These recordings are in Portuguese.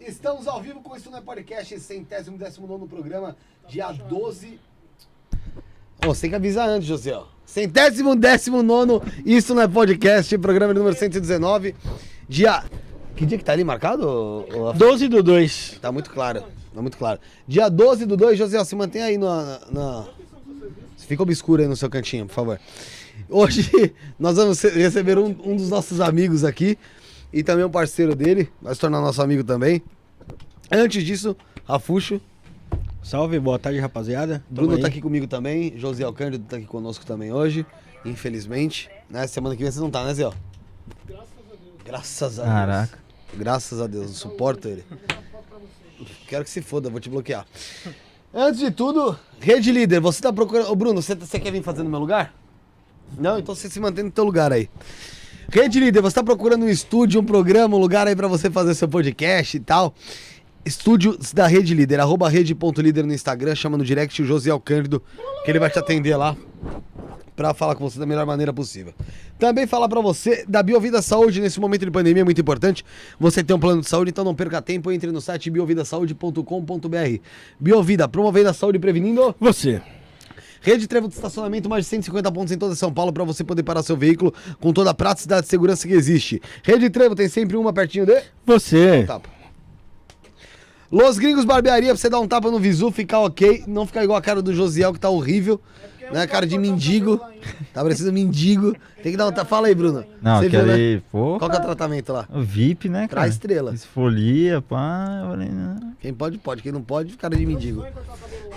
Estamos ao vivo com Isso Não é Podcast, centésimo, décimo nono programa, dia 12. Ô, você tem que avisar antes, José. ó. Centésimo, décimo nono, Isso Não é Podcast, programa número 119. Dia. Que dia que tá ali marcado? ô- ô, Rafa? 12 do 2. Tá muito claro, tá muito claro. Dia 12 do 2, José, ó, se mantém aí na, na... Fica obscuro aí no seu cantinho, por favor. Hoje nós vamos re- receber um, um dos nossos amigos aqui e também um parceiro dele, vai se tornar nosso amigo também. Antes disso, Rafuxo, Salve, boa tarde, rapaziada. Tamo Bruno aí. tá aqui comigo também, José Alcândido tá aqui conosco também hoje, infelizmente. Né? Semana que vem você não tá, né, Zé? Graças a Deus. Caraca. Graças a Deus, não suporto ele. Quero que se foda, vou te bloquear. Antes de tudo, rede líder, você tá procurando. Ô Bruno, você, você quer vir fazer no meu lugar? Não? Então você se mantém no teu lugar aí. Rede líder, você tá procurando um estúdio, um programa, um lugar aí pra você fazer seu podcast e tal. Estúdio da Rede Líder, arroba rede.líder no Instagram, chama no direct o José Alcândido, que ele vai te atender lá pra falar com você da melhor maneira possível. Também falar pra você da Biovida Saúde nesse momento de pandemia é muito importante. Você tem um plano de saúde, então não perca tempo, entre no site biovidasaude.com.br. Biovida, promovendo a saúde prevenindo. Você. Rede Trevo de estacionamento, mais de 150 pontos em toda São Paulo para você poder parar seu veículo com toda a praticidade e segurança que existe. Rede Trevo tem sempre uma pertinho de Você. tapa. Los Gringos Barbearia, pra você dar um tapa no visu, ficar ok, não ficar igual a cara do Josiel, que tá horrível. Né, cara de mendigo. Tá parecendo mendigo. Tem que dar um tapa. Fala aí, Bruno. Não, Você viu, né? aquele, pô, Qual que é o tratamento lá? o VIP, né, Pra cara? estrela. Esfolia, pá. Quem pode, pode. Quem não pode, cara de mendigo.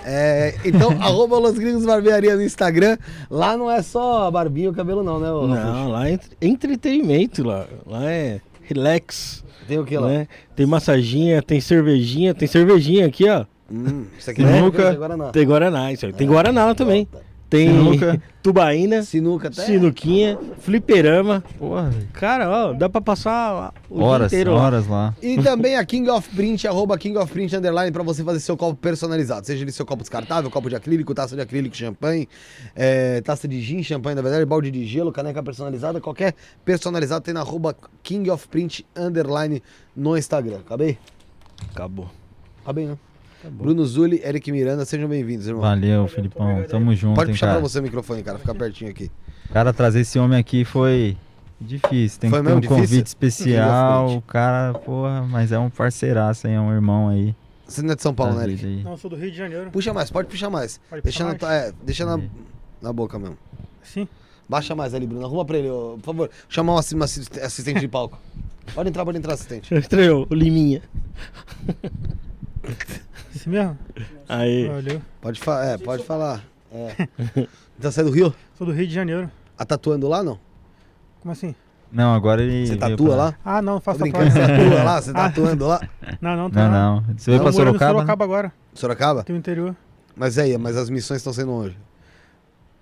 É, então, arroba Los Gringos Barbearia no Instagram. Lá não é só barbinha ou cabelo, não, né? ô? Não, lá é entre- entretenimento lá. Lá é relax. Tem o que lá? Né? Tem massaginha, tem cervejinha, tem cervejinha aqui, ó. Hum, isso aqui não é Guaraná. Tem Guaraná, isso aí. Tem Guaraná lá também. Tem Sinuca. tubaína, Sinuca até. sinuquinha, fliperama. Porra, velho. Cara, ó, dá pra passar o horas, dia inteiro lá. horas lá. E também a King of Print, arroba King of Print Underline, pra você fazer seu copo personalizado. Seja ele seu copo descartável, copo de acrílico, taça de acrílico, champanhe, é, taça de gin, champanhe, na verdade, balde de gelo, caneca personalizada, qualquer personalizado tem na arroba King of Print Underline no Instagram. Acabei? Acabou. Acabei, né? Bruno Zulli, Eric Miranda, sejam bem-vindos, irmão. Valeu, Filipão. Tamo junto, Pode hein, puxar cara. pra você o microfone, cara, fica pertinho aqui. Cara, trazer esse homem aqui foi difícil. Tem Foi que ter mesmo um difícil? convite especial. O cara, porra, mas é um parceiraço, hein? É um irmão aí. Você não é de São Paulo, né, Eric? aí. Não, eu sou do Rio de Janeiro. Puxa mais, pode puxar mais. Pode Deixa, puxar na, mais? é, deixa na, na boca mesmo. Sim. Baixa mais ali, Bruno. Arruma pra ele, ô, por favor. Chamar um assistente de palco. Pode entrar, pode entrar, assistente. Estreou, o Liminha. Esse mesmo? Aí. Valeu. Pode, fa é, pode falar. É. Então você é do Rio? Sou do Rio de Janeiro. A tatuando lá, não? Como assim? Não, agora ele. Você tatua pra- lá? Ah, não, faço brincando, você tatuagem. tatua lá? Você tá Ah. tatuando lá? Não, não, Não, não. Você veio pra em Sorocaba? né? Sorocaba agora. Sorocaba? Tem o interior. Mas aí, mas as missões estão sendo hoje.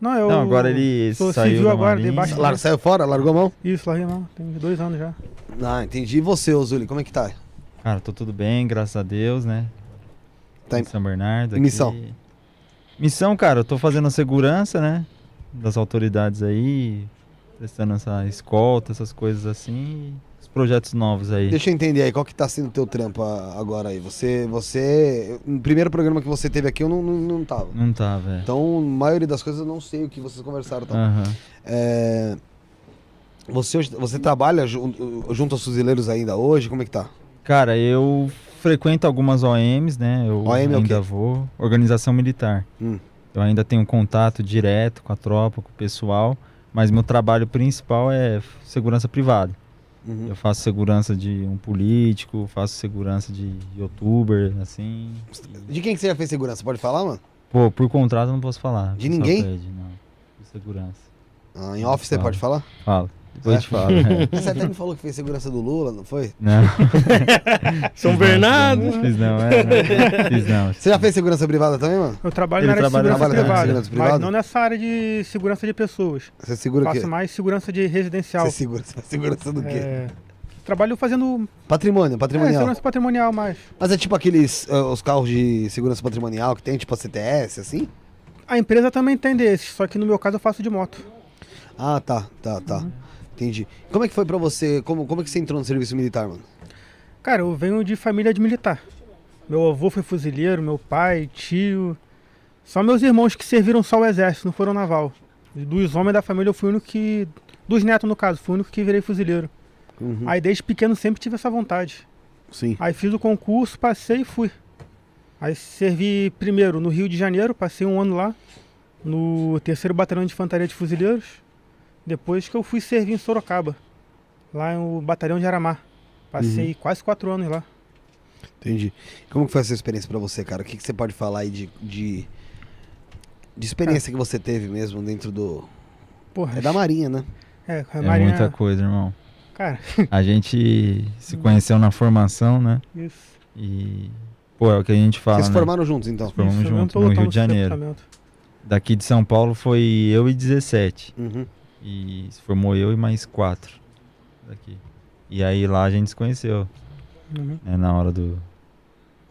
Não, eu. Não, agora ele sou saiu civil agora, debaixo. Lar saiu fora? Largou a mão? Isso, larguei não. Tem dois anos já. Ah, entendi. E você, ô Zuli, como é que tá? Cara, tô tudo bem, graças a Deus, né? Tá em. São Bernardo. Aqui. missão? Missão, cara, eu tô fazendo segurança, né? Das autoridades aí, prestando essa escolta, essas coisas assim. Os projetos novos aí. Deixa eu entender aí, qual que tá sendo o teu trampo a- agora aí? Você, você... No primeiro programa que você teve aqui, eu não, não, não tava. Não tá, velho. Então, a maioria das coisas eu não sei o que vocês conversaram. Tá? Aham. É, Você, você trabalha ju- junto aos fuzileiros ainda hoje? Como é que tá? Cara, eu frequento algumas OMs, né? Eu OM é ainda quê? vou. Organização Militar. Hum. Eu ainda tenho contato direto com a tropa, com o pessoal, mas meu trabalho principal é segurança privada. Uhum. Eu faço segurança de um político, faço segurança de youtuber, assim. De quem que você já fez segurança? Pode falar, mano? Pô, por contrato eu não posso falar. De ninguém? pede, não. De segurança. Ah, em off você pode falar? Fala. Depois É? te falo. é. Você até me falou que fez segurança do Lula, não foi? Não. São Bernardo. Não fiz não, é. Não. Fiz não. Você já fez segurança privada também, mano? Eu trabalho Ele na área de segurança trabalha privada. segurança privada? Mas não nessa área de segurança de pessoas. Você segura o quê? Faço mais segurança de residencial. Você segura segurança do quê? É, trabalho fazendo Patrimônio, é, patrimonial. segurança patrimonial mais. Mas é tipo aqueles, ah, os carros de segurança patrimonial que tem, tipo a CTS, assim? A empresa também tem desses, só que no meu caso eu faço de moto. Ah, tá, tá, tá. Entendi. Como é que foi pra você, como, como é que você entrou no serviço militar, mano? Cara, eu venho de família de militar. Meu avô foi fuzileiro, meu pai, tio. Só meus irmãos que serviram só o exército, não foram naval. Dos homens da família eu fui o único que. Dos netos, no caso, fui o único que virei fuzileiro. Uhum. Aí desde pequeno sempre tive essa vontade. Sim. Aí fiz o concurso, passei e fui. Aí servi primeiro no Rio de Janeiro, passei um ano lá, no terceiro batalhão de infantaria de fuzileiros. Depois que eu fui servir em Sorocaba, lá no batalhão de Aramar. Passei quase quatro anos lá. Entendi. Como que foi essa experiência pra você, cara? O que, que você pode falar aí de, de, de experiência que você teve mesmo dentro do. Porra, É da Marinha, né? é, a É Marinha- muita coisa, irmão. Cara, A gente se conheceu na formação, né? isso. E, pô, é o que a gente fala, Vocês se né? formaram juntos, então. Formamos isso, eu mesmo junto tô no Rio de Janeiro. Daqui de São Paulo foi eu e 17. Uhum. E se formou eu e mais quatro daqui. E aí lá a gente se conheceu, Uhum. né, na hora do...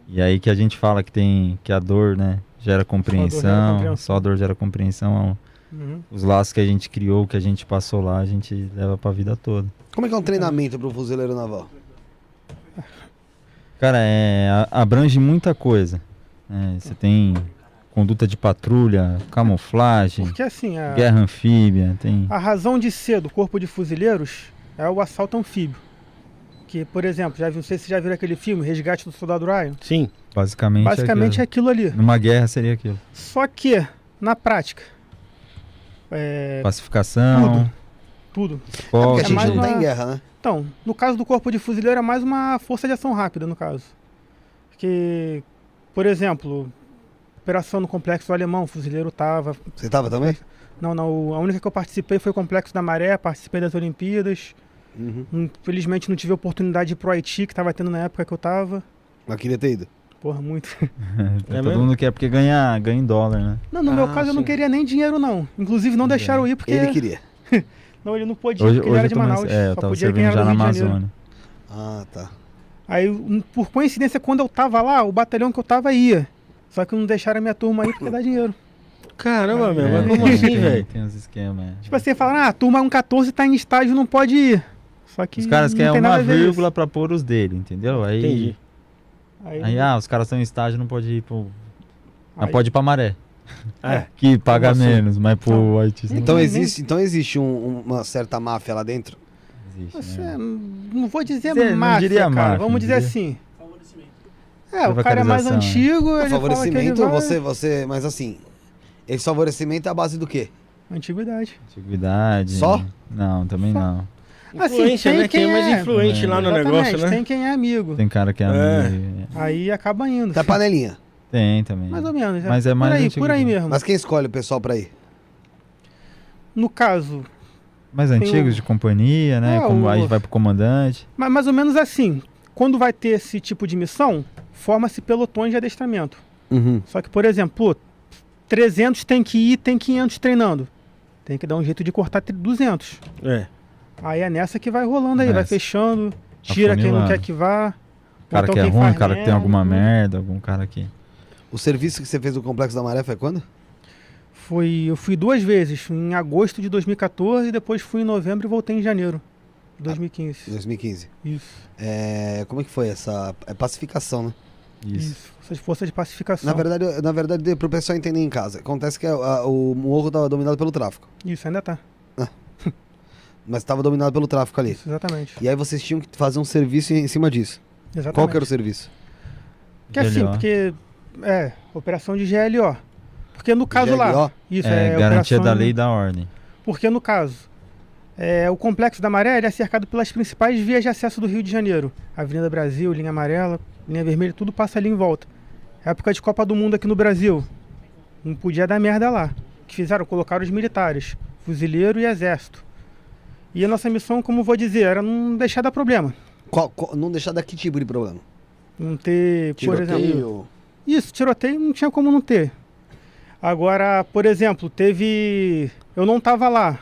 E aí que a gente fala que tem, que a dor, né, gera compreensão, compreensão. só a dor gera compreensão. Uhum. Os laços que a gente criou, que a gente passou lá, a gente leva pra vida toda. Como é que é um treinamento pro fuzileiro naval? Cara, é, abrange muita coisa. né, Você tem conduta de patrulha, camuflagem, Porque assim, a, guerra anfíbia, tem... a razão de ser do corpo de fuzileiros é o assalto anfíbio. Que, por exemplo, já, vi- não sei se vocês já viram aquele filme, Resgate do Soldado Ryan. Sim. Basicamente, Basicamente é aquilo. aquilo ali. Numa guerra seria aquilo. Só que, na prática, é, Pacificação, tudo. É porque esporte, a gente mais não uma- tá em guerra, né? Então, no caso do corpo de fuzileiro é mais uma força de ação rápida, no caso. Porque, por exemplo, operação no Complexo do Alemão, o fuzileiro tava. Você tava também? Não, não, a única que eu participei foi o Complexo da Maré, participei das Olimpíadas. Uhum. Infelizmente não tive a oportunidade de ir pro Haiti, que tava tendo na época que eu tava. Mas queria ter ido. Porra, muito. todo mesmo? mundo quer porque ganha, ganha em dólar, né? Não, no meu Ah, caso eu não sim. queria nem dinheiro, não. Inclusive não deixaram ir porque. Ele queria. Não, ele não podia, Hoje, porque ele hoje era eu de mais, Manaus. é, eu tava podia era já na. Amazônia. Ah, tá. Aí, por coincidência, quando eu tava lá, o batalhão que eu tava ia. Só que não deixaram a minha turma aí porque dá dinheiro. Caramba, meu, É, mas como tem- assim, tem- velho? Tem uns esquemas, é. Tipo assim, falaram, ah, a turma 114 tá em estágio, não pode ir. Só que. Os caras não querem uma vírgula pra pôr os dele, entendeu? Aí, Entendi. Aí, aí ah, os caras estão em estágio, não pode ir pro... Mas aí- pode ir pra Maré, É. que paga menos, mas pro Não. Haiti não Então existe, então existe um- uma certa máfia lá dentro? existe, Você, né? não vou dizer Você não máfia, diria cara. máfia, Vamos não dizer diria? assim. É, o cara é mais Favorecimento. antigo, O ele fala que ele favorecimento, vai... você, você. Mas assim, esse favorecimento é a base do quê? Antiguidade. Antiguidade. Só? Não, também Só. não. Influência, tem né? Quem é mais é. influente lá no Exatamente, negócio, né? Tem quem é amigo. Tem cara que é É. amigo. Aí acaba indo. Tá panelinha. Tem também. Mais ou menos. Mas é mais por aí, antigo por aí mesmo. Mas quem escolhe o pessoal pra ir? No caso, Mais antigos o- de companhia, né? É, Como o- aí vai pro comandante. ma- mais ou menos assim. Quando vai ter esse tipo de missão, forma-se pelotões de adestramento. Uhum. Só que, por exemplo, pô, 300 tem que ir, tem 500 treinando. Tem que dar um jeito de cortar 200. É. Aí é nessa que vai rolando aí, vai Nessa. fechando, tira quem não quer que vá. ou Cara então que é ruim, cara que tem alguma merda. merda, algum cara que. O serviço que você fez no Complexo da Maré foi quando? Foi, eu fui duas vezes, em agosto de 2014 e depois fui em novembro e voltei em janeiro de 2015. 2015. Isso, É, como é que foi essa é pacificação, né? Isso. isso. Essas forças de pacificação. Na verdade, na verdade, pro pessoal entender em casa, acontece que a- a- o morro tava dominado pelo tráfico. Isso, ainda tá. Mas estava dominado pelo tráfico ali. Isso, exatamente. E aí vocês tinham que fazer um serviço em cima disso. exatamente. Qual que era o serviço? Que assim, GLO. porque. É, operação de GLO. Porque no caso lá. GLO? Isso, É, é, garantia operação- da lei e da ordem. Porque no caso, é, o Complexo da Maré é cercado pelas principais vias de acesso do Rio de Janeiro. Avenida Brasil, linha amarela, linha vermelha, tudo passa ali em volta. Época de Copa do Mundo aqui no Brasil. Não podia dar merda lá. O que fizeram? Colocaram os militares, fuzileiro e exército. E a nossa missão, como vou dizer, era não deixar dar problema. Qual- qual- não deixar dar que tipo de problema? Não ter, por exemplo. Tiroteio. Isso, tiroteio não tinha como não ter. Agora, por exemplo, teve. Eu não tava lá,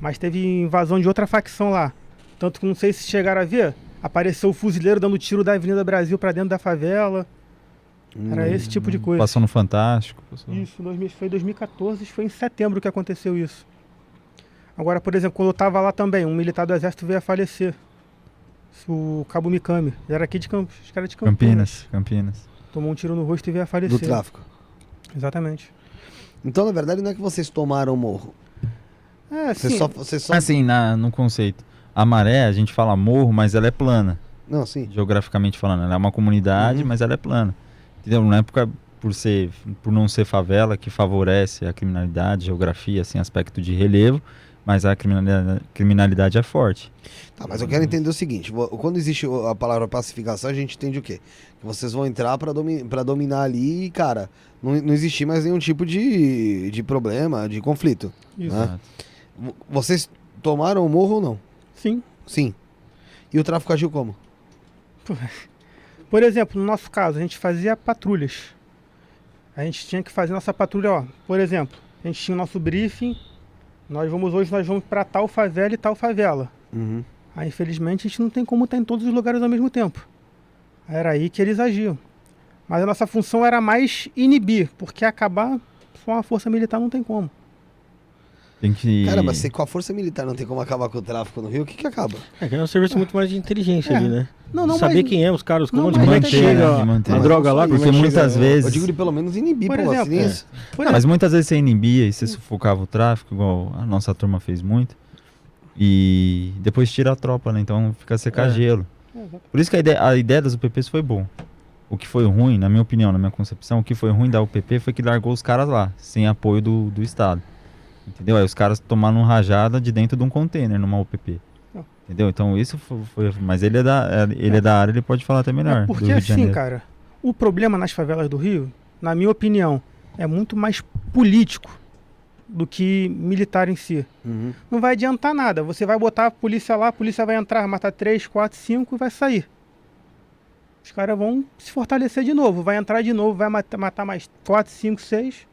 mas teve invasão de outra facção lá. Tanto que não sei se chegaram a ver. Apareceu o fuzileiro dando tiro da Avenida Brasil pra dentro da favela. Era Hum. esse tipo de coisa. Passou no Fantástico. passou- Isso, 2000 foi em 2014, foi em setembro que aconteceu isso. Agora, por exemplo, quando eu tava lá também, um militar do exército veio a falecer. O Cabo Mikami. Ele era aqui de Campinas. Os caras de Campinas. Campinas, Campinas. Tomou um tiro no rosto e veio a falecer. Do tráfico. Exatamente. Então, na verdade, não é que vocês tomaram o morro. É, Você sim. só. Você só... Assim, na, no conceito. A maré, a gente fala morro, mas ela é plana. Não, sim. geograficamente falando. Ela é uma comunidade, Uhum. mas ela é plana. Entendeu? Não é por, por, ser, por não ser favela que favorece a criminalidade, geografia, assim, aspecto de relevo, mas a criminalidade, criminalidade é forte. Tá, mas eu quero entender o seguinte: quando existe a palavra pacificação, a gente entende o quê? Que vocês vão entrar pra, domi dominar ali e, cara, não, não existir mais nenhum tipo de, de problema, de conflito. Isso. Ah. Vocês tomaram o morro ou não? Sim. Sim. E o tráfico agiu como? Por exemplo, no nosso caso, a gente fazia patrulhas. A gente tinha que fazer nossa patrulha, ó. Por exemplo, a gente tinha o nosso briefing. Nós vamos hoje, nós vamos para tal favela e tal favela. Uhum. Aí, infelizmente, a gente não tem como estar em todos os lugares ao mesmo tempo. Era aí que eles agiam. Mas a nossa função era mais inibir, porque acabar só uma força militar não tem como. Tem que. Cara, mas se com a força militar não tem como acabar com o tráfico no Rio, o que que acaba? É que é um serviço muito mais de inteligência É. ali, né? Não, não, Saber mas- quem é os caras, Não, como onde é que que chega chega, a, manter. a droga não lá, porque é que muitas chega- vezes- Eu digo de pelo menos inibir, Por pô, exemplo, assim, é. isso. Por Não, mas muitas vezes você inibia e você sufocava o tráfico, igual a nossa turma fez muito. E depois tira a tropa, né? Então fica a secar É. gelo. Por isso que a ideia, a ideia das UPPs foi bom. O que foi ruim, na minha opinião, na minha concepção, o que foi ruim da UPP foi que largou os caras lá, sem apoio do, do Estado. Entendeu? Aí os caras tomaram rajada de dentro de um container numa UPP. Não. Entendeu? Então isso foi. foi- mas ele é, da, é- ele é da área, ele pode falar até melhor. É do porque assim, cara, o problema nas favelas do Rio, na minha opinião, é muito mais político do que militar em si. Uhum. Não vai adiantar nada. Você vai botar a polícia lá, a polícia vai entrar, matar 3, 4, 5 e vai sair. Os caras vão se fortalecer de novo, vai entrar de novo, vai matar, matar mais 4, 5, 6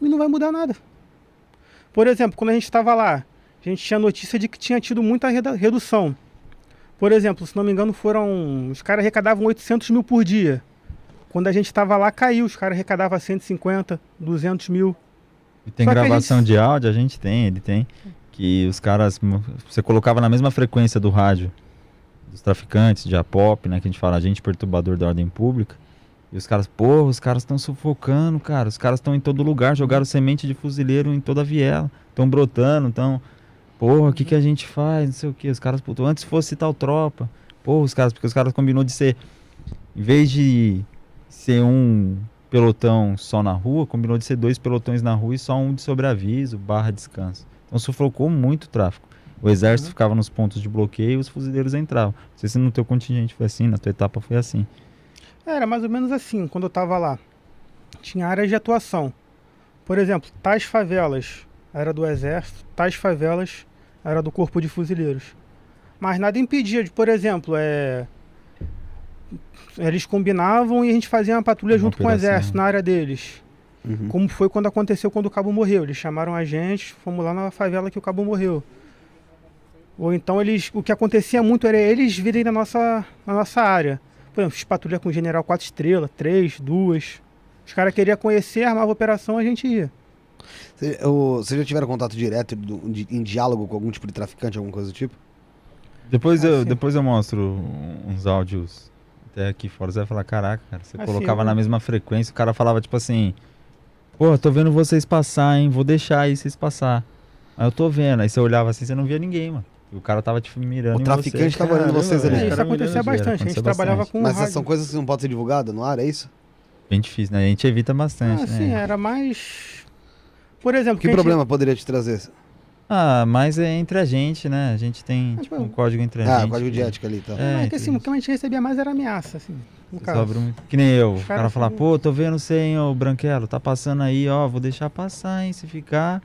e não vai mudar nada. Por exemplo, quando a gente estava lá, a gente tinha notícia de que tinha tido muita redução. Por exemplo, se não me engano, foram. Os caras arrecadavam 800 mil por dia. Quando a gente estava lá, caiu. Os caras arrecadavam 150, 200 mil. E tem Só gravação gente- de áudio, a gente tem, ele tem. Que os caras. Você colocava na mesma frequência do rádio dos traficantes, de APOP, né? Que a gente fala, agente perturbador da ordem pública. E os caras, porra, os caras estão sufocando, cara. Os caras estão em todo lugar, jogaram semente de fuzileiro em toda a viela. Estão brotando, então. Porra, o que, que a gente faz? Não sei o que. Os caras, puto, antes fosse tal tropa. Porra, os caras, porque os caras combinou de ser. Em vez de ser um pelotão só na rua, combinou de ser dois pelotões na rua e só um de sobreaviso, barra descanso. Então sufocou muito o tráfico. O exército ficava nos pontos de bloqueio e os fuzileiros entravam. Não sei se no teu contingente foi assim, na tua etapa foi assim. Era mais ou menos assim, quando eu estava lá. Tinha áreas de atuação. Por exemplo, tais favelas era do exército, tais favelas era do corpo de fuzileiros. Mas nada impedia de, por exemplo, é... eles combinavam e a gente fazia uma patrulha Uma junto com o operação. exército na área deles. Uhum. Como foi quando aconteceu quando o cabo morreu. Eles chamaram a gente, fomos lá na favela que o cabo morreu. Ou então eles. O que acontecia muito era eles virem na nossa, na nossa área. Por exemplo, fiz patrulha com o general 4 estrelas, 3, 2. Os caras queriam conhecer, armava a operação, a gente ia. Vocês já tiveram contato direto do- de- em diálogo com algum tipo de traficante, alguma coisa do tipo? Depois, Ah, eu, sim. depois eu mostro uns áudios até aqui fora. Você vai falar, caraca, cara, você Assim, colocava eu- na mesma frequência, o cara falava tipo assim, pô, tô vendo vocês passar, hein? Vou deixar aí vocês passar. Aí eu tô vendo. Aí você olhava assim, você não via ninguém, mano. O cara tava te mirando O em traficante você. tava olhando vocês ali. É, isso cara acontecia bastante. A gente trabalhava bastante. com Mas rádio. são coisas que não podem ser divulgadas no ar, é isso? Bem difícil, né? A gente evita bastante, Ah, sim, né? era mais. Por exemplo, Que a gente- problema poderia te trazer? Ah, mas é entre a gente, né? A gente tem tipo, um código entre a Ah, gente. código de que- ética ali, tá? É, Mas que assim, o que a gente recebia mais era ameaça, assim. No caso. Sobra muito. Que nem eu. O cara caras falar, pô, tô vendo você, hein, ô Branquelo, tá passando aí, ó, vou deixar passar, hein, se ficar,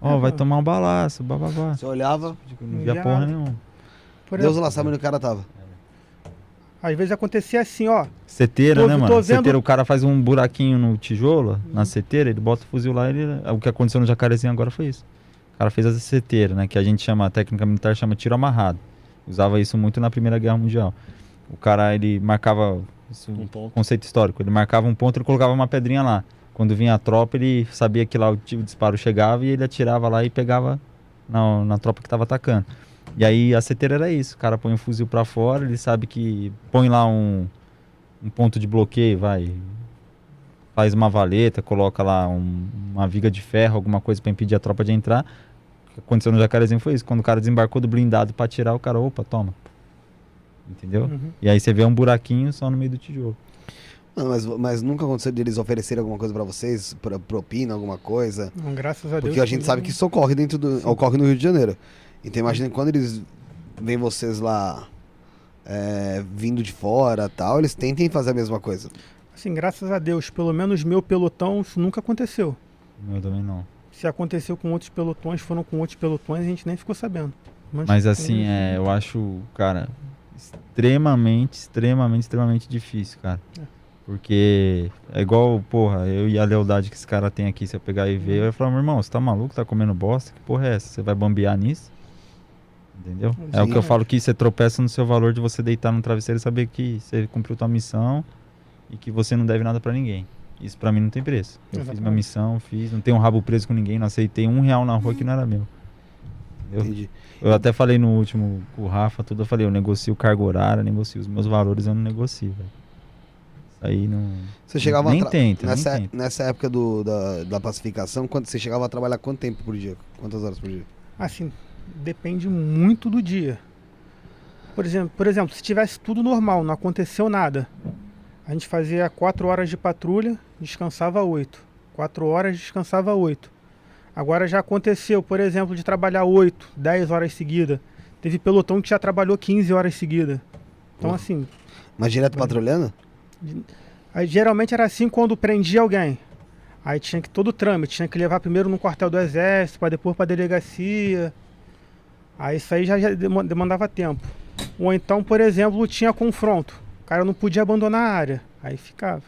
ó, É, vai tomar um balaço, bababá. Você olhava, não via porra nada. nenhuma. Por Deus exemplo, lá sabe onde o cara tava. às vezes acontecia assim, ó. Seteira, Tô- né, tô mano? vendo- Seteira, o cara faz um buraquinho no tijolo, na seteira, ele bota o fuzil lá, ele... o que aconteceu no Jacarezinho agora foi isso. O cara fez a seteira, né, que a gente chama, a técnica militar chama tiro amarrado. Usava isso muito na Primeira Guerra Mundial. O cara, ele marcava, isso, Um ponto. conceito histórico. Ele marcava um ponto, ele colocava uma pedrinha lá. Quando vinha a tropa, ele sabia que lá o, disparo chegava e ele atirava lá e pegava na, na tropa que estava atacando. E aí a CT era isso, o cara põe um fuzil pra fora, ele sabe que põe lá um, um ponto de bloqueio, vai, faz uma valeta, coloca lá um- uma viga de ferro, alguma coisa pra impedir a tropa de entrar. O que aconteceu no Jacarezinho foi isso, quando o cara desembarcou do blindado pra atirar, o cara, opa, toma. Entendeu? Uhum. E aí você vê um buraquinho só no meio do tijolo. Não, mas, mas nunca aconteceu de eles oferecerem alguma coisa pra vocês, pra, propina, alguma coisa? Não, graças a Deus. Porque a gente sabe que isso ocorre dentro do. ocorre no Rio de Janeiro. Então imagina quando eles veem vocês lá é, vindo de fora tal, eles tentem fazer a mesma coisa. Assim, graças a Deus, pelo menos meu pelotão, isso nunca aconteceu. Meu também não. Se aconteceu com outros pelotões, foram com outros pelotões, a gente nem ficou sabendo. Mas assim, é, eu acho, cara, extremamente, extremamente, extremamente difícil, cara. É. Porque é igual, porra, eu e a lealdade que esse cara tem aqui, se eu pegar e ver, eu ia falar, meu irmão, você tá maluco, tá comendo bosta? Que porra é essa? Você vai bambear nisso? Entendeu? É o Sim, que eu falo que você tropeça no seu valor de você deitar no travesseiro e saber que você cumpriu tua missão e que você não deve nada pra ninguém. Isso pra mim não tem preço. Eu fiz minha Exatamente. missão, fiz, não tenho um rabo preso com ninguém, não aceitei um real na rua que não era meu. Entendeu? Entendi. Eu até falei no último com o Rafa, tudo, eu falei, eu negocio carga horária, negocio os meus valores, eu não negocio, velho. Aí não. Você chegava nem tenta, nessa, nem tenta. nessa época do, da, da pacificação, quando você chegava a trabalhar quanto tempo por dia? Quantas horas por dia? Assim, depende muito do dia. Por exemplo, por exemplo, se tivesse tudo normal, não aconteceu nada, a gente fazia 4 horas de patrulha, descansava 8. 4 horas, descansava 8. Agora já aconteceu, por exemplo, de trabalhar 8, 10 horas seguidas. Teve pelotão que já trabalhou 15 horas seguidas. Então, Porra. assim, Mas direto patrulhando? Aí, geralmente era assim quando prendia alguém. Aí tinha que todo o trâmite, tinha que levar primeiro no quartel do exército, para depois para delegacia. Aí isso aí já, já demandava tempo. Ou então, por exemplo, tinha confronto. O cara não podia abandonar a área. Aí ficava,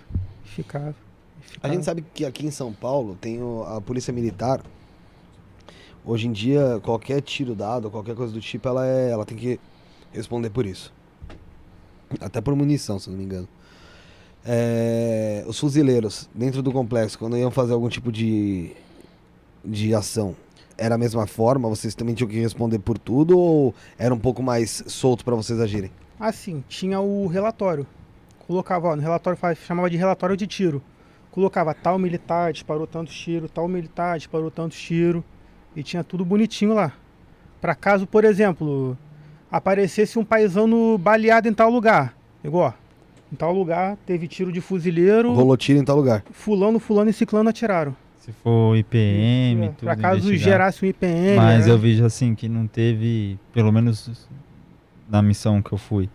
ficava. A ficava. gente sabe que aqui em São Paulo tem a polícia militar. Hoje em dia, qualquer tiro dado, qualquer coisa do tipo, ela, é, ela tem que responder por isso. Até por munição, se não me engano. É, os fuzileiros, dentro do complexo, quando iam fazer algum tipo de, de ação, era a mesma forma? Vocês também tinham que responder por tudo ou era um pouco mais solto para vocês agirem? Assim, tinha o relatório. Colocava, ó, no relatório chamava de relatório de tiro. Colocava tal militar disparou tantos tiros, tal militar disparou tantos tiros. E tinha tudo bonitinho lá. Pra caso, por exemplo, aparecesse um paisano baleado em tal lugar. Igual, em tal lugar teve tiro de fuzileiro, Rolou tiro em tal lugar. fulano, fulano e ciclano atiraram. Se for IPM, É, tudo. pra caso gerasse um IPM. Mas né? eu vejo assim que não teve, pelo menos na missão que eu fui.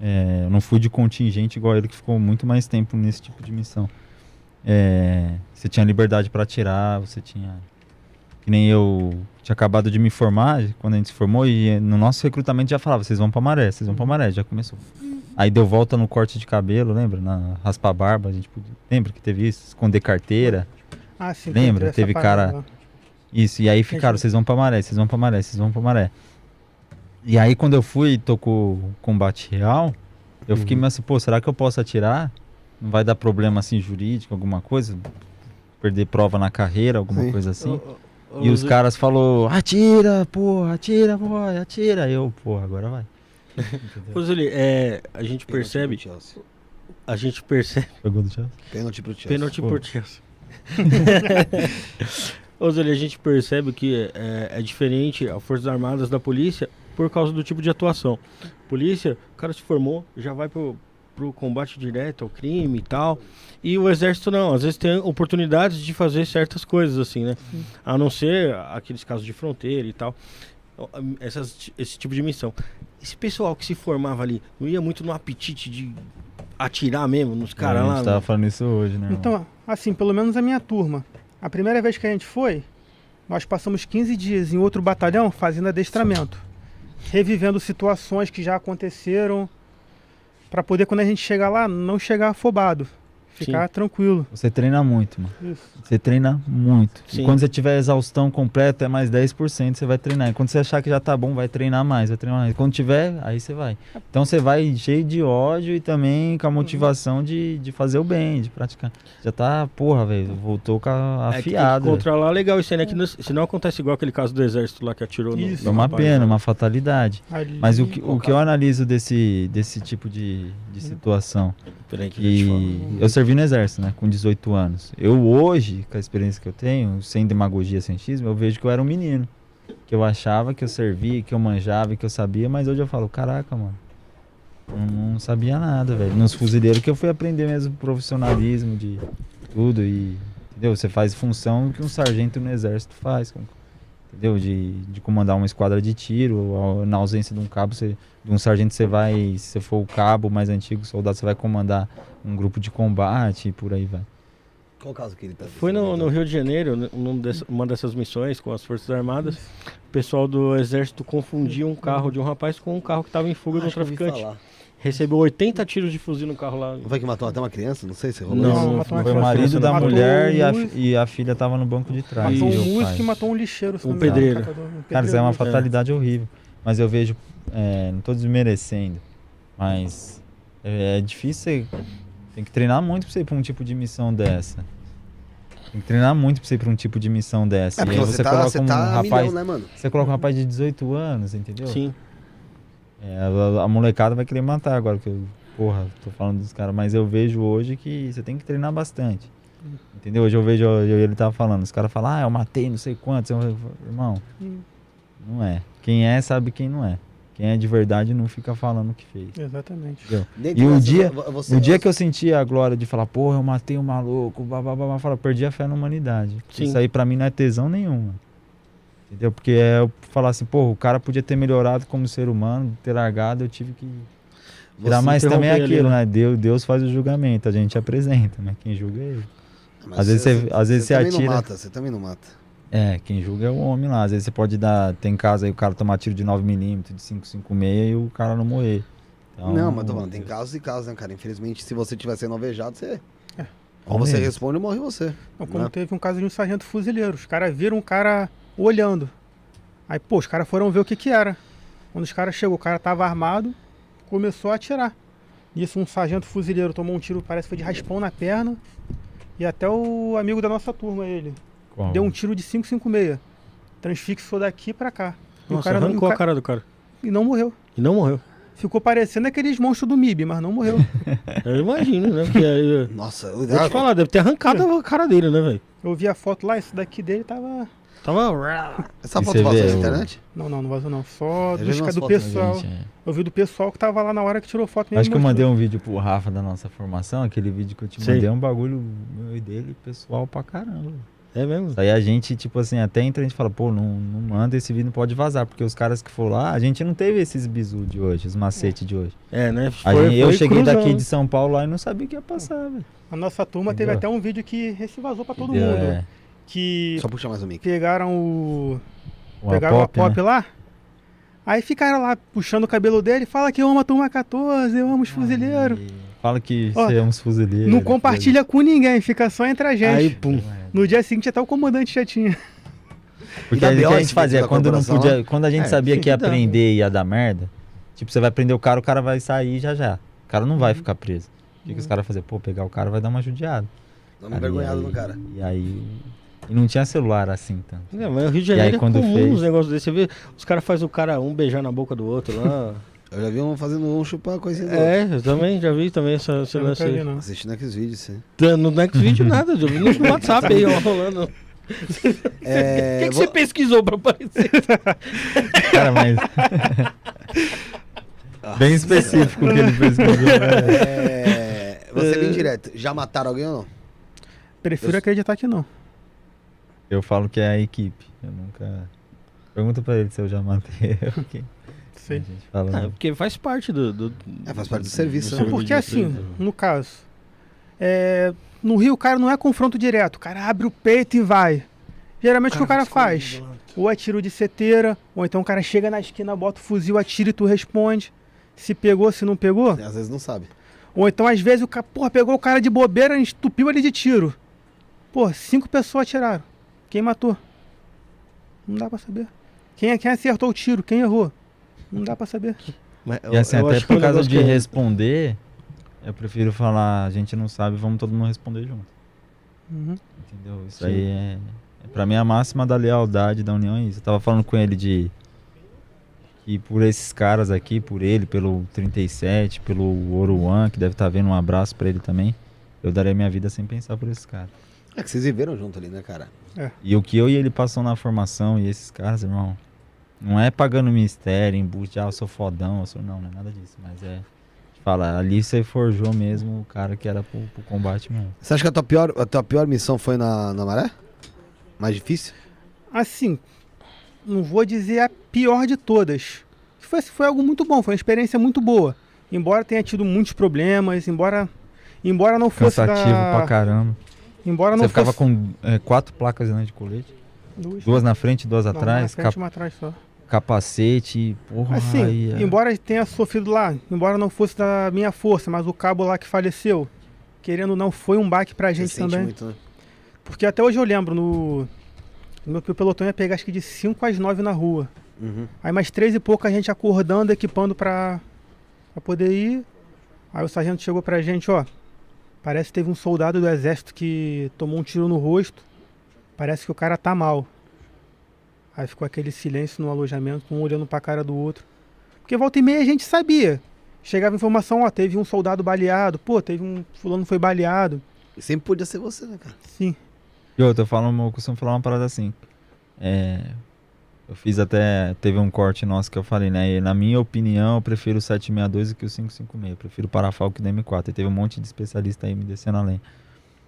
é, eu não fui de contingente igual ele que ficou muito mais tempo nesse tipo de missão. É, você tinha liberdade para atirar, você tinha. Que nem eu tinha acabado de me formar, quando a gente se formou, e no nosso recrutamento já falava, vocês vão pra maré, vocês vão pra maré, já começou. Aí deu volta no corte de cabelo, lembra? Na raspar a barba, a gente podia. Lembra que teve isso? Esconder carteira. Ah, sim, lembra? Teve cara- lá. Isso, e aí ficaram, vocês vão pra maré, vocês vão pra maré, vocês vão pra maré. E aí quando eu fui e tocou o combate real, eu fiquei meio assim, pô, será que eu posso atirar? Não vai dar problema assim jurídico, alguma coisa? Perder prova na carreira, alguma Sim. coisa assim? Ô, ô, E os caras falou, atira, porra, atira, boy, atira. Eu, porra, agora vai. Ô, Zuli, é, a gente percebe, Pênalti pro Chelsea. a gente percebe Pegou do Chelsea? Pênalti pro Chelsea. Pênalti Pô. por Chelsea. Ô, Zé, a gente percebe que é, é diferente a Forças Armadas da polícia por causa do tipo de atuação. Polícia, o cara se formou, já vai pro, pro combate direto ao crime e tal. E o exército não, às vezes tem oportunidades de fazer certas coisas assim, né? A não ser aqueles casos de fronteira e tal. Essas, esse tipo de missão. Esse pessoal que se formava ali, não ia muito no apetite de atirar mesmo nos caras a lá? gente né? tava falando isso hoje, né? irmão? Então, assim, pelo menos a minha turma. A primeira vez que a gente foi, nós passamos 15 dias em outro batalhão fazendo adestramento, revivendo situações que já aconteceram, para poder quando a gente chegar lá não chegar afobado, Ficar tranquilo. Você treina muito, mano. Isso. Você treina muito. Sim. E quando você tiver exaustão completa, é mais 10%, você vai treinar. E quando você achar que já tá bom, vai treinar mais, vai treinar mais. Quando tiver, aí você vai. Então você vai cheio de ódio e também com a motivação de, de fazer o bem, de praticar. Já tá, porra, velho, voltou com a É afiada. velho. controlar legal isso aí, né? Que não- se não acontece igual aquele caso do exército lá que atirou no. Isso. é no uma rapaz, pena, né? uma fatalidade. Ali- Mas o que, o que eu analiso desse, desse tipo de, de situação, Que eu eu servi no exército, né, com 18 anos. Eu hoje, com a experiência que eu tenho, sem demagogia, sem xismo, eu vejo que eu era um menino. Que eu achava que eu servia, que eu manjava, que eu sabia, mas hoje eu falo, caraca, mano, não, não sabia nada, velho. Nos fuzileiros que eu fui aprender mesmo profissionalismo de tudo e, entendeu? Você faz função que um sargento no exército faz, entendeu? De, de comandar uma esquadra de tiro, na ausência de um cabo, você, de um sargento você vai, se você for o cabo mais antigo, soldado, você vai comandar um grupo de combate e por aí vai. Qual o caso que ele tá Foi no, no Rio de Janeiro, num dessa- uma dessas missões com as Forças Armadas, o pessoal do exército confundia um carro de um rapaz com um carro que estava em fuga de um traficante. Recebeu 80 tiros de fuzil no carro lá. Não foi que matou até uma criança? Não sei se rolou Não, isso. não, Foi o marido da Matou mulher e a, um fi- músico- e a filha tava no banco de trás. Matou e um músico e matou um lixeiro. Um pedreiro. um Cara, isso é uma pedreiro. fatalidade horrível. Mas eu vejo, é, não tô desmerecendo, mas é, é difícil você. Tem que treinar muito pra você ir pra um tipo de missão dessa. Tem que treinar muito pra você ir pra um tipo de missão dessa. É e porque aí você, você tá, coloca você um tá a rapaz. milhão, né, mano? Você coloca um rapaz de 18 anos, entendeu? Sim. É, a, a molecada vai querer matar agora, que eu, porra, tô falando dos caras, mas eu vejo hoje que você tem que treinar bastante. Entendeu? Hoje eu vejo, eu- ele tava falando, os caras falam, ah, eu matei não sei quantos. Eu Irmão, Hum, não é. Quem é, sabe quem não é. Quem é de verdade não fica falando o que fez. Exatamente. E o dia- vo- você- No dia que eu senti a glória de falar, porra, eu matei um maluco, babá, eu falo, perdi a fé na humanidade. Sim. Isso aí pra mim não é tesão nenhum. Entendeu? Porque é eu falar assim, porra, o cara podia ter melhorado como ser humano, ter largado, eu tive que tirar. você Mas também é aquilo, né? né? Deus, Deus faz o julgamento, a gente apresenta, mas quem julga é ele. Mas às vezes você- às vezes você também atira- Não mata, você também não mata. É, quem julga é o homem lá. Às vezes você pode dar. Tem casa aí o cara tomar tiro de 9mm, de 556 e o cara não morrer. Então, não, mas tô falando, tem casos e casos, né, cara? Infelizmente, se você tiver sendo alvejado, você. Ou Morre. você responde ou morre você. Não, como né? teve um caso de um sargento fuzileiro. Os caras viram um cara olhando. Aí, pô, os caras foram ver o que que era. Quando os caras chegou, o cara tava armado, começou a atirar. Nisso, um sargento fuzileiro tomou um tiro, parece que foi de raspão na perna. E até o amigo da nossa turma, ele, Qual? deu um tiro de 556. Transfixou daqui pra cá. E o Nossa, cara não- arrancou e o a ca- cara do cara. E não morreu. E não morreu. Ficou parecendo aqueles monstros do MIB, mas não morreu. Eu imagino, né? Porque aí, Nossa, eu, vou te falar, deve ter arrancado a cara dele, né, velho? Eu vi a foto lá, esse daqui dele tava. Tava. essa E foto vazou na internet? Não, não, não vazou não. Só dos, do fotos, pessoal. Gente, é. Eu vi do pessoal que tava lá na hora que tirou foto mesmo. Acho que eu mandei um vídeo pro Rafa da nossa formação, aquele vídeo que eu te Sei. mandei, é um bagulho meu e dele, pessoal pra caramba. É mesmo? Aí a gente, tipo assim, até entra a gente fala, pô, não, não manda esse vídeo, não pode vazar, porque os caras que foram lá, a gente não teve esses bizu de hoje, os macetes de hoje. É, né? A Foi- gente- eu foi cheguei cruzão. daqui de São Paulo lá e não sabia o que ia passar, velho. A nossa turma teve Entendeu? até um vídeo que esse vazou pra todo Entendeu? mundo. É, Que Só puxa mais o mic. pegaram o. uma pegaram pop, a pop né? lá. Aí ficaram lá puxando o cabelo dele. Fala que eu amo a turma 14, eu amo os fuzileiros. Fala que Ó, você é uns fuzileiros. Não compartilha com ninguém, fica só entre a gente. Aí, pum. No dia seguinte até o comandante já tinha. Porque E a gente, a fazia, quando não podia, quando a gente É, sabia que ia que dá. prender e ia dar merda, tipo, você vai prender o cara, o cara vai sair já já. O cara não vai ficar preso. O que, que os caras faziam? Pô, pegar o cara vai dar uma judiada. Dá uma envergonhada aí, no cara. E aí. E não tinha celular assim tanto. É, mas o Rio de E aí, Janeiro é comum fez- uns negócios desses. Você vê, os caras fazem o cara um beijar na boca do outro lá. Eu já vi um fazendo um chupar coisinha é, eu também já vi também essa, esse Eu lance aí. não. Assistindo aqueles vídeos, sim. Tá, No Next Video nada, já vi no WhatsApp aí, ó, rolando. O É, que, que vou- você pesquisou pra aparecer? Cara, mas. Bem específico o que ele pesquisou. né? É, você bem direto. Já mataram alguém ou não? Prefiro Eu- acreditar que não. Eu falo que é a equipe. Eu nunca. Pergunta pra ele se eu já matei. Ok. Fala. Ah, né? porque faz parte do. do É, faz parte do serviço, do né? Porque assim, no caso, é, no Rio o cara não é confronto direto. O cara abre o peito e vai. Geralmente o que o cara faz? Ou é tiro de seteira, ou então o cara chega na esquina, bota o fuzil, atira e tu responde. Se pegou, se não pegou. Às vezes não sabe. Ou então, às vezes, o cara, porra, pegou o cara de bobeira e estupiu ele de tiro. Pô, cinco pessoas atiraram. Quem matou? Não dá pra saber. Quem, quem acertou o tiro? Quem errou? Não dá pra saber. Mas E assim, eu até acho que é por causa de que é- responder, eu prefiro falar, a gente não sabe, vamos todo mundo responder junto. Uhum. Entendeu? Isso Sim. aí é, é. Pra mim, a máxima da lealdade da união é isso. Eu tava falando com ele de. Que por esses caras aqui, por ele, pelo 37, pelo Oruan, que deve estar vendo um abraço pra ele também, eu daria minha vida sem pensar por esses caras. É que vocês viveram junto ali, né, cara? E o que eu e ele passou na formação e esses caras, irmão, não é pagando mistério, embuste, ah, eu sou fodão, eu sou. Não, não é nada disso. Mas é. Fala, ali você forjou mesmo o cara que era pro, pro combate mesmo. Você acha que a tua pior, a tua pior missão foi na, na maré? Mais difícil? Assim, não vou dizer a pior de todas. Foi, foi algo muito bom, foi uma experiência muito boa. Embora tenha tido muitos problemas, embora embora não fosse Cansativo da, pra caramba. embora não Você ficava fosse com é, quatro placas né, de colete. duas, Duas na frente, duas não, uma na atrás, frente, cap- uma atrás só. Capacete, porra. Assim, aí, é. embora tenha sofrido lá, embora não fosse da minha força, mas o cabo lá que faleceu, querendo ou não, foi um baque pra Você gente sente também. muito, né? Porque até hoje eu lembro, no, no meu pelotão ia pegar acho que de 5 às 9 na rua. Uhum. Aí mais três e pouco a gente acordando, equipando pra, pra poder ir. Aí o sargento chegou pra gente, ó. Parece que teve um soldado do exército que tomou um tiro no rosto. Parece que o cara tá mal. Aí ficou aquele silêncio no alojamento, um olhando pra cara do outro. Porque volta e meia a gente sabia. Chegava informação, ó, teve um soldado baleado, pô, teve um fulano foi baleado. E sempre podia ser você, né, cara? Sim. E eu, falo, eu costumo falar uma parada assim. É, eu fiz até. Teve um corte nosso que eu falei, né? E na minha opinião, eu prefiro o 762 do que o 556. Eu prefiro o Parafalco da M4. E teve um monte de especialista aí me descendo além.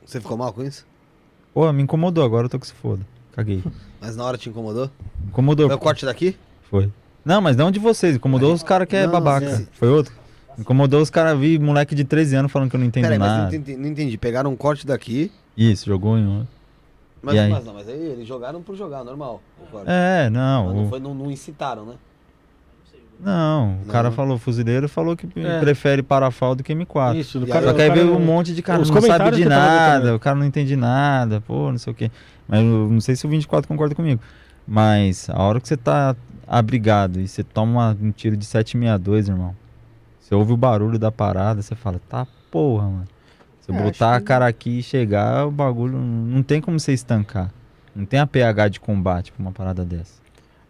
Você ficou mal com isso? Pô, me incomodou, agora eu tô que se foda. Caguei. Mas na hora te incomodou? Incomodou. Foi o corte daqui? Foi. Não, mas não de vocês. Incomodou os caras que é Não, babaca. sim. Foi outro. Incomodou os caras, vi moleque de 13 anos falando que eu não entendo Peraí, mas nada. não entendi, não entendi. Pegaram um corte daqui, Isso, jogou em um. mas, E aí? mas não, mas aí eles jogaram por jogar, normal. o corte. É, Mas não. não, o- foi, não, não incitaram, né? Não, o Não. cara falou, fuzileiro falou que É. prefere Parafal do que M4. Isso, do E cara, Só o que aí cara veio não- um monte de cara, não sabe de nada, o cara não entende nada, pô, não sei o quê. Mas eu não sei se o 24 concorda comigo. Mas a hora que você tá abrigado e você toma uma- um tiro de 762, irmão. Você ouve o barulho da parada, você fala, tá porra, mano. Se eu É, botar a cara aqui e chegar, o bagulho não tem como você estancar. Não tem a PH de combate pra uma parada dessa.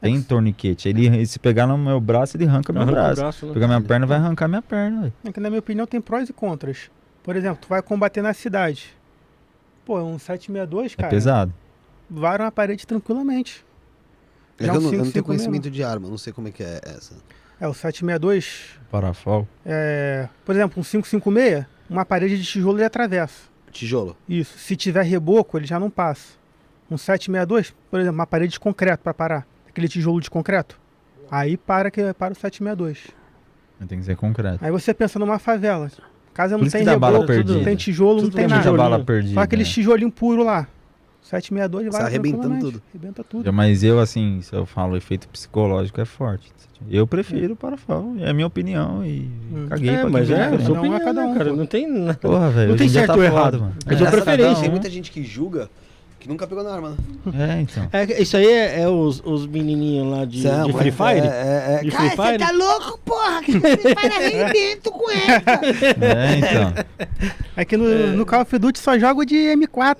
Tem torniquete. Ele, se pegar no meu braço, ele arranca meu Arranca braço. braço, né? Pegar minha perna, vai arrancar minha perna. É que na minha opinião tem prós e contras. Por exemplo, tu vai combater na cidade. Pô, um 762, É cara. pesado. Vara uma parede tranquilamente. É que Já eu, um não, eu não 556 tenho conhecimento de arma, não sei como é que é essa. É, o 762, Parafal. é, por exemplo, um 556, uma parede de tijolo ele atravessa. Tijolo. Isso. Se tiver reboco, ele já não passa. Um 762, por exemplo, uma parede de concreto para parar. Aquele tijolo de concreto. Aí para que para o 762. Tem que ser concreto. Aí você pensa numa favela. Casa não tem reboco, não perdida. tem tijolo, não Tudo tem é nada. Bala perdida. Só aquele né? tijolinho puro lá. 762 vai Sai arrebentando tudo. Arrebenta tudo. Mas eu, assim, se eu falo, o efeito psicológico é forte. Eu prefiro o Parafal. É a minha opinião e Hum. caguei É, pra mas é, tem a diferente. sua Não é opinião, cada um, né, cara. pô. Não tem nada. Porra, velho. Não tem certo tá ou errado. mano. É sua Essa preferência. Tem um. muita gente que julga que nunca pegou na arma, né? É, então. É, isso aí é, é os, os menininhos lá de, Não, de Free Fire? É, é, é. De Cara, Free Fire? você tá louco, porra? Que Free Fire arrebento com essa. É, então. Aqui no, no Call of Duty só jogo de M4.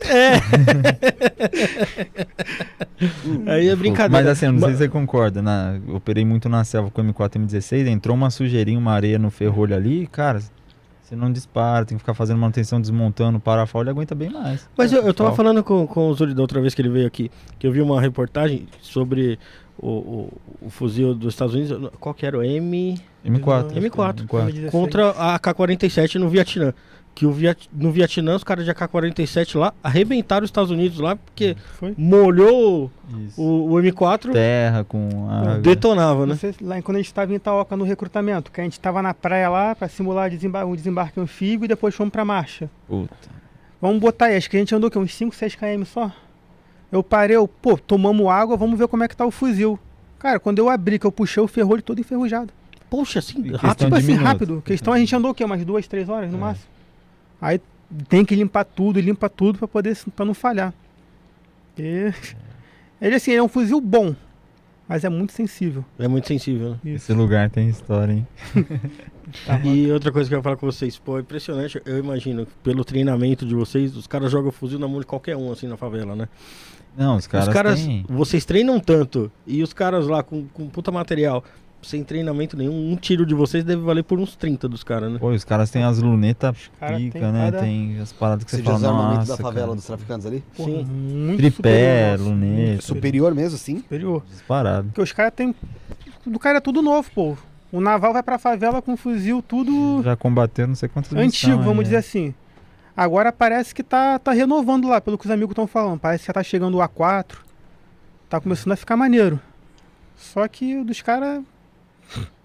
Aí é brincadeira. Mas assim, eu não sei se você concorda. Na, eu operei muito na selva com M4 M16, entrou uma sujeirinha, uma areia no ferrolho ali, cara. Você não dispara, tem que ficar fazendo manutenção, desmontando, o parafal, ele aguenta bem mais. Mas eu, eu tava falando com, com o Zuri da outra vez que ele veio aqui, que eu vi uma reportagem sobre o, o, o fuzil dos Estados Unidos. Qual que era? O M. M4. M4. M4. Contra a AK-47 no Vietnã. Que o Viet, no Vietnã, os caras de AK-47 lá arrebentaram os Estados Unidos lá, porque Foi? molhou o, o M4, Terra com água. detonava, né? Você, lá quando a gente estava em Itaoca no recrutamento, que a gente estava na praia lá para simular desembar um desembarque anfíbio e depois fomos pra marcha. Puta. Vamos botar aí, acho que a gente andou o quê? uns 5, 6 km só. Eu parei, eu, pô, tomamos água, vamos ver como é que tá o fuzil. Cara, quando eu abri, que eu puxei o ferrolho todo enferrujado. Poxa, assim, rápido. Tipo assim, minutos. rápido. Questão, a gente andou o quê? Umas duas, três horas no É. máximo. Aí tem que limpar tudo, limpa tudo pra poder para não falhar. E... Ele assim, ele é um fuzil bom, mas é muito sensível. É muito sensível, né? Esse lugar tem história, hein? Tá, E outra coisa que eu ia falar com vocês, pô, é impressionante, eu imagino, pelo treinamento de vocês, os caras jogam fuzil na mão de qualquer um, assim, na favela, né? Não, os caras, os caras, têm... vocês treinam tanto, e os caras lá com, com puta material, sem treinamento nenhum, um tiro de vocês deve valer por uns 30 dos caras, né? Pô, os caras têm as lunetas cara pica, né? cada- Tem as paradas que Você você já fala, o armamento da nossa, favela cara. dos traficantes ali? porra, Sim. muito Tripé, superior luneta. muito superior. Superior mesmo, sim. superior. Disparado. Porque os caras têm. Do cara é tudo novo, pô. O naval vai pra favela com fuzil tudo Já combateu não sei quantas antigo, vamos é. dizer assim. Agora parece que tá, tá renovando lá, pelo que os amigos estão falando. Parece que já tá chegando o A4. Tá começando a ficar maneiro. Só que o dos caras.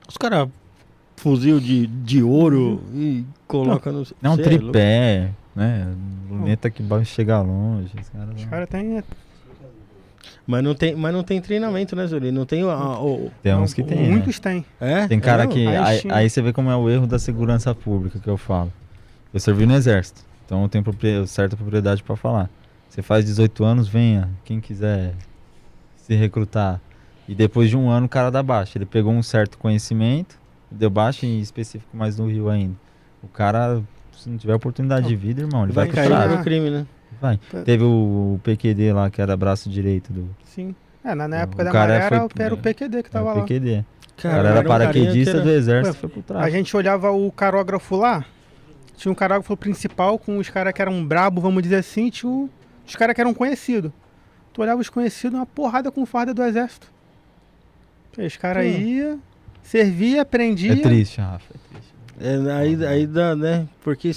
Os caras fuzil de, de ouro e coloca no... Não, Cê é tripé, né? Luneta que vai chegar longe. Os caras não- caras têm. Mas não tem, mas não tem treinamento, né, Zuri? Não tem o... a- o- Tem uns que tem. né? Muitos têm. É? Tem cara É, que. Aí Aí, você vê como é o erro da segurança pública que eu falo. Eu servi no exército, então eu tenho certa propriedade pra falar. Você faz 18 anos, venha. Quem quiser se recrutar. E depois de um ano o cara dá baixa. Ele pegou um certo conhecimento, deu baixa em específico mais no Rio ainda. O cara, se não tiver oportunidade de vida, irmão, ele vai, Vai cair no crime, né? Vai. Teve o PQD lá, que era braço direito do. Sim. É, na, na O época da cara maré era, foi- o- era o PQD que é, tava o lá. PQD. O Cara, cara era um carinha paraquedista que era- do exército, Ué, foi pro A tráfico. gente olhava o carógrafo lá, tinha um carógrafo principal com os caras que eram brabo, vamos dizer assim, tinha o- os caras que eram conhecidos. Tu olhava os conhecidos, uma porrada com farda do exército. Os caras iam, servia, aprendia. É triste, Rafa, é triste. É, aí, aí dá, né? Porque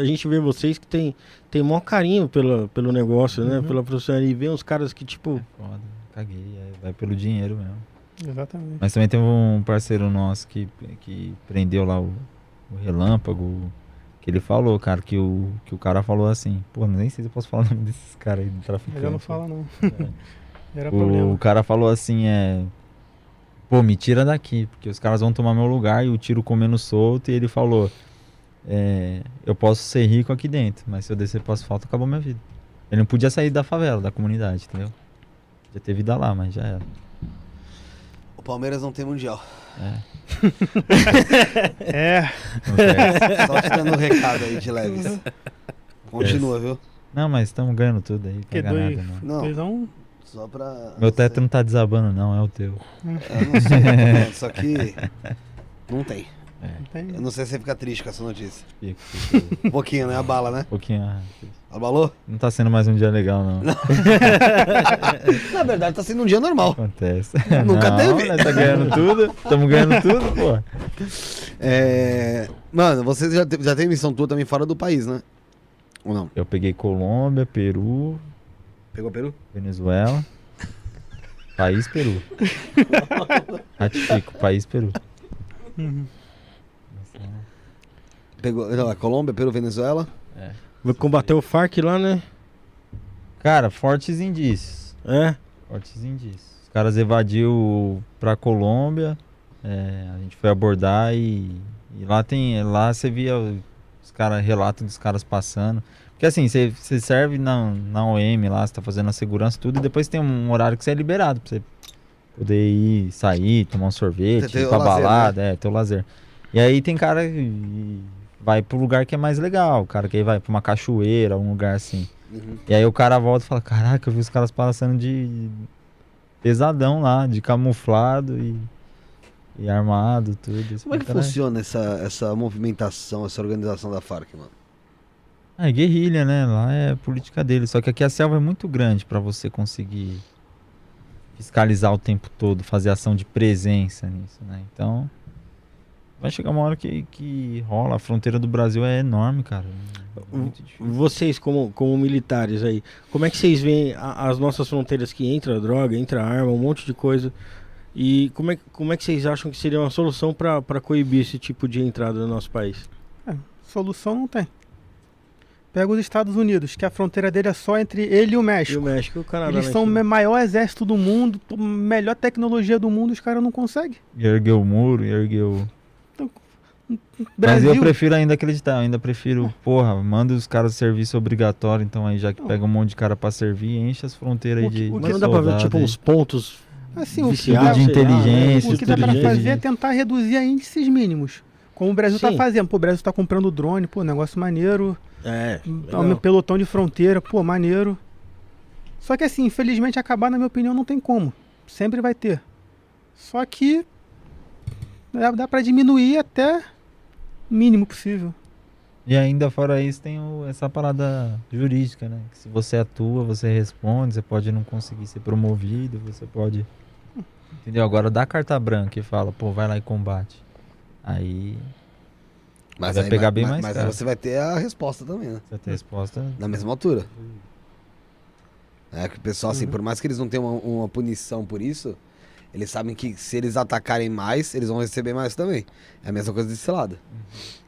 a gente vê vocês que tem, tem maior carinho pelo, pelo negócio, né? Uhum. Pela profissão. E vê uns caras que, tipo, É foda, caguei, aí vai pelo dinheiro mesmo. Exatamente. Mas também teve um parceiro nosso que, que prendeu lá o, o relâmpago, que ele falou, cara, que o, que o cara falou assim, pô, nem sei se eu posso falar o nome desses caras aí do traficante. Melhor não fala não. É. Era O problema. cara falou assim, é. Pô, me tira daqui, porque os caras vão tomar meu lugar e o tiro comendo solto. E ele falou: é, Eu posso ser rico aqui dentro, mas se eu descer pro asfalto, acabou minha vida. Ele não podia sair da favela, da comunidade, entendeu? Podia ter vida lá, mas já era. O Palmeiras não tem mundial. É, Não, sei. Só te dando um recado aí de leves. Continua, viu? não mas estamos ganhando tudo aí, que dois. nada, não. Não. Dois a um. Só pra. Meu teto não tá desabando, não, é o teu. Eu não sei, tá falando, só que. Não tem. Não tem. Eu não sei se você fica triste com essa notícia. Fico, fico Um pouquinho, né? A bala, né? um pouquinho. ah, Abalou? Não tá sendo mais um dia legal, não. Na verdade, tá sendo um dia normal. Acontece. Nunca não, teve. Nós tá ganhando tudo. Estamos ganhando tudo, pô. É... Mano, você já, te- já tem missão tua também fora do país, né? Ou não? Eu peguei Colômbia, Peru, Pegou Peru? Venezuela. País Peru. Ratifico, país Peru. Uhum. Pegou olha lá, Colômbia, Peru, Venezuela. vai combater o Farc lá, né? Cara, fortes indícios. É. Fortes indícios. Os caras evadiu pra Colômbia. é, a gente foi abordar e, e lá tem. Lá você via os caras, relato dos caras passando. Porque assim, você, você serve na, na OM lá, você tá fazendo a segurança tudo, e depois tem um horário que você é liberado pra você poder ir, sair, tomar um sorvete, ir pra lazer, balada, é, ter o lazer. E aí tem cara que vai pro lugar que é mais legal, o cara que vai pra uma cachoeira, um lugar assim. Uhum. E aí o cara volta e fala, caraca, eu vi os caras passando de pesadão lá, de camuflado e, e armado, tudo. Como é que funciona essa, essa movimentação, essa organização da FARC, mano? Ah, é guerrilha, né? Lá é política dele. Só que aqui a selva é muito grande pra você conseguir fiscalizar o tempo todo, fazer ação de presença nisso, né? Então, vai chegar uma hora que, que rola. A fronteira do Brasil é enorme, cara. É muito difícil. Vocês, como, como militares aí, como é que vocês veem a- as nossas fronteiras que entra droga, entra arma, um monte de coisa? E como é, que- como é que vocês acham que seria uma solução para coibir esse tipo de entrada no nosso país? Solução não tem. Pega os Estados Unidos, que a fronteira dele é só entre ele e o E o México. México e o Canadá. Eles são o que- maior exército do mundo, melhor tecnologia do mundo, os caras não conseguem. E ergueu o muro, e ergueu. Mas Brasil, eu prefiro ainda acreditar, eu ainda prefiro, porra, manda os caras serviço obrigatório, então aí já que Não. pega um monte de cara pra servir, enche as fronteiras O que- de. o Mas de não dá pra ver, tipo, uns pontos assim, o que dá, de lá, né? inteligência, o que dá pra inteligência. fazer é tentar reduzir a índices mínimos. Como o Brasil tá Sim. fazendo. Pô, o Brasil tá comprando drone, pô, negócio maneiro. É, É um legal. pelotão de fronteira, pô, maneiro. Só que assim, infelizmente acabar, na minha opinião, não tem como. Sempre vai ter. Só que dá, dá para diminuir até o mínimo possível. E ainda fora isso tem o- essa parada jurídica, né? Que se você atua, você responde, você pode não conseguir ser promovido, você pode. Entendeu? Agora dá carta branca e fala, pô, vai lá e combate. Aí Mas Vai aí, pegar mas- bem mas, mais Mas caro. você vai ter a resposta também, né? você tem resposta. Na mesma altura. É que o pessoal, assim, Uhum. por mais que eles não tenham uma, uma punição por isso, eles sabem que se eles atacarem mais, eles vão receber mais também. É a mesma coisa desse lado.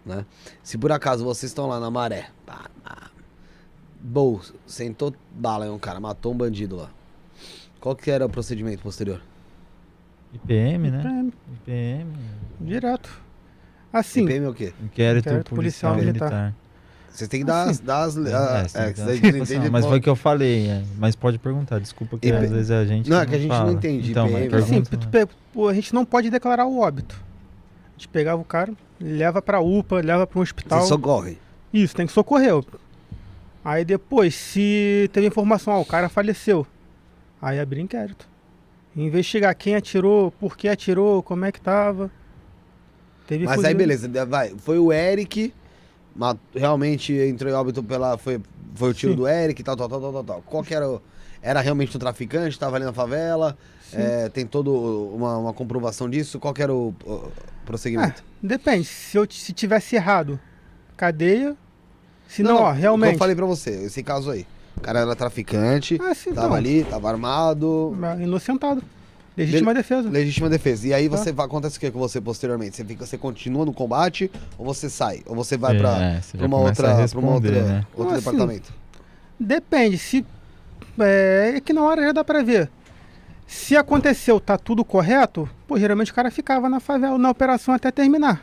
Né? Se por acaso vocês estão lá na maré, pá, pá, bol, sentou bala em um cara, matou um bandido lá. Qual que era o procedimento posterior? IPM, né? É, IPM. direto. Assim, CPM é o quê? Inquérito, Inquérito policial, policial militar. Vocês têm que dar, as- dar as. É, ah, é, não Mas foi o que eu falei, é. mas pode perguntar, desculpa que IP às vezes é a gente Não, é que a gente não fala. entende, Então, IPM. mas assim, tu a gente não pode declarar o óbito. A gente pegava o cara, leva pra UPA, leva pra um hospital. Vocês socorrem. Isso, tem que socorrer. Aí depois, se teve informação, ó, o cara faleceu. Aí abrir inquérito. Investigar quem atirou, por que atirou, como é que tava. Teve Mas fuzil- aí, beleza, vai. Foi o Eric, realmente entrou em óbito pela. Foi, foi o tiro Sim. do Eric, tal, tal, tal, tal, tal, tal. Qual que era o. Era realmente um traficante, tava ali na favela. É, tem toda uma, uma comprovação disso. Qual que era o, o prosseguimento? Depende, se eu se tivesse errado, cadeia. Se não, ó, Como realmente. eu falei pra você, esse caso aí. O cara era traficante, Ah, sim, tava então. ali, tava armado. Inocentado. Legítima defesa. Legítima defesa. E aí Tá. você vai, acontece o que com você posteriormente? Você fica, você continua no combate ou você sai? Ou você vai pra, É, você pra já uma outra, a pra uma outra, né? outro Ah, sim. departamento? Depende, se. É, é que na hora já dá pra ver. Se aconteceu, tá tudo correto, pô, geralmente o cara ficava na favela, na operação até terminar.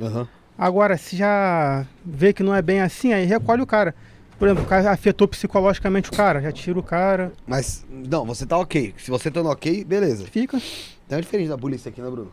Aham. Agora, se já vê que não é bem assim, aí recolhe o cara. Por exemplo, o cara afetou psicologicamente o cara, já tira o cara, Mas, não, você tá ok. Se você tá no ok, beleza. fica. Então é diferente da polícia aqui, né, Bruno?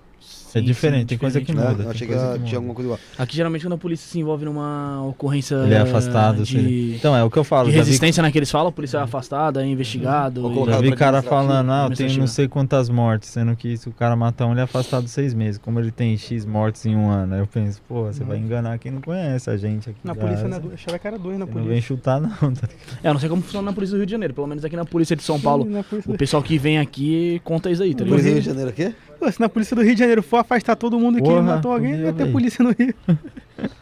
É Sim, diferente, sim, tem coisa que diferente. Né? muda. Eu tem achei que coisa tinha alguma coisa igual. Aqui geralmente quando a polícia se envolve numa ocorrência Ele é afastado. de, Então, é o que eu falo. de já vi- resistência, né? Que eles falam, polícia é afastada, é investigado. E- colocar Já vi cara falando, ah, eu tenho não sei quantas mortes, sendo que se o cara matar um, ele é afastado seis meses. Como ele tem X mortes em um ano. Aí eu penso, pô, você vai enganar quem não conhece a gente aqui. Na já, polícia, né? Eu achava que era dois na você não vem polícia. chutar, não. Tá? É, eu não sei como funciona na polícia do Rio de Janeiro. Pelo menos aqui na polícia de São Paulo. Sim, na polícia O pessoal que vem aqui conta isso aí, tá Polícia ligado? do Rio de Janeiro aqui? Pô, se na polícia do Rio de Janeiro for afastar todo mundo que Porra, matou alguém, vai ter polícia no Rio.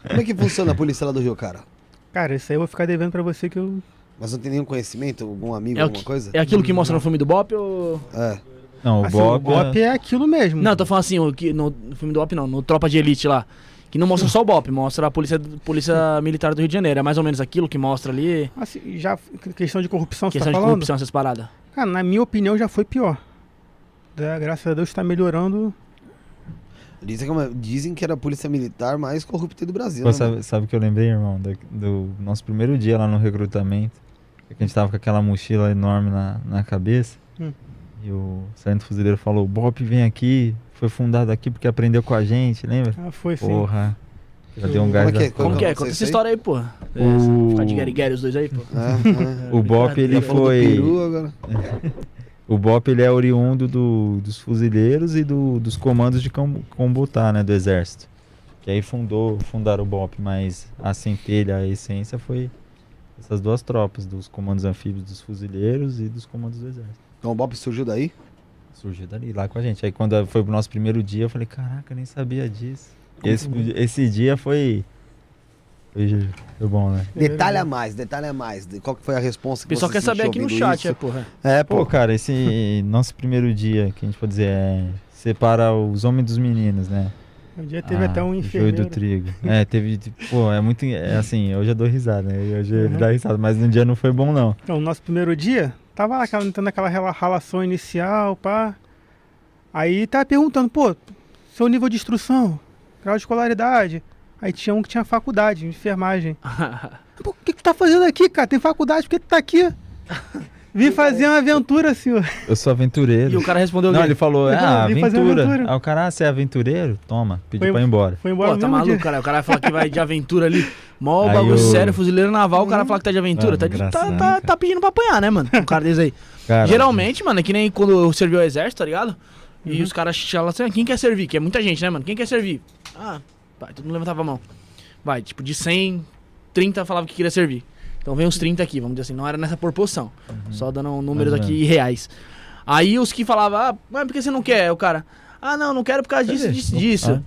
Como é que funciona a polícia lá do Rio, cara? Cara, isso aí eu vou ficar devendo pra você que eu. Mas não tem nenhum conhecimento, algum amigo, É alguma que- coisa? É aquilo que mostra no filme do Bop ou. É. Não, o Assim, Bob. o golpe é... aquilo mesmo. Não, eu tô falando assim, o que, no, no filme do Bop não, no Tropa de Elite lá. Que não mostra só o Bop, mostra a polícia, polícia militar do Rio de Janeiro. É mais ou menos aquilo que mostra ali. Assim, já questão de corrupção, você Questão tá de falando? corrupção, essas paradas. Cara, na minha opinião já foi pior. É, graças a Deus tá melhorando. Dizem que, é uma- dizem que era a polícia militar mais corrupta do Brasil. Pô, né, sabe, mano? sabe o que eu lembrei, irmão? Da- do nosso primeiro dia lá no recrutamento. Que a gente tava com aquela mochila enorme na, na cabeça. Hum. E o sargento fuzileiro falou: o Bop vem aqui, foi fundado aqui porque aprendeu com a gente, lembra? Ah, foi sim. Porra. Já Eu- deu um Como gás é que da é? porra. Como que é? aconteceu Conta essa história aí, pô. É, O- Ficar de Gary Gary os dois aí, pô. É, é. O Bop, ele do foi. peru agora. O Bop ele é oriundo do- dos fuzileiros e do- dos comandos de com- combutar, né, do exército. Que aí fundou, fundaram o Bop, mas a centelha, a essência foi essas duas tropas, dos comandos anfíbios dos fuzileiros e dos comandos do exército. Então o Bob surgiu daí? Surgiu dali, lá com a gente. Aí quando foi pro nosso primeiro dia, eu falei, caraca, eu nem sabia disso. Esse, esse dia foi... Foi, foi bom, né? Detalha mais, detalha mais. de Qual que foi a resposta O que pessoal você quer saber aqui no chat, isso? é, porra. É, Pô, pô. cara, esse nosso primeiro dia, que a gente pode dizer, é separa os homens dos meninos, né? Um dia teve Ah, até um Joio enfermeiro. do trigo. É, teve. Pô, é muito. É assim, hoje eu dou risada, né? Hoje ele Uhum. dá risada, mas no dia não foi bom, não. Então, o nosso primeiro dia, tava lá aquela, tendo aquela rela- relação inicial, pá. Aí tava perguntando, pô, seu nível de instrução, grau de escolaridade. Aí tinha um que tinha faculdade, de enfermagem. Pô, o que que tu tá fazendo aqui, cara? Tem faculdade, por que tu tá aqui? Vim fazer uma aventura, senhor. Eu sou aventureiro. E o cara respondeu Não, o ele falou, falou, ah, vim fazer aventura. aventura. Aí o cara, ah, você é aventureiro? Toma, pediu Foi- pra ir embora. Foi embora Pô, tá maluco, dia. cara. O cara fala que vai de aventura ali. Mó bagulho o- sério, fuzileiro naval, o cara fala que tá de aventura. Ah, tá, de- tá, tá, tá pedindo pra apanhar, né, mano? Um cara desse aí. Cara, Geralmente, mano, é que nem quando eu servi ao exército, tá ligado? E Uhum. os caras falam assim, ah, quem quer servir? Que é muita gente, né, mano? Quem quer servir? Ah, vai, todo mundo levantava a mão. Vai, tipo, de 100, 30 falava que queria servir. Então vem os 30 aqui, vamos dizer assim, não era nessa proporção. Só dando números ou aqui reais. Aí os que falavam, ah, mas por que você não quer? O cara, ah, não, não quero por causa disso, disso, disso. Ah.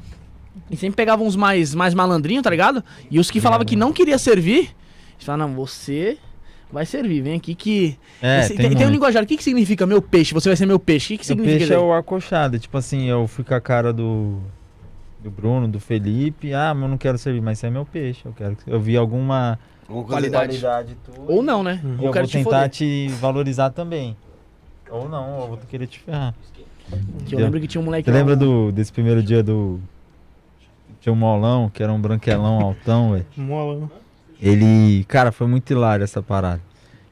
E sempre pegavam uns mais, mais malandrinhos, tá ligado? E os que falavam que não queria servir, eles falavam, não, você vai servir, vem aqui que... É, Esse- tem, tem, um linguajar, o que, que significa meu peixe? Você vai ser meu peixe, o que, que significa peixe isso é o acolchado. Tipo assim, eu fui com a cara do, do Bruno, do Felipe. Ah, mas eu não quero servir, mas você é meu peixe. Eu quero que eu vi alguma Qualidade. tua. Ou não, né? Ou eu vou quero te tentar foder. te valorizar também. Ou não, ou vou querer te ferrar. Que eu lembro que tinha um moleque Você lembra do, desse primeiro dia do. Tinha um molão, que era um branquelão altão, velho. Mola. né? Ele. Cara, foi muito hilário essa parada.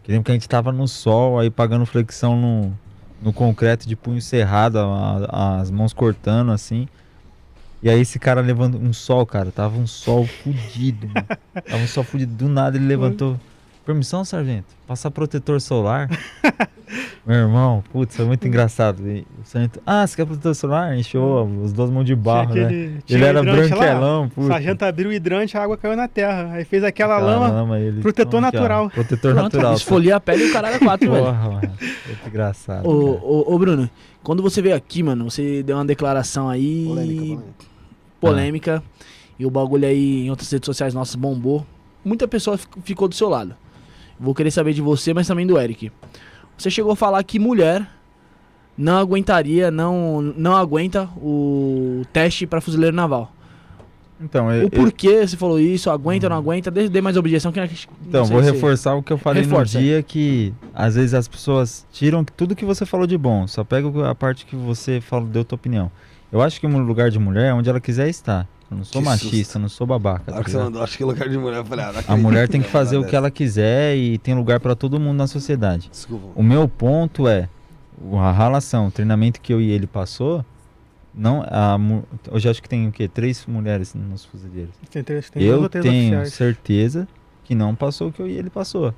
Eu lembro que a gente tava no sol, aí pagando flexão no, no concreto de punho cerrado, a- as mãos cortando assim. E aí esse cara levando um sol, cara, tava um sol fudido, mano. Tava um sol fudido. Do nada ele levantou. Permissão, sargento? Passar protetor solar? Meu irmão, putz, foi muito engraçado. E o sargento, ah, você quer protetor solar? Encheu as duas mãos de barro, tinha né? aquele, tinha Ele o era branquelão, O putz. sargento abriu o hidrante, a água caiu na terra. Aí fez aquela Aquela lama. ele- protetor ó, natural. Protetor Pronto, natural. esfolia a pele e o caralho é quatro, velho. Porra, mano. Muito engraçado. Ô, ô, ô, Bruno, quando você veio aqui, mano, você deu uma declaração aí polêmica, polêmica. polêmica, e o bagulho aí em outras redes sociais nossas bombou. Muita pessoa fic- ficou do seu lado. Vou querer saber de você, mas também do Eric. Você chegou a falar que mulher não aguentaria, não, não aguenta o teste pra fuzileiro naval. Então, eu, O porquê você falou isso, aguenta ou não aguenta? Dê, dê mais objeção que não então vou se- reforçar o que eu falei Reforça. no dia que às vezes as pessoas tiram tudo que você falou de bom, só pega a parte que você falou, deu tua opinião. Eu acho que um lugar de mulher é onde ela quiser estar. Eu não sou Que machista, susto. não sou babaca. Tá que mandou, acho que lugar de mulher, eu falei, ah, não A mulher tem que numa fazer o que ela quiser e tem lugar pra todo mundo na sociedade. Desculpa. O meu ponto é o- a relação, o treinamento que eu e ele passou. Não, a, hoje acho que tem o quê? Três mulheres nos fuzileiros. Tem três, tem eu tenho oficiais. certeza que não passou o que eu e ele passou.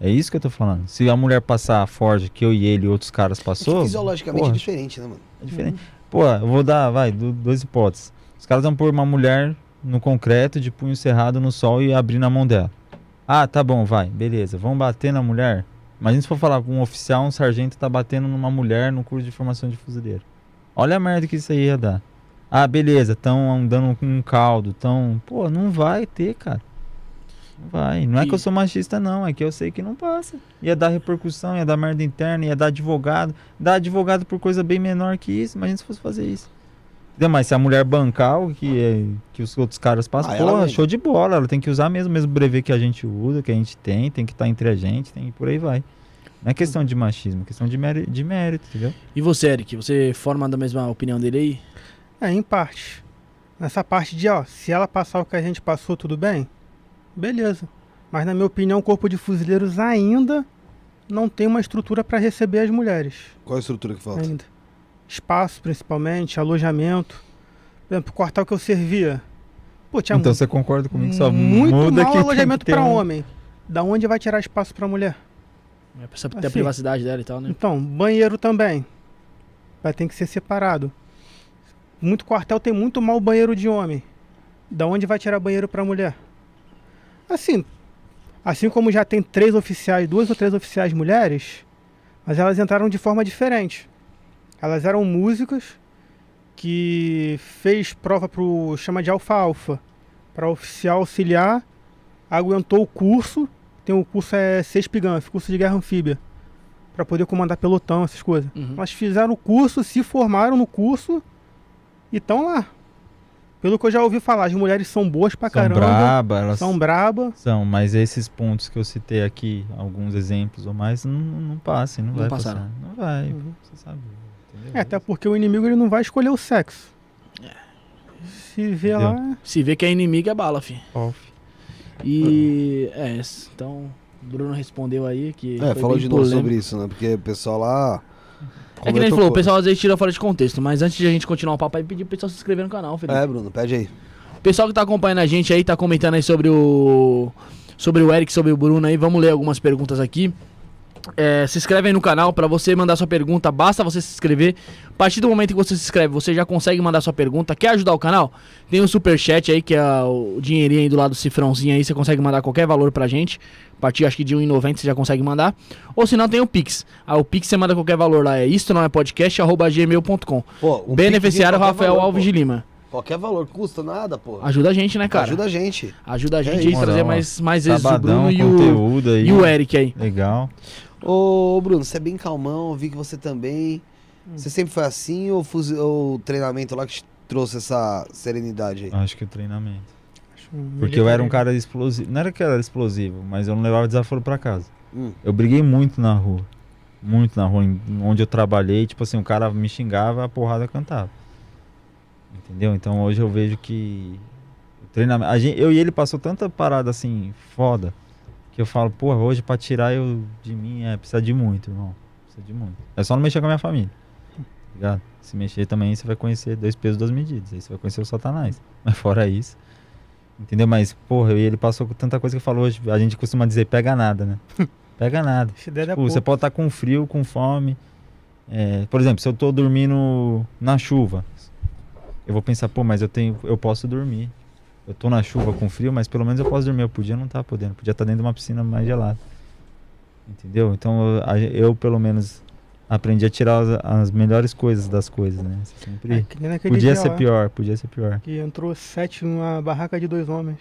É isso que eu tô falando. Se a mulher passar a Ford que eu e ele e outros caras É que passou, fisiologicamente porra, é diferente, né, mano? é diferente. Pô, eu vou dar, vai, du- duas hipóteses. Os caras vão pôr uma mulher no concreto de punho cerrado no sol e abrir na mão dela. Ah, tá bom, vai, beleza. Vamos bater na mulher. Imagina se for falar com um oficial, um sargento tá batendo numa mulher no curso de formação de fuzileiro. Olha a merda que isso aí ia dar. Ah, beleza, tão andando com um caldo, tão. Pô, não vai ter, cara. Não vai. Não é que eu sou machista, não. É que eu sei que não passa. Ia dar repercussão, ia dar merda interna, ia dar advogado. Dar advogado por coisa bem menor que isso. Imagina se fosse fazer isso. Entendeu? Mas se a mulher bancar o que, é, que os outros caras passam, Ah, ela porra, show de bola. Ela tem que usar mesmo o mesmo brevet que a gente usa, que a gente tem, tem que estar entre a gente, tem e por aí vai. Não é questão de machismo, é questão de mérito, de mérito entendeu? E você, Eric, você forma da mesma opinião dele aí? É, em parte. Nessa parte de, ó, se ela passar o que a gente passou, tudo bem? Beleza. Mas na minha opinião, o corpo de fuzileiros ainda não tem uma estrutura para receber as mulheres. Qual a estrutura que falta? Ainda. Espaço, principalmente, alojamento. Por exemplo, o quartel que eu servia. Pô, tinha então mu- você concorda comigo? Só muito muda mau que alojamento que para um- homem. Da onde vai tirar espaço para mulher? É pra saber ter a Assim. privacidade dela e tal, né? Então, banheiro também. Vai ter que ser separado. Muito quartel tem muito mal banheiro de homem. Da onde vai tirar banheiro para mulher? Assim, assim como já tem três oficiais, duas ou três oficiais mulheres, mas elas entraram de forma diferente. Elas eram músicas que fez prova pro chama de alfa-alfa para oficial auxiliar, aguentou o curso, tem o curso é CESPIGANF, curso de guerra anfíbia para poder comandar pelotão, essas coisas. Uhum. Elas fizeram o curso, se formaram no curso e estão lá. Pelo que eu já ouvi falar, as mulheres são boas pra São caramba. braba, elas São braba. são, mas esses pontos que eu citei aqui, alguns exemplos ou mais, não, não passem, não, Não vai passaram. passar. Não vai, Uhum. você sabe. Entendeu? É, até porque o inimigo ele não vai escolher o sexo. Se vê Entendeu? lá. Se vê que é inimigo, é bala, fi. Off. E. É, então. O Bruno respondeu aí que. É, foi falou bem de novo polêmico. sobre isso, né? Porque o pessoal lá. É que nem ele falou, o pessoal às vezes tira fora de contexto, mas antes de a gente continuar o papo aí, pedir pro pessoal se inscrever no canal, Felipe. É, Bruno, pede aí. O pessoal que tá acompanhando a gente aí, tá comentando aí sobre o. Sobre o Eric, sobre o Bruno aí, vamos ler algumas perguntas aqui. É, se inscreve aí no canal pra você mandar sua pergunta, basta você se inscrever. A partir do momento que você se inscreve, você já consegue mandar sua pergunta. Quer ajudar o canal? Tem o superchat aí, que é o dinheirinho aí do lado do cifrãozinho aí, você consegue mandar qualquer valor pra gente. A partir acho que de 1,90 você já consegue mandar. Ou se não, tem o Pix. Ah, o Pix você manda qualquer valor lá, é isto não é podcast, arroba gmail.com. Pô, um Beneficiário Rafael valor, Alves pô. de Lima. Qualquer valor, custa nada, pô. Ajuda a gente, né, cara? Ajuda a gente. Ajuda a gente É aí a isso. trazer Moral, mais, mais vezes o Sabadão, Bruno e o, aí. e o Eric aí. Legal. Ô, Bruno, você é bem calmão, eu vi que você também. Você sempre foi assim ou, fuzi- ou o treinamento lá que te trouxe essa serenidade aí? Acho que o treinamento. Porque eu era um cara explosivo. Não era que eu era explosivo, mas eu não levava desaforo pra casa. Hum. Eu briguei muito na rua. Muito na rua. Onde eu trabalhei, tipo assim, o cara me xingava, a porrada cantava. Entendeu? Então hoje eu vejo que treinamento. A gente, eu e ele passou tanta parada assim, foda, que eu falo, porra, hoje pra tirar eu de mim é precisa de muito, irmão. Precisa de muito. É só não mexer com a minha família. tá Ligado? Se mexer também, você vai conhecer dois pesos, duas medidas. Aí você vai conhecer o Satanás. Mas fora isso. Entendeu? Mas, porra, e ele passou com tanta coisa que falou hoje. A gente costuma dizer, pega nada, né? Pega nada. É Tipo, você pode estar com frio, com fome. É, por exemplo, se eu tô dormindo na chuva, eu vou pensar, pô, mas eu tenho, eu posso dormir. Eu tô na chuva com frio, mas pelo menos eu posso dormir. Eu podia não estar podendo, podia estar dentro de uma piscina mais gelada. Entendeu? Então eu, eu, pelo menos aprendi a tirar as, as melhores coisas das coisas, né? Sempre É, podia dia ser lá, pior, podia ser pior. Que entrou sete numa barraca de dois homens.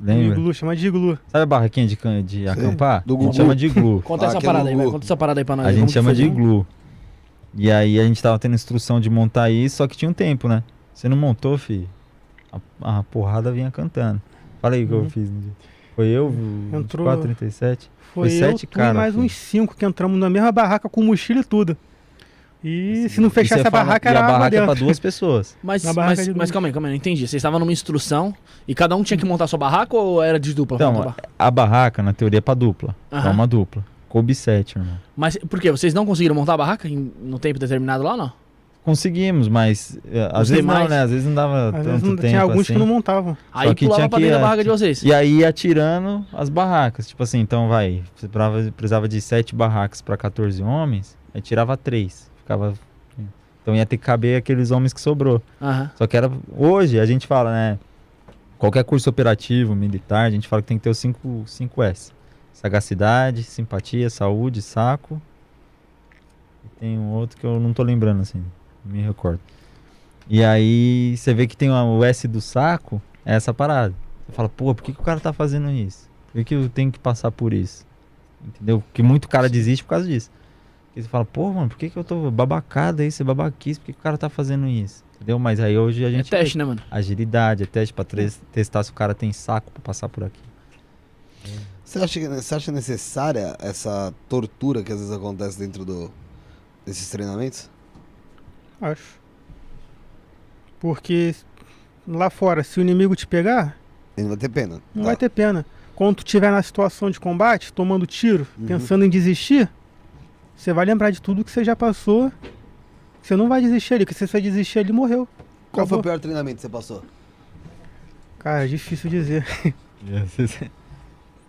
Lembra? Iglu, chama de iglu. Sabe a barraquinha de, can- de acampar? do a gente chama de iglu. Conta Ah, essa parada aí, vai. Conta essa parada aí pra nós. A gente chama de iglu. E aí a gente tava tendo instrução de montar isso, só que tinha um tempo, né? Você não montou, fi. A, a porrada vinha cantando. Fala aí o que eu Uhum. fiz no dia. Foi eu, o Entrou- 24, 37. Foi, Foi eu, sete tu cara, e mais filho. uns cinco que entramos na mesma barraca com mochila e tudo. E se não E fechasse a barraca, era a barraca é pra duas pessoas. Mas, mas, de mas calma aí, calma aí, não entendi. Vocês estavam numa instrução e cada um tinha que montar sua barraca ou era de dupla? Então, a barraca, na teoria, é pra dupla. É uma dupla. Coube sete, irmão. Mas por quê? Vocês não conseguiram montar a barraca em, no tempo determinado lá não? Conseguimos, mas é, às vezes não, demais? né? Às vezes não dava Às tanto vezes não- tempo tinha alguns assim. que não montavam. Aí que pulava tinha pra dentro da barraca de vocês. E aí ia tirando as barracas. Tipo assim, então vai. Você precisava, precisava de sete barracas pra 14 homens, aí tirava três. Ficava. Então ia ter que caber aqueles homens que sobrou. Aham. Só que era. Hoje a gente fala, né? Qualquer curso operativo, militar, a gente fala que tem que ter os 5 cinco S. Sagacidade, simpatia, saúde, saco. E tem um outro que eu não tô lembrando, assim. Me recordo. E aí você vê que tem uma- o S do saco, é essa parada. Você fala, pô, por que, que o cara tá fazendo isso? Por que, que eu tenho que passar por isso? Entendeu? Porque muito cara desiste por causa disso. Porque você fala, pô, mano, por que, que eu tô babacada aí, você babaquice, por que, que o cara tá fazendo isso? Entendeu? Mas aí hoje a É gente. teste, né, mano? Agilidade, é teste pra testar se o cara tem saco pra passar por aqui. Você acha, que- você acha necessária essa tortura que às vezes acontece dentro do, desses treinamentos? Acho. Porque lá fora, se o inimigo te pegar, Ele não vai ter pena. não Tá. vai ter pena. Quando tu estiver na situação de combate, tomando tiro, Uhum. pensando em desistir, você vai lembrar de tudo que você já passou. Você não vai desistir ali, porque se você desistir ali, morreu. Qual foi o pior treinamento que você passou? Cara, é difícil dizer.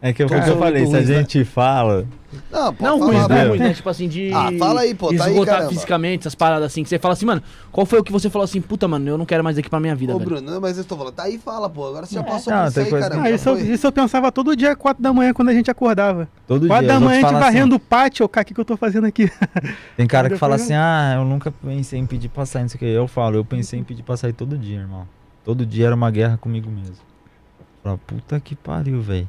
É que eu, Todos que eu falei, se a né? gente fala. Não, pode Não falar, ruins, não né? ruins, né? Tipo assim, de. Ah, fala aí, pô, tá aí, esgotar caramba. fisicamente, essas paradas assim, que você fala assim, mano, qual foi o que você falou assim, puta, mano, eu não quero mais aqui pra minha vida, Ô, velho. Bruno, não, mas eu estou falando. Tá aí, fala, pô. Agora você já É. passou Não, por isso aí, coisa- caramba. Ah, isso, eu, isso eu pensava todo dia, 4 da manhã, quando a gente acordava. Todo 4 dia. da manhã, a gente assim, varrendo o pátio, o cara, o que, que eu tô fazendo aqui? Tem cara que fala assim, ah, eu nunca pensei em pedir pra sair, não sei o que. Eu falo, eu pensei em pedir pra sair todo dia, irmão. Todo dia era uma guerra comigo mesmo. Fala, puta que pariu, velho.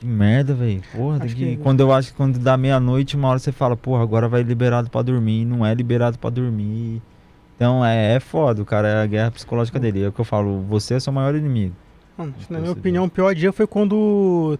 Que merda, velho. Porra, que... que- quando eu acho que quando dá meia-noite, uma hora você fala, porra, agora vai liberado pra dormir. Não é liberado pra dormir. Então é, é foda, o cara é a guerra psicológica dele. É o que eu falo, você é seu maior inimigo. Mano, na minha opinião, o pior dia foi quando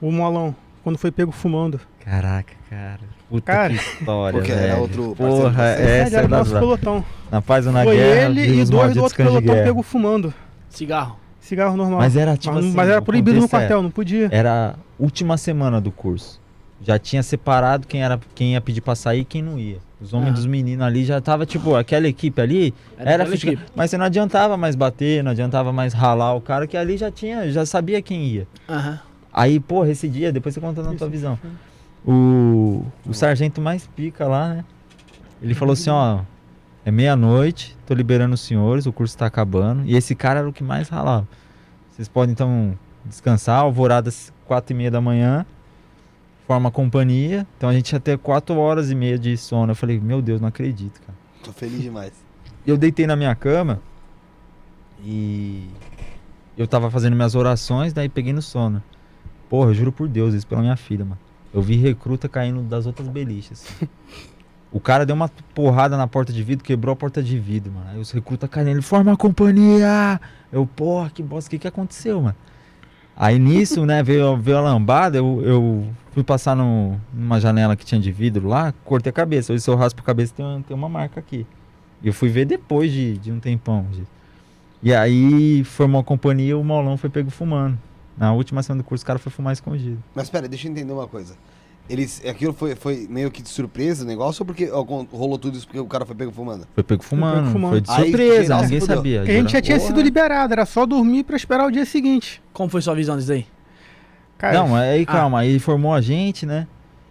o Molão, quando foi pego fumando. Caraca, cara. Puta Cara, que história, Porque era velho. outro parceiro Porra. Ele essa é era da nosso pelotão. Na paz ou na foi guerra, ele e os dois do outro pelotão pegou fumando. Cigarro. Cigarro normal. Mas era tipo mas, assim, mas era proibido no é- quartel, não podia. Era a última semana do curso. Já tinha separado quem era quem ia pedir pra sair e quem não ia. Os homens Ah. dos meninos ali já tava tipo, aquela equipe ali era, equipe. mas você não adiantava mais bater, não adiantava mais ralar o cara que ali já tinha, já sabia quem ia. Aham. Aí, porra, esse dia, depois você conta na tua visão. O, o sargento mais pica lá, né? Ele falou assim, ó, é meia-noite, tô liberando os senhores, o curso tá acabando. E esse cara era o que mais ralava. Vocês podem então descansar, alvorada às quatro e meia da manhã, forma companhia. Então a gente ia ter quatro horas e meia de sono. Eu falei, meu Deus, não acredito, cara. Tô feliz demais. Eu deitei na minha cama e eu tava fazendo minhas orações, daí peguei no sono. Porra, eu juro por Deus, isso pela minha filha, mano. Eu vi recruta caindo das outras beliches. O cara deu uma porrada na porta de vidro, quebrou a porta de vidro, mano. Aí os recrutas caindo, ele forma a companhia. Eu, porra, que bosta, o que que aconteceu, mano? Aí nisso, né, veio, veio a lambada, eu, eu fui passar no- numa janela que tinha de vidro lá, cortei a cabeça. Hoje se eu raspo a cabeça tem, tem uma marca aqui. Eu fui ver depois de, de um tempão. gente. E aí formou a companhia o Maulão foi pego fumando. Na última semana do curso o cara foi fumar escondido. Mas pera, deixa eu entender uma coisa. Eles, aquilo foi, foi meio que de surpresa o negócio ou porque ó, rolou tudo isso porque o cara foi pego fumando? Foi pego fumando, foi, fumando. de Aí, surpresa, ninguém fudeu. sabia. Porque a gente já tinha Porra. sido liberado, era só dormir pra esperar o dia seguinte. Como foi sua visão disso daí? Cara, Não, aí Ah. calma, aí formou a gente, né?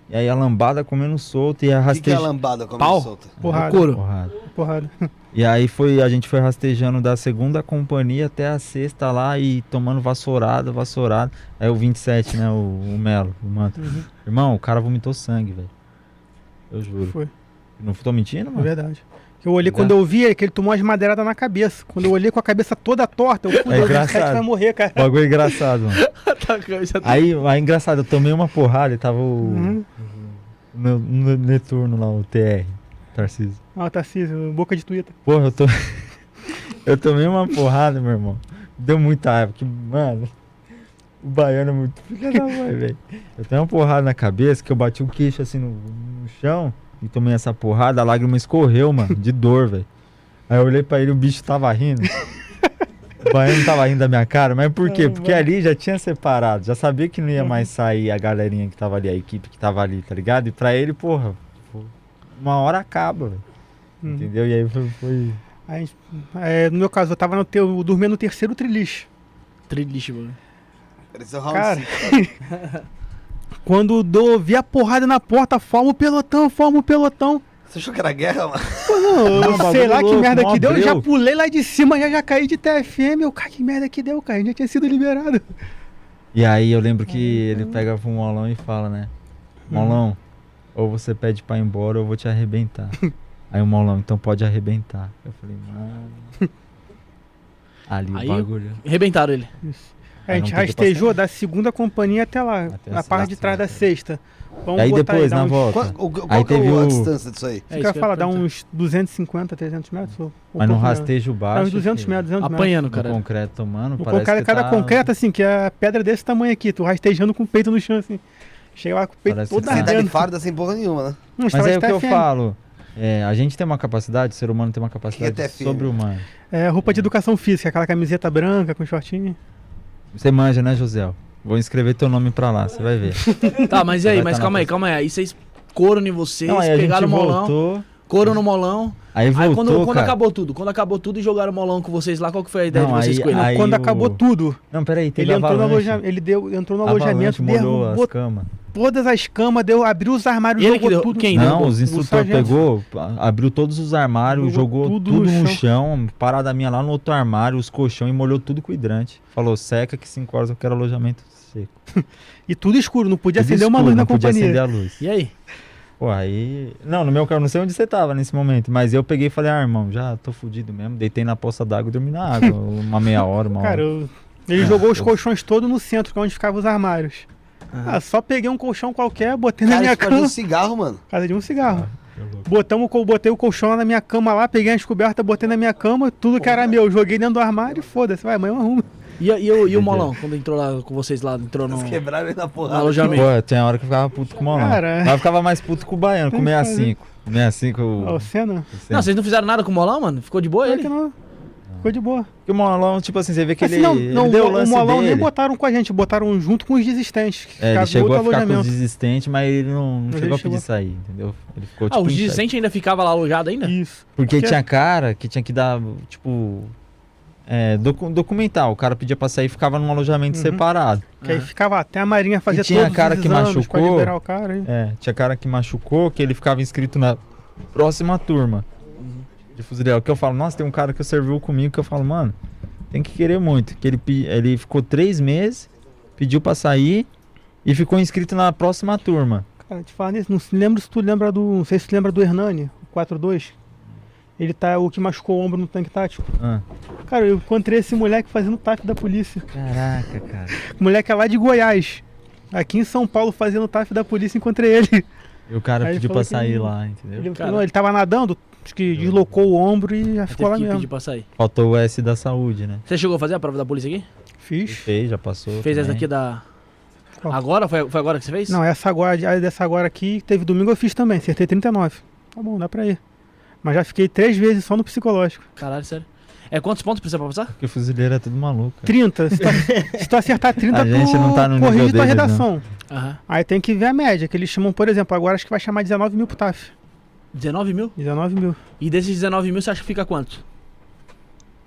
E aí a lambada comendo solto e a O que, que é a rasteja... lambada como Pau? solta? porrada, Couro. Porrada. porrada. E aí foi, a gente foi rastejando da segunda companhia até a sexta lá e tomando vassourada, vassourada. Aí o 27, né, o, o Melo, o manto. Uhum, Irmão, o cara vomitou sangue, velho. Eu juro. foi, Não tô mentindo, é mano? verdade. Eu olhei, Tá. quando eu vi, é que ele tomou umas madeiradas na cabeça. Quando eu olhei com a cabeça toda torta, eu fui, É o engraçado. 27 vai morrer, cara. Bagulho engraçado, mano. Tá, cabeça- Aí, aí engraçado, eu tomei uma porrada e tava o, Uhum. no, no Neturno lá, o TR, Tarcísio. Ah, Tarcísio, boca de Twitter. Porra, eu tô. eu tomei uma porrada, meu irmão. Deu muita raiva, que, mano. O baiano é muito filha da mãe, velho. Eu tenho uma porrada na cabeça que eu bati o queixo assim no, no chão e tomei essa porrada, a lágrima escorreu, mano, de dor, velho. Aí eu olhei pra ele e o bicho tava rindo. O baiano tava rindo da minha cara, mas por quê? Ah, Porque ali já tinha separado, já sabia que não ia mais sair a galerinha que tava ali, a equipe que tava ali, tá ligado? E pra ele, porra, uma hora acaba, velho. Uhum. Entendeu? E aí foi. foi- Aí, é, no meu caso, eu tava no teu, dormindo no terceiro triliche. Trilixo, mano. Cara, quando eu vi a porrada na porta, forma o pelotão, forma o pelotão. Você achou que era guerra, mano? Pô, não, eu Não, sei lá que louco, merda mó que deu, eu já pulei lá de cima, já, já caí de TFM. Eu, cara, que merda que deu, cara, gente já tinha sido liberado. E aí eu lembro que ele pega pro Molão e fala, né? Molão, ou você pede pra ir embora ou eu vou te arrebentar. aí o Molão, então pode arrebentar. Eu falei, mano. Ali Aí o bagulho. Arrebentaram ele. A Aí gente não rastejou da segunda companhia até lá, Até na parte de trás da né? sexta. Vamos aí botar depois, dá na uns- volta. Qual, qual Aí que é teve o- a distância disso aí? É falar, ia dá uns 250, 300 metros. ou- ou Mas pouco menos. rastejo Dá baixo. uns 200 que metros, 200 metros. Apanhando, No cara. concreto tomando, O parece concreto, que cada tá- concreto, assim, que é a pedra desse tamanho aqui, tu rastejando com o peito no chão, assim. Chega lá com o peito Parece todo que tá- Você tá de farda sem porra nenhuma, né? Não, Mas é o que eu falo. É, a gente tem uma capacidade, o ser humano tem uma capacidade TFM? sobre-humana. É, roupa de educação física, aquela camiseta branca com shortinho. Você manja, né, José? Vou inscrever teu nome pra lá, você vai ver. Tá, mas e aí? Mas tá calma aí, calma aí. Aí vocês coram em vocês, Não, aí a gente pegaram o molão, voltou. coram no molão. Aí voltou, aí quando, quando cara. acabou tudo, quando acabou tudo e jogaram o molão com vocês lá, qual que foi a ideia Não, de vocês aí- com ele? aí- Quando o- acabou tudo, Não, peraí, teve ele entrou, no avalanche. aloja... ele deu, entrou no Avalanche alojamento, molhou derrubou as camas. Todas as camas, deu, abriu os armários, Ele jogou que deu- tudo. quem? Não, os instrutores pegou, abriu todos os armários, Jogou jogou tudo tudo, no no chão. parada minha lá no outro armário, os colchão e molhou tudo com hidrante. Falou, seca que 5 horas eu quero alojamento seco. E tudo escuro, não podia Tudo acender uma escuro, luz na não podia companhia. acender a luz. E aí? Pô, aí. Não, no meu carro, não sei onde você tava nesse momento, mas eu peguei e falei, ah, irmão, já tô fudido mesmo. Deitei na poça d'água e dormi na água. uma meia hora, uma Cara, hora. eu- ele Ah, jogou os eu- colchões todos no centro, que é onde ficavam os armários. Ah, só peguei um colchão qualquer, botei na Cara, minha isso perde um cama. cigarro, mano. Casa de um cigarro. Botamos, o col- botei o colchão lá na minha cama lá, peguei as cobertas, botei na minha cama, tudo que era meu, joguei dentro do armário e foda-se, vai, amanhã eu arrumo. E, e, o- e o Molão, quando entrou lá com vocês lá, entrou no, Eles quebraram ele na no porrada. alojamento? Pô, tinha hora que eu ficava puto com o Molão. Cara, Mas eu ficava mais puto com o Baiano, com Tem fazer. 65. 65 Ó, o... cena? Não, vocês não fizeram nada com o Molão, mano? Ficou de boa Claro ele? que não. Ficou de boa. Porque o Molão, tipo assim, você vê que Assim, ele, não, ele não, deu o o lance Molão nem botaram com a gente, botaram junto com os desistentes. que É, ele chegou a outro ficar com os alojamento. desistentes, mas ele não, não Mas chegou ele a pedir chegou- sair, entendeu? Ele ficou, Ah, tipo, os em choque. desistentes ainda ficava lá alojado ainda? Isso. Porque Porque- tinha cara que tinha que dar, tipo... É, docu documental. O cara pedia pra sair e ficava num alojamento Uhum. separado. Que aí Aham. ficava até a Marinha fazer tinha todos cara os que machucou. liberar o cara. É, tinha cara que machucou, que ele ficava inscrito na próxima turma de fuzileiro. Que eu falo, nossa, tem um cara que serviu comigo que eu falo, mano, tem que querer muito. Que ele, ele ficou três meses, pediu pra sair e ficou inscrito na próxima turma. Cara, te falar nisso, não se lembra se tu lembra do. Não sei se tu lembra do Hernani, o 4-2. Ele tá o que machucou o ombro no tanque tático. Ah, Cara, eu encontrei esse moleque fazendo TAF da polícia. caraca, cara. O moleque é lá de Goiás. Aqui em São Paulo fazendo TAF da polícia, encontrei ele. E o cara Aí pediu pra sair ele- lá, entendeu? Ele, Cara. não, ele tava nadando, acho que deslocou o ombro e já ficou lá que mesmo. pedir pra sair. Faltou o S da saúde, né? Você chegou a fazer a prova da polícia aqui? Fiz. fez, já passou. Fez essa também. aqui da. Qual? Agora? Foi, foi agora que você fez? Não, essa agora, a dessa agora aqui, que teve domingo eu fiz também, acertei 39. Tá bom, dá pra ir. Mas já fiquei três vezes só no psicológico. Caralho, sério. É quantos pontos precisa pra passar? Porque fuzileiro é tudo maluco. cara. 30. Se tu, se tu acertar 30, A gente tu não tá no nível corrige tua deles, não. redação. Aham. Aí tem que ver a média, que eles chamam, por exemplo, agora acho que vai chamar 19 mil pro TAF. 19 mil? 19 mil. E desses 19 mil você acha que fica quanto?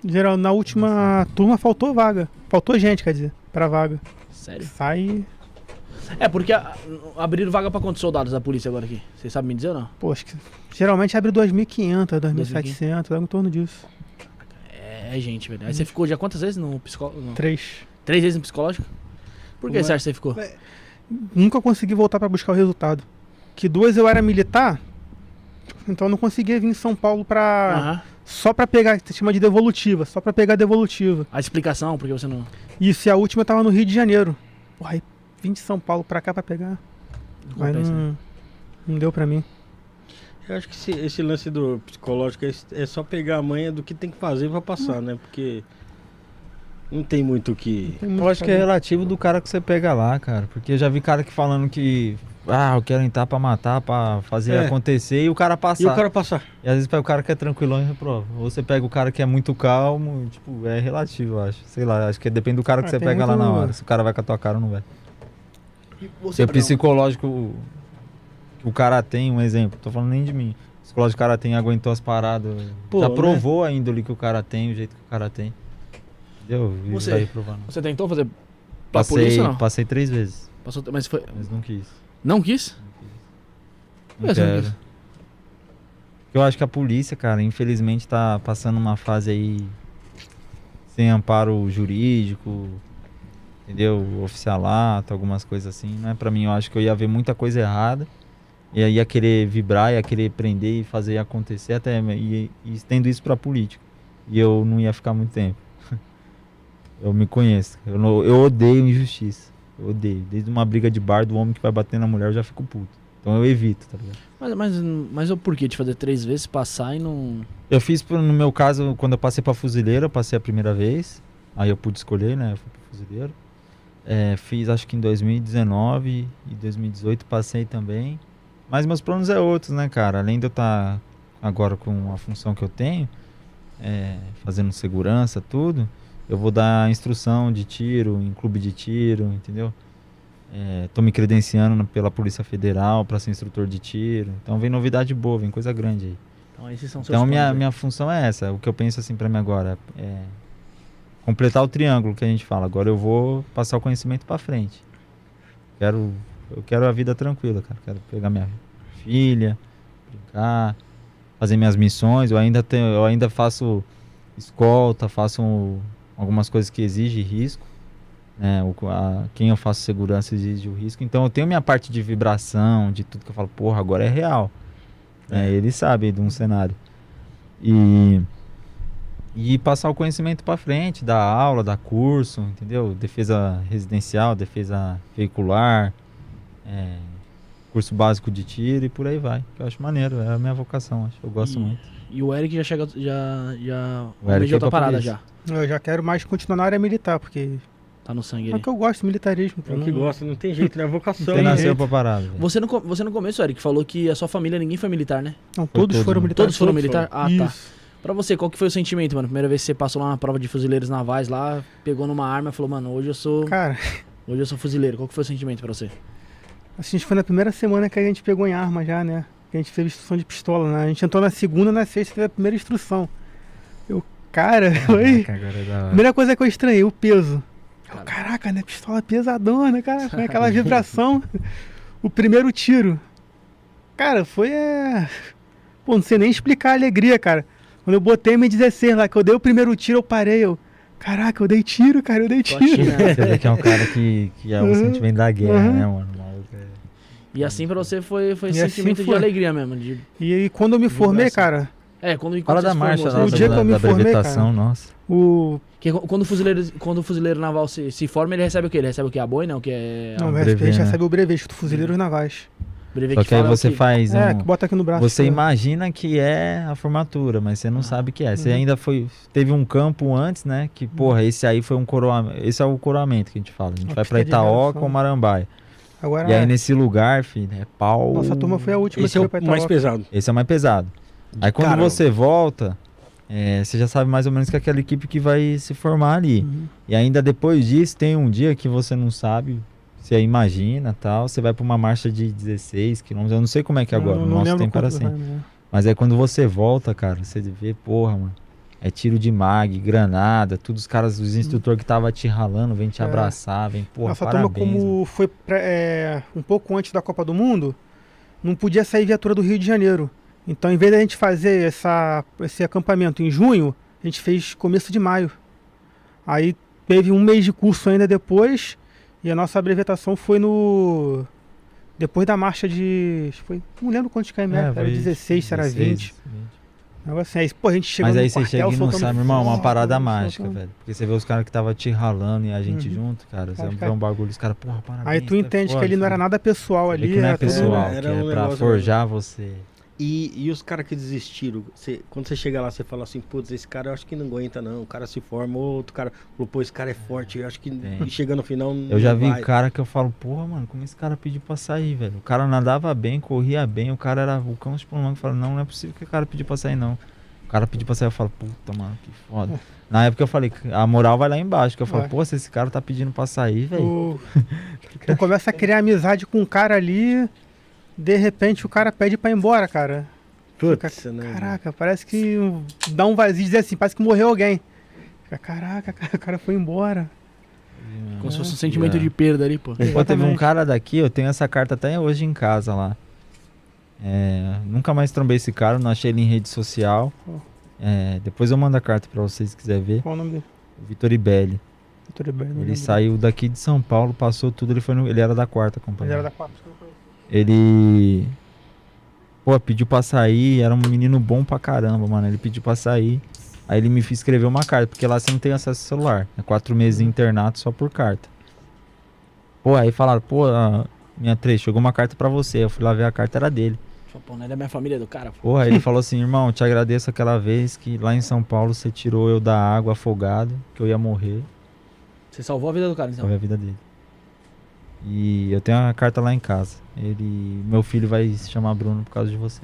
Geral, na última turma faltou vaga. Faltou gente, quer dizer, pra vaga. Sério? Sai. É, porque a- abriram vaga pra quantos soldados da polícia agora aqui? Vocês sabem me dizer ou não? Pô, acho que geralmente abre 2.500, 2.700, algo em torno disso. É, é gente, velho. Aí você ficou já quantas vezes no psicólogo? Três. Três vezes no psicológico? Por que você acha que você ficou? Nunca consegui voltar pra buscar o resultado. Que duas eu era militar, então eu não conseguia vir em São Paulo pra. Aham. Só pra pegar, se chama de devolutiva, só pra pegar a devolutiva. A explicação, porque você não. Isso, e a última eu tava no Rio de Janeiro. Porra, aí vim de São Paulo pra cá pra pegar. não né? não, não deu pra mim. Eu acho que esse, esse lance do psicológico é, é só pegar a manha do que tem que fazer pra passar, né? Porque não tem muito o que. Muito Eu acho que é relativo do cara que você pega lá, cara. Porque eu já vi cara que falando que. Ah, eu quero entrar pra matar, pra fazer É. acontecer e o cara passar. E o cara passar. E às vezes pega o cara que é tranquilão e reprova. Ou você pega o cara que é muito calmo, tipo, é relativo, eu acho. Sei lá, acho que depende do cara que Ah, você pega lá na hora. Se o cara vai com a tua cara ou não vai. E o Bruno? psicológico que o cara tem, um exemplo, tô falando nem de mim. O psicológico que o cara tem, aguentou as paradas. Pô, já né? provou a índole que o cara tem, o jeito que o cara tem. Entendeu? E Você- vai provar. não. Você tentou fazer pra Passei, polícia passei três vezes, Passou, mas foi. mas não quis. Não quis? Não não quero. quis. Eu acho que a polícia, cara, infelizmente tá passando uma fase aí sem amparo jurídico, entendeu? Oficialato, algumas coisas assim. Não é pra mim, eu acho que eu ia ver muita coisa errada. E aí ia querer vibrar, ia querer prender e fazer acontecer até e, e estendo isso pra política. E eu não ia ficar muito tempo. eu me conheço. Eu, não- eu odeio injustiça. Eu odeio. Desde uma briga de bar do homem que vai bater na mulher, eu já fico puto. Então eu evito, tá ligado? Mas, mas, mas o porquê de fazer três vezes, passar e não. Eu fiz, no meu caso, quando eu passei pra fuzileiro, eu passei a primeira vez. Aí eu pude escolher, né? Eu fui pro fuzileiro. É, fiz acho que em 2019 e 2018 passei também. Mas meus planos é outros, né, cara? Além de eu estar agora com a função que eu tenho, é, fazendo segurança, tudo, eu vou dar instrução de tiro em clube de tiro, entendeu? É, tô me credenciando pela Polícia Federal para ser instrutor de tiro. Então vem novidade boa, vem coisa grande aí. Então esses são seus Então minha, aí. minha função é essa. O que eu penso assim pra mim agora é completar o triângulo que a gente fala. Agora eu vou passar o conhecimento pra frente. Quero eu quero a vida tranquila, cara. Quero pegar minha filha, brincar, fazer minhas missões. Eu ainda tenho, eu ainda faço escolta, faço um- algumas coisas que exigem risco. Né? O, a- quem eu faço segurança exige o risco. Então eu tenho minha parte de vibração, de tudo que eu falo, porra, agora é real. É, ele sabe de um cenário. E, e passar o conhecimento para frente, dar aula, dar curso, entendeu? Defesa residencial, defesa veicular, é, curso básico de tiro e por aí vai. Que eu acho maneiro, é a minha vocação, acho. Eu gosto E- muito. E o Eric já chega. Já. Já. O Eric é outra pra parada já. Eu já quero mais continuar na área militar, porque Tá no sangue é o que eu gosto, militarismo. É o que não- gosta, não tem jeito, né? Vocação. Você né? nasceu pra parada. velho. Você no, você no começo, Eric, falou que a sua família ninguém foi militar, né? Não, todos todos, foram né? militares. Todos foram todos militar? Ah, tá. Isso. Pra você, qual que foi o sentimento, mano? Primeira vez que você passou lá na prova de fuzileiros navais lá, pegou numa arma e falou, mano, hoje eu sou. Cara, Hoje eu sou fuzileiro. Qual que foi o sentimento pra você? assim, foi na primeira semana que a gente pegou em arma já, né? Que a gente teve instrução de pistola, né? A gente entrou na segunda, na sexta teve a primeira instrução. Cara, foi. Caraca, é da hora. Primeira coisa que eu estranhei, o peso. Eu. Caraca, né? Pistola pesadona, cara. Com aquela vibração. o primeiro tiro. Cara, foi. É... Pô, não sei nem explicar a alegria, cara. Quando eu botei a M16 lá, que eu dei o primeiro tiro, eu parei. Eu. Caraca, eu dei tiro, cara, eu dei tiro. Você vê que é um cara que, que é o Uhum. sentimento da guerra, Uhum. né, mano? É- E assim pra você foi, foi E assim sentimento de foi. alegria mesmo. De... E, aí, quando eu me formei, cara, É, quando, Fala da marcha formou, lá, o você- dia da, que eu me da formei, brevetação, nossa. o. Que quando o fuzileiro, quando o fuzileiro naval se, se forma, ele recebe o quê? Ele recebe o quê? A boina? O que é Não, a o brevet, a gente né? recebe o brevet, do Fuzileiros Navais. brevê Só que aí fala o você quê? faz É, um... que bota aqui no braço. Você né? imagina que é a formatura, mas você não sabe que é. Você Uhum. ainda foi. Teve um campo antes, né? Que, porra, esse aí foi um coroamento. Esse é o coroamento que a gente fala. A gente Uma vai pra reação. com Marambaia. Agora, E aí nesse lugar, filho, é pau. nossa turma foi a última Esse é que o foi pra mais pesado. Esse é o mais pesado. Aí quando Caramba. você volta, é, você já sabe mais ou menos que é aquela equipe que vai se formar ali. Uhum. E ainda depois disso, tem um dia que você não sabe, você imagina tal, você vai pra uma marcha de 16 quilômetros, eu não sei como é que é agora, Não- não nosso lembro tempo era assim. né? Mas aí quando você volta, cara, você vê, porra, mano, é tiro de mag, granada, todos os caras, os instrutores que tava te ralando, vem te É. abraçar, vem, porra, Nossa parabéns. turma, como foi pra- é, um pouco antes da Copa do Mundo, não podia sair viatura do Rio de Janeiro. Então, em vez da gente fazer essa, esse acampamento em junho, a gente fez começo de maio. Aí teve um mês de curso ainda depois, e a nossa abrevetação foi no. Depois da marcha de. que Foi, não lembro quantos km, É, era foi 16, se era 16, 20. Negócio assim, aí, pô, a gente chegou Mas aí você quartel, chega e não sabe, irmão, é uma parada soltando- mágica, velho. Porque você vê os caras que tava te ralando e a gente Uhum. junto, cara. Você Cara, um bagulho, os caras, porra, parabéns. Aí tu tá entende que foda, ali não era filho. nada pessoal ali. que não é era tudo- pessoal, era que um é pra forjar você. E, e os caras que desistiram, você- quando você chega lá, você fala assim, putz, esse cara eu acho que não aguenta não, o cara se forma, outro cara falou, pô, esse cara é forte, eu acho que Tem. e chega no final Eu já vi vai. cara que eu falo, porra, mano, como esse cara pediu pra sair, velho? O cara nadava bem, corria bem, o cara era vulcão tipo Eu falo, não, não é possível que o cara pediu pra sair, não. O cara pediu pra sair, eu falo, puta, mano, que foda. Na época eu falei, a moral vai lá embaixo, que eu falo, Vai. pô, se esse cara tá pedindo pra sair, velho. Tu, tu começa a criar amizade com um cara ali, de repente o cara pede pra ir embora, cara. Putz, né? Caraca, parece que dá um vazio dizer assim, parece que morreu alguém. Fica, Caraca, cara, o cara foi embora. Como se fosse um sentimento É. de perda ali, pô. Pô, teve um Exatamente. cara daqui, eu tenho essa carta até hoje em casa lá. É, nunca mais trombei esse cara, não achei ele em rede social. É, depois eu mando a carta pra vocês se quiser ver. Qual o nome dele? Vitor Ibelli. Vitor Ibelli, Ele saiu daqui de São Paulo, passou tudo, ele foi no- ele era da quarta Ele companhia. era da 4. Ele pô, pediu pra sair, era um menino bom pra caramba, mano. Ele pediu pra sair. Aí ele me fez escrever uma carta, porque lá você não tem acesso ao celular. É quatro meses de internato só por carta. Pô, aí falaram, pô, ah, minha três, chegou uma carta pra você. Eu fui lá ver a carta, era dele. Pô, não é da minha família, é do cara, pô. Porra, aí ele falou assim, irmão, te agradeço aquela vez que lá em São Paulo você tirou eu da água afogado, que eu ia morrer. Você salvou a vida do cara, então. Salvei a vida dele. E eu tenho a carta lá em casa. Ele, meu filho vai se chamar Bruno por causa de você.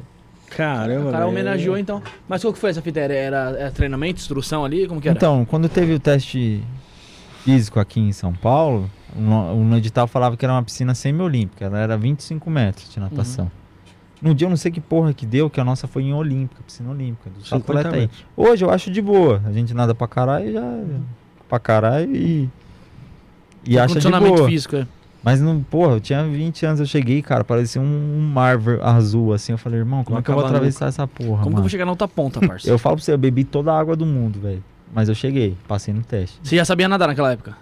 Caramba, O cara velho. homenageou, então. Mas qual que foi essa fita? Era, era, era treinamento, instrução ali? Como que era? Então, quando teve o teste físico aqui em São Paulo, no, no edital falava que era uma piscina semi-olímpica, ela era 25 metros de natação. Uhum. No dia eu não sei que porra que deu, que a nossa foi em olímpica, piscina olímpica, do 50 atleta aí. Hoje eu acho de boa, a gente nada pra caralho, já pra caralho e e acha de boa. físico, é. Mas não, porra, eu tinha 20 anos, eu cheguei, cara, parecia um mar ver- azul assim, eu falei, irmão, como Não é que eu vou atravessar essa porra, Como que eu mano? vou chegar na outra ponta, parça? Eu falo pra você, eu bebi toda a água do mundo, velho. Mas eu cheguei, passei no teste. Você já sabia nadar naquela época?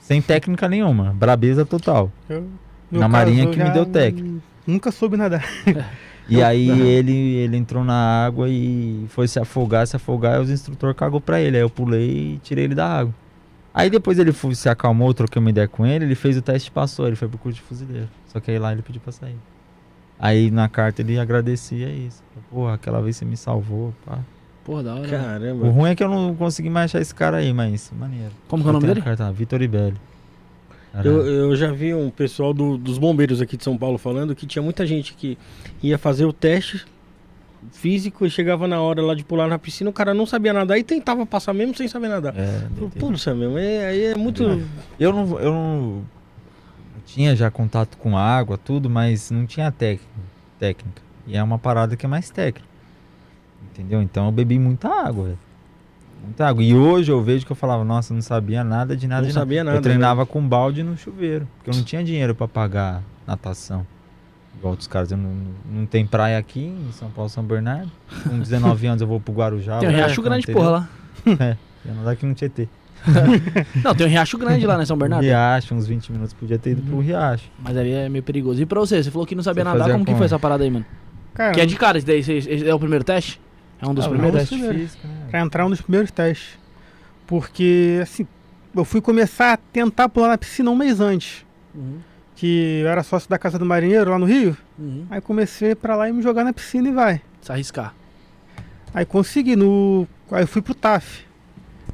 Sem técnica nenhuma, brabeza total. Eu, Na Marinha que me deu técnica. Nunca soube nadar. E aí ele, ele entrou na água e foi se afogar, se afogar, e os instrutores cagou pra ele. Aí eu pulei e tirei ele da água. Aí depois ele fu- se acalmou, troquei uma ideia com ele, ele fez o teste e passou, ele foi pro curso de fuzileiro. Só que aí lá ele pediu pra sair. Aí na carta ele agradecia isso. Porra, aquela vez você me salvou, pá. Porra, da hora. O Caramba. ruim é que eu não consegui mais achar esse cara aí, mas maneiro. Como que é o nome dele? Carta, Vitor Ibelli. Eu, eu já vi um pessoal do- dos bombeiros aqui de São Paulo falando que tinha muita gente que ia fazer o teste físico e chegava na hora lá de pular na piscina, o cara não sabia nadar e tentava passar mesmo sem saber nadar. é, Putz, meu, é, aí é muito. Eu não, eu não tinha já contato com água, tudo, mas não tinha técnica, técnica. E é uma parada que é mais técnica. Entendeu? Então eu bebi muita água, velho. Muita água. E hoje eu vejo que eu falava, nossa, não sabia nada de nada Não de nada. sabia nada, Eu treinava com balde no chuveiro, porque eu não tinha dinheiro pra pagar natação. Igual outros caras, eu não, não tem praia aqui em São Paulo, São Bernardo. Com 19 anos eu vou pro Guarujá. Tem um lá, riacho grande, porra, lá. É, ia nadar aqui no Tietê. Não, tem um riacho grande lá, né, São Bernardo? Riacho, uns 20 minutos podia ter ido pro Riacho. Mas ali é meio perigoso. E pra você? Você falou que não sabia Você nadar, fazia como que como? foi essa parada aí, mano? Cara, Que é de cara, esse daí, esse- é o primeiro teste? É um dos Ah, primeiros? teste primeiros. primeiros. pra entrar um dos primeiros testes. Porque, assim, eu fui começar a tentar pular na piscina um mês antes. Uhum, Que eu era sócio da Casa do Marinheiro lá no Rio. uhum. Aí comecei pra lá e me jogar na piscina e vai. Se arriscar. Aí consegui, no. Aí eu fui pro TAF.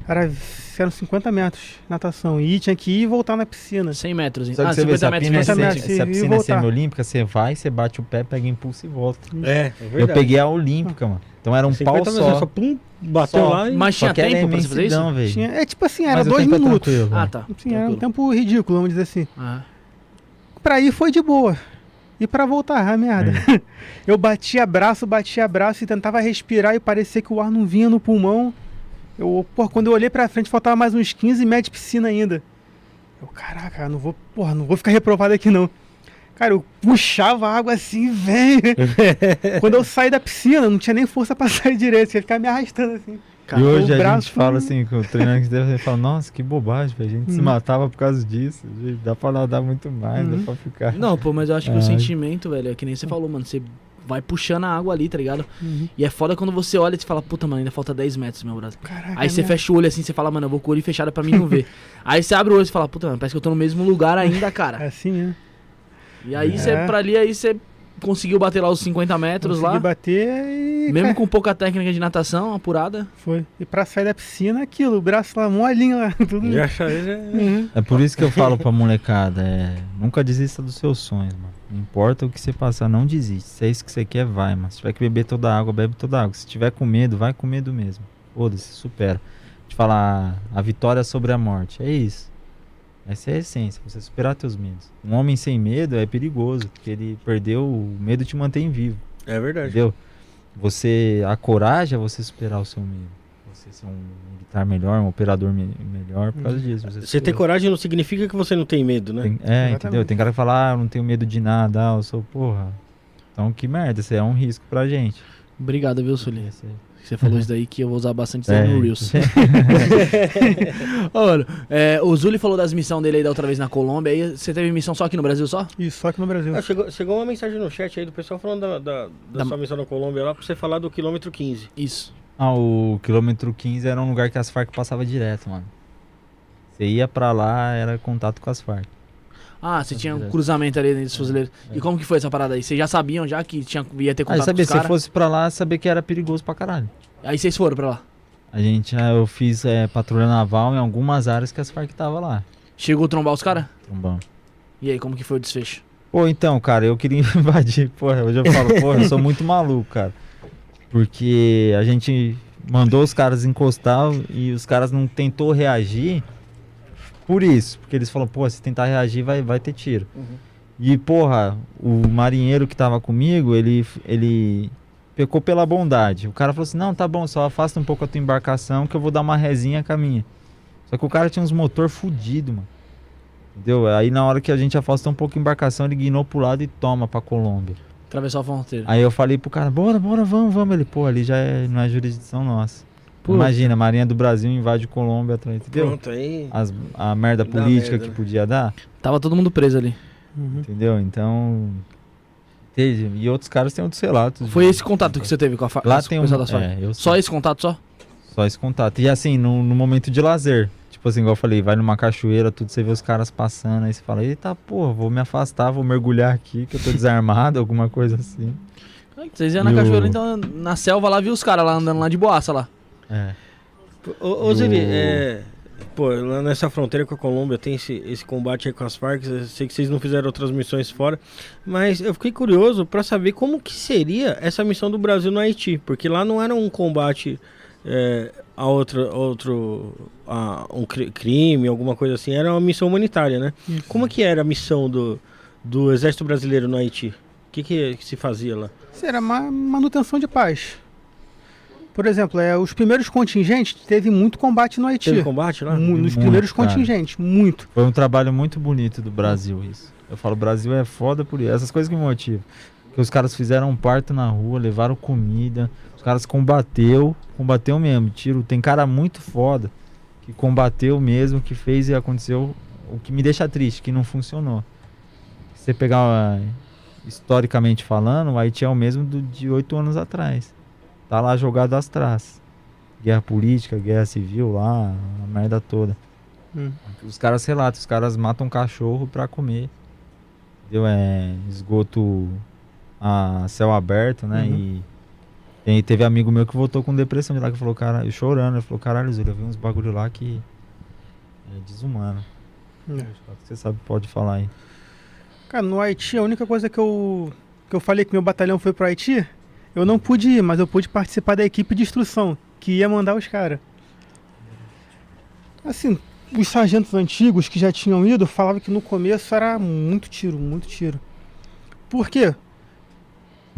Era, eram 50 metros de natação. E tinha que ir e voltar na piscina. 100 metros, hein? Só que ah, você vê, 50 essa metros. piscina, é 50 se- metros, essa e piscina é semi-olímpica, você vai, você bate o pé, pega impulso e volta. É, é Eu peguei a olímpica, mano. Então era um 50 pau só. só pum, bateu Só. lá e. Mas tinha tempo pra você fazer isso? Tinha, é tipo assim, era Mas dois é minutos. tranquilo, Ah, tá. Sim, era um tempo ridículo, vamos dizer assim. Ah, Pra ir foi de boa. E pra voltar, a merda. Eu batia braço, batia braço e tentava respirar e parecia que o ar não vinha no pulmão. Eu, pô, quando eu olhei pra frente, faltava mais uns 15 metros de piscina ainda. Eu, caraca, não vou, porra, não vou ficar reprovado aqui não. Cara, eu puxava a água assim, velho. quando eu saí da piscina, não tinha nem força pra sair direito, ia ficar me arrastando assim. E hoje a braço- gente fala assim, com o treinador que deve fala, nossa, que bobagem, velho. A gente se Uhum. matava por causa disso. Gente, Dá pra nadar muito mais, Uhum. dá pra ficar. Não, pô, mas eu acho que o Ai. sentimento, velho, é que nem você falou, mano. Você vai puxando a água ali, tá ligado? E é foda quando você olha e você fala, puta, mano, ainda falta 10 metros, meu braço. Caraca, Aí você minha- fecha o olho assim, você fala, mano, eu vou com o olho fechado pra mim não ver. Aí você abre o olho e fala, puta, mano, parece que eu tô no mesmo lugar ainda, É cara. assim, né? E aí É. você, pra ali, aí você conseguiu bater lá os 50 metros Consegui lá. bater e. Mesmo com pouca técnica de natação, apurada. Foi. E pra sair da piscina, aquilo, o braço lá, molinho lá, tudo. Já achava- já- Uhum. É por isso que eu falo pra molecada, é, nunca desista dos seus sonhos, mano. Não importa o que você passar, não desiste. Se é isso que você quer, vai, mano. Se tiver que beber toda a água, bebe toda a água. Se tiver com medo, vai com medo mesmo. Foda-se, supera. Te falar a vitória sobre a morte, é isso. Essa é a essência, você superar teus medos. Um homem sem medo é perigoso, porque ele perdeu, o medo te mantém vivo, É verdade. entendeu? Você, a coragem é você superar o seu medo. Você ser um militar melhor, um operador me- melhor por causa disso. Você ter supera. coragem não significa que você não tem medo, né? Tem- é, Exatamente. entendeu? Tem cara que fala, ah, eu não tenho medo de nada, ah, eu sou, porra. Então que merda, isso é um risco pra gente. Obrigado, viu, Sully? Você falou isso daí que eu vou usar bastante É. no Reels. Mano, é, o Zuli falou das missões dele aí da outra vez na Colômbia. Aí você teve missão só aqui no Brasil só? Isso, só que no Brasil. Ah, chegou, chegou uma mensagem no chat aí do pessoal falando da, da, da Da- sua missão na Colômbia lá pra você falar do quilômetro 15. Isso. Ah, o quilômetro 15 era um lugar que as Farc passava direto, mano. Você ia pra lá, era contato com as Farc. Ah, você tinha um cruzamento ali entre os fuzileiros. é. E como que foi essa parada aí? Vocês já sabiam já que tinha, ia ter Ah, contato sabia, com os se fosse pra lá, saber que era perigoso pra caralho. Aí vocês foram pra lá. A gente, ah, eu fiz é, patrulha naval em algumas áreas que as Farc tava lá, Chegou a trombar os caras? trombando. E aí, como que foi o desfecho? Pô, então, cara, eu queria invadir. Porra, hoje eu falo, porra, eu sou muito maluco, cara. Porque a gente mandou os caras encostar e os caras não tentou reagir por isso. Porque eles falaram, pô, se tentar reagir vai, vai ter tiro. E, porra, o marinheiro que tava comigo, ele, ele pecou pela bondade. O cara falou assim, não, tá bom, só afasta um pouco a tua embarcação que eu vou dar uma resinha com a minha. Só que o cara tinha uns motor fudido, mano. Entendeu? Aí na hora que a gente afastou um pouco a embarcação, ele guinou pro lado e toma pra Colômbia. Atravessou a fronteira. Aí eu falei pro cara, bora, bora, vamos, vamos. Ele, pô, ali já é- não é jurisdição nossa. Puta. Imagina, a Marinha do Brasil invade Colômbia, atrás, entendeu? Pronto, aí. As, a merda política merda, que né? podia dar, Tava todo mundo preso ali. Uhum. entendeu? Então. Teve, e outros caras têm outros relatos. Foi de- esse contato que você teve com a fa- Lá tem um. É, eu Só sei. esse contato só? Só esse contato. E assim, no, no momento de lazer. Tipo assim, igual eu falei, vai numa cachoeira, tudo, você vê os caras passando, aí você fala, eita porra, vou me afastar, vou mergulhar aqui, que eu tô desarmado, alguma coisa assim. Vocês iam na E cachoeira, então, na selva lá, viu os caras lá andando lá de boaça lá. É. Ô, ô é, pô, lá nessa fronteira com a Colômbia tem esse, esse combate aí com as Farc. Eu sei que vocês não fizeram outras missões fora, mas eu fiquei curioso pra saber como que seria essa missão do Brasil no Haiti, porque lá não era um combate é, a outro, outro a um cri- crime, alguma coisa assim, era uma missão humanitária, né? Como que era a missão do, do Exército Brasileiro no Haiti? O que, que, que se fazia lá? Isso era ma- manutenção de paz. Por exemplo, é, os primeiros contingentes teve muito combate no Haiti. Teve combate lá? Mu- nos Muito, primeiros cara. contingentes, muito. Foi um trabalho muito bonito do Brasil, isso. Eu falo, o Brasil é foda por isso. Essas coisas que me motivam. Que os caras fizeram um parto na rua, levaram comida, os caras combateu, combateu mesmo. Tiro, tem cara muito foda que combateu mesmo, que fez e aconteceu. O que me deixa triste, que não funcionou. Se você pegar ah, historicamente falando, o Haiti é o mesmo do, de oito anos atrás. Tá lá jogado às traças. Guerra política, guerra civil lá, a merda toda. Hum. Os caras relatam, os caras matam cachorro pra comer. Entendeu? É esgoto a céu aberto, né? Uhum. E tem- teve amigo meu que voltou com depressão de lá, que falou, cara, eu chorando, ele falou, caralho, Zúlio, eu vi uns bagulho lá que é desumano. É. Você sabe, pode falar aí. Cara, no Haiti, a única coisa que eu, que eu falei que meu batalhão foi pro Haiti, eu não pude ir, mas eu pude participar da equipe de instrução, que ia mandar os caras. Assim, os sargentos antigos que já tinham ido falavam que no começo era muito tiro, muito tiro. Por quê?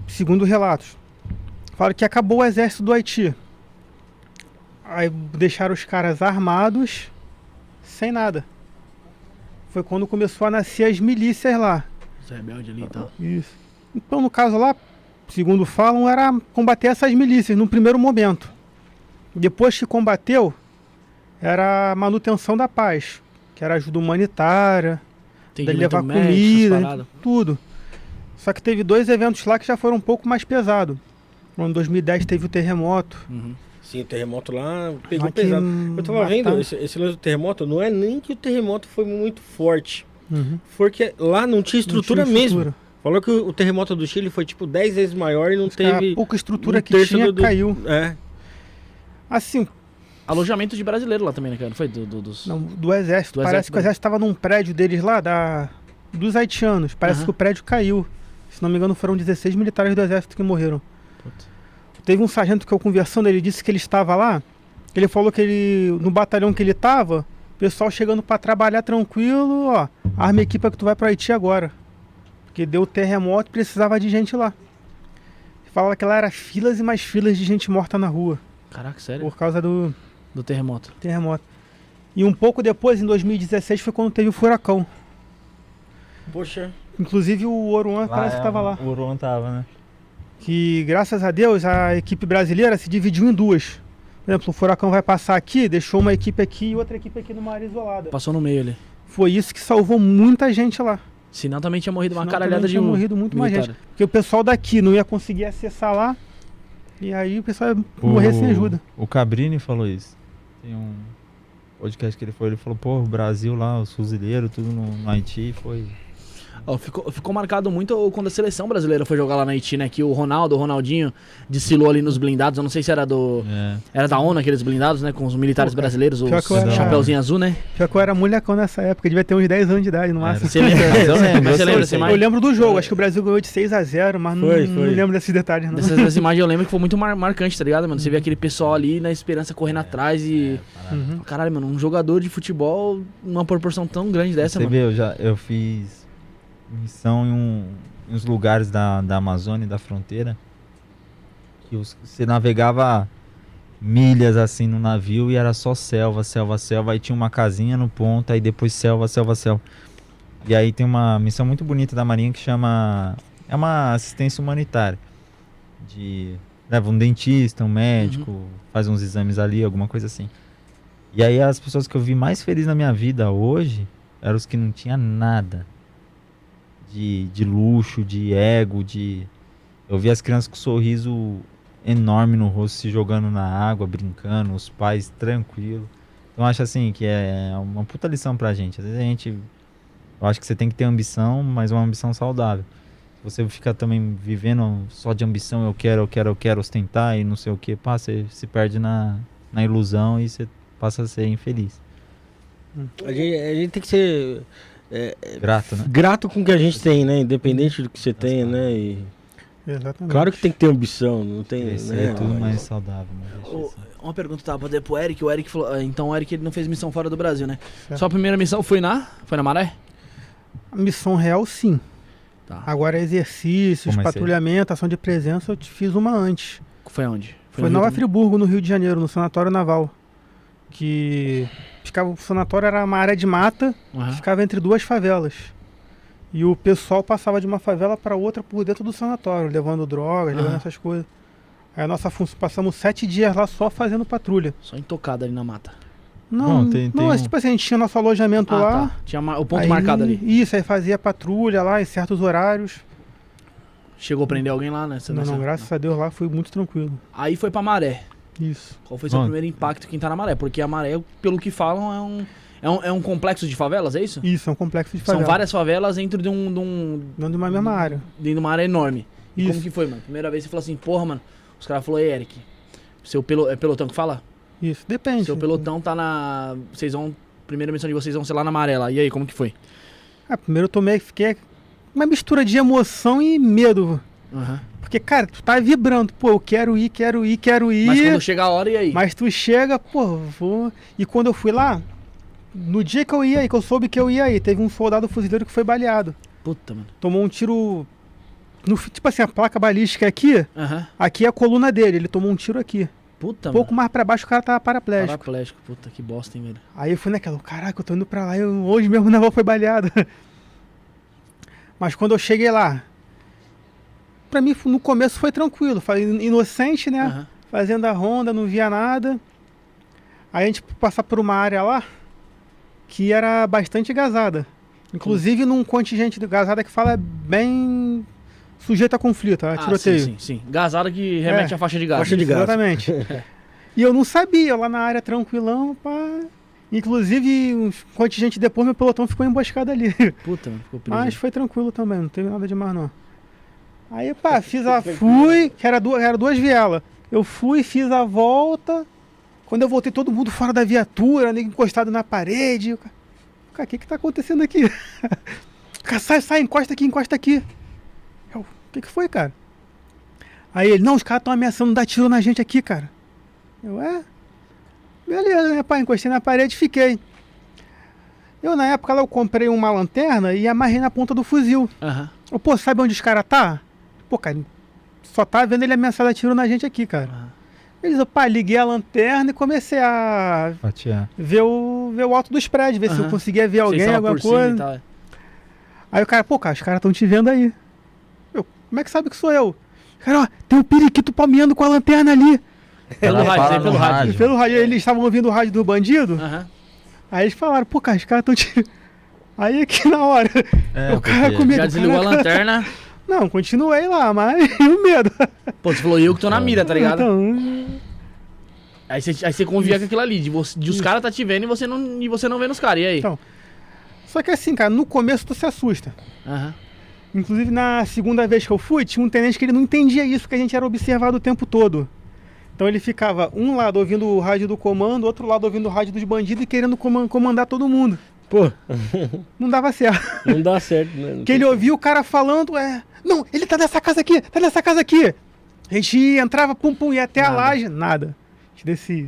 Segundo relatos, falaram que acabou o exército do Haiti. Aí deixaram os caras armados, sem nada. Foi quando começou a nascer as milícias lá. Os rebeldes ali e tal. Isso. Então, no caso lá, segundo falam, era combater essas milícias no primeiro momento. Depois que combateu, era a manutenção da paz, que era ajuda humanitária, levar médico, comida, tudo. Só que teve dois eventos lá que já foram um pouco mais pesados. Em 2010 teve o terremoto. Uhum. Sim, o terremoto lá pegou que pesado. Eu tava vendo esse, esse lance do terremoto, não é nem que o terremoto foi muito forte. Uhum. Foi que lá não tinha estrutura Não tinha mesmo. estrutura. Falou que o, terremoto do Chile foi tipo 10 vezes maior e não teve. A pouca estrutura um que tinha do- do- caiu. É. Assim, Alojamento de brasileiro lá também, né, cara? Não foi do, do- dos... Não, do exército. Do Parece exército que o exército estava num prédio deles lá, da, dos haitianos. Parece que o prédio caiu. Se não me engano, foram 16 militares do exército que morreram. Puta. Teve um sargento que eu conversando, ele disse que ele estava lá. Ele falou que ele, no batalhão que ele estava, o pessoal chegando para trabalhar tranquilo, ó, arma a equipa que tu vai para Haiti agora. Porque deu terremoto e precisava de gente lá. Falava que lá era filas e mais filas de gente morta na rua, Caraca, sério? por causa do, Do terremoto. terremoto. E um pouco depois, em 2016, foi quando teve o furacão. Poxa. Inclusive o Oruan parece que estava lá. O Oron tava, né? Que graças a Deus a equipe brasileira se dividiu em duas. Por exemplo, o furacão vai passar aqui, deixou uma equipe aqui e outra equipe aqui numa área isolada. Passou no meio ali. Foi isso que salvou muita gente lá. Senão também tinha morrido uma Senão caralhada de tinha morrido muito mais militar. gente. Porque o pessoal daqui não ia conseguir acessar lá. E aí o pessoal ia morrer sem ajuda. O Cabrini falou isso. Tem um podcast que ele foi, ele falou, pô, o Brasil lá, os fuzileiros, tudo no, no Haiti, foi. Ficou, ficou marcado muito quando a seleção brasileira foi jogar lá na Haiti, né? Que o Ronaldo, o Ronaldinho, desfilou ali nos blindados. Eu não sei se era do. É. Era da ONU aqueles blindados, né? Com os militares Pô, cara, brasileiros, os era- chapeuzinho azul, né? Pior que eu era molecão nessa época, devia ter uns 10 anos de idade no máximo. Você lembra? Você lembra sei. Eu lembro do jogo, acho que o Brasil ganhou de 6 a 0 mas não, Foi, não foi. lembro desses detalhes, não. Dessas, dessas imagens eu lembro que foi muito mar- marcante, tá ligado, mano? Você vê aquele pessoal ali na esperança correndo atrás e. Uhum. Caralho, mano, um jogador de futebol numa proporção tão grande dessa, Você mano. vê, eu já eu fiz missão em, um, em uns lugares da, da Amazônia, da fronteira, que os- você navegava milhas assim no navio e era só selva, selva, selva. Aí tinha uma casinha no ponto, aí depois selva, selva, selva. E aí tem uma missão muito bonita da Marinha que chama. É uma assistência humanitária. De. Leva um dentista, um médico, faz uns exames ali, alguma coisa assim. E aí as pessoas que eu vi mais felizes na minha vida hoje eram os que não tinha nada de, de luxo, de ego, de. Eu vi as crianças com sorriso enorme no rosto, se jogando na água, brincando, os pais tranquilos. Então acho assim que é uma puta lição pra gente. Às vezes a gente. Eu acho que você tem que ter ambição, mas uma ambição saudável. Se você fica também vivendo só de ambição, eu quero, eu quero, eu quero ostentar e não sei o que, pá, você se perde na, na ilusão e você passa a ser infeliz. A gente, a gente tem que ser é, Grato, né? grato com o que a gente tem, né? Independente do que você tenha, né? E Exatamente. claro que tem que ter ambição, não tem. Crescer né? é tudo Mas- mais saudável. Mas Ô, assim. uma pergunta tá pra fazer pro Eric. O Eric falou. ah, Então o Eric ele não fez missão fora do Brasil, né? Certo. Sua primeira missão foi na. Foi na Maré? A missão real, sim. Tá. Agora, exercícios, Como é patrulhamento, ação de presença, eu te fiz uma antes. Foi onde? Foi, no em Nova? Friburgo, no Rio de Janeiro, no Sanatório Naval. Que ficava, o sanatório era uma área de mata que Aham. ficava entre duas favelas. E o pessoal passava de uma favela para outra por dentro do sanatório, levando drogas, levando Ah. essas coisas. Aí a nossa função, passamos sete dias lá só fazendo patrulha. Só intocado ali na mata. Não, tem- não tem mas um- tipo assim, a gente tinha nosso alojamento Ah, lá. tá. Tinha o ponto aí- marcado ali. Isso, aí fazia patrulha lá em certos horários. Chegou a prender alguém lá, né? Não, não, graças a Deus lá foi muito tranquilo. Aí foi pra Maré. Isso. Qual foi seu Bom. primeiro impacto quem tá na Maré? Porque a Maré, pelo que falam, é um, é um, é um complexo de favelas, é isso? Isso, é um complexo de São favela. várias favelas dentro de um, de um. Dentro de uma mesma área. dentro de uma área enorme. E Isso. como que foi, mano? Primeira vez você falou assim, porra, mano. Os caras falaram, ei, Eric, seu pelo, é pelotão que fala? Isso, depende. Seu pelotão tá na. Vocês vão. Primeira missão de vocês vão ser lá na Amarela. E aí, como que foi? Ah, primeiro eu tomei, fiquei uma mistura de emoção e medo. Aham. Porque, cara, tu tá vibrando, pô, eu quero ir, quero ir, quero ir. Mas quando chega a hora, e aí? Mas tu chega, pô, vou. E quando eu fui lá, no dia que eu ia aí, que eu soube que eu ia aí, teve um soldado fuzileiro que foi baleado. Puta, mano. Tomou um tiro. No, tipo assim, a placa balística é aqui, Aham. aqui é a coluna dele, ele tomou um tiro aqui. Puta, Um pouco mais pra baixo o cara tava mano. paraplégico. Paraplégico. Puta, que bosta, hein, velho. Aí eu fui naquela, caraca, eu tô indo pra lá, eu, hoje mesmo o naval foi baleado. Mas quando eu cheguei lá, pra mim no começo foi tranquilo, falei inocente, né? Aham. Fazendo a ronda, não via nada. Aí a gente passar por uma área lá que era bastante gasada. Inclusive num contingente de gasada que fala bem sujeito a conflito, a Ah, tiroteio. sim, sim, sim. Gazada que remete É. à faixa de gás. Faixa de gás. Exatamente. e eu não sabia, lá na área tranquilão, pá. Inclusive, um contingente depois, meu pelotão ficou emboscado ali. Puta. Ficou preso. Mas foi tranquilo também, não teve nada demais não. Aí, pá, fiz a. Fui, que era duas, era duas vielas. Eu fui, fiz a volta. Quando eu voltei, todo mundo fora da viatura, nego encostado na parede. Eu, Cara, o que que tá acontecendo aqui? Cara, sai, sai, encosta aqui, encosta aqui. Eu, o que que foi, cara? Aí ele, não, os caras estão ameaçando dar tiro na gente aqui, cara. Eu, é? Beleza, né, pai? Encostei na parede e fiquei. Eu, na época, lá, eu comprei uma lanterna e amarrei na ponta do fuzil. Aham. Eu, pô, sabe onde os caras tá? Pô, cara, só tá vendo ele ameaçar dar tiro na gente aqui, cara. aham. Eles, eu, pá, liguei a lanterna e comecei a Fatiar. ver o, ver o alto dos prédios, ver se eu conseguia ver alguém, alguma coisa. é. Aí o cara, pô, cara, os caras estão te vendo aí. Eu, como é que sabe que sou eu? Cara, ó, tem um periquito palmeando com a lanterna ali. Pelo rádio, aí pelo rádio. rádio. E pelo rádio, eles estavam ouvindo o rádio do bandido. Aham. Aí eles falaram, pô, cara, os caras estão te. Aí aqui na hora. É, o cara com medo. Já desligou a lanterna. Não, continuei lá, mas o medo. Pô, você falou eu que tô na mira, tá ligado? Então, Aí você, aí você convia com aquilo ali, de, você, de os caras tá te vendo e você não, e você não vê nos caras. E aí? Então. só que assim, cara, no começo tu se assusta. Aham. Inclusive, na segunda vez que eu fui, tinha um tenente que ele não entendia isso, porque a gente era observado o tempo todo. Então ele ficava um lado ouvindo o rádio do comando, outro lado ouvindo o rádio dos bandidos e querendo coman- comandar todo mundo. Pô, Não dava certo. não dá certo, né? Não Porque tem ele ouvia o cara falando, é. Não, ele tá nessa casa aqui, tá nessa casa aqui. A gente entrava, pum, pum, ia até a Nada. laje, nada. A gente descia.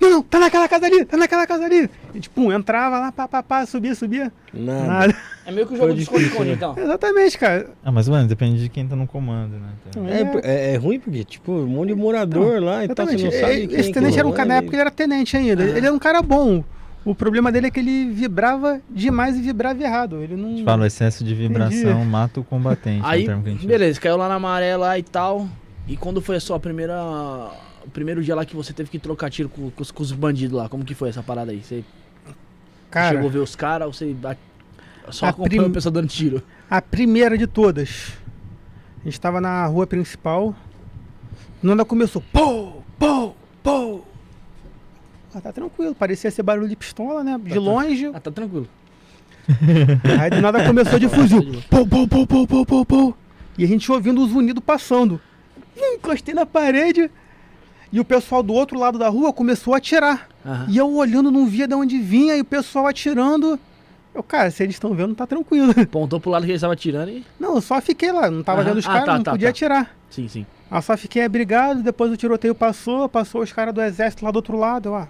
Não, não, tá naquela casa ali, tá naquela casa ali. A gente, pum, entrava lá, pá, pá, pá, subia, subia. Nada. Nada. É meio que o jogo de esconde-esconde, né? então. Exatamente, cara. Ah, mas, mano, depende de quem tá no comando, né? Então, É, é, é ruim porque, tipo, um monte de morador lá e tal, você não sabe E- quem Esse que tenente era um cara, na é, época ele era tenente ainda. Ah. Ele era um cara bom. O problema dele é que ele vibrava demais e vibrava errado. Ele não. a gente fala, o excesso de vibração Entendi. mata o combatente. é Aí, termo que a gente beleza, caiu lá na maré lá e tal. E quando foi a sua primeira. O primeiro dia lá que você teve que trocar tiro com, com os- com os bandidos lá? Como que foi essa parada aí? Você Cara, chegou a ver os caras ou você a- só acompanhou prim- o pessoal dando tiro? a primeira de todas. A gente estava na rua principal. Do nada começou, pô, pô, pô. Ah, tá tranquilo, parecia ser barulho de pistola, né? De longe. Ah, tá tranquilo. Aí do nada começou de fuzil. Pô, pô, pô, pô, pô, pô, pô. E a gente ouvindo os unidos passando. Hum, Encostei na parede. E o pessoal do outro lado da rua começou a atirar. Aham. E eu olhando, não via de onde vinha, e o pessoal atirando. Eu, cara, se eles estão vendo, tá tranquilo. Apontou pro lado que ele estava atirando e. Não, eu só fiquei lá, não tava Aham. vendo os Ah, caras, tá, não tá, podia tá. atirar. Sim, sim. Eu só fiquei abrigado, depois o tiroteio passou, passou os caras do exército lá do outro lado, eu, ah,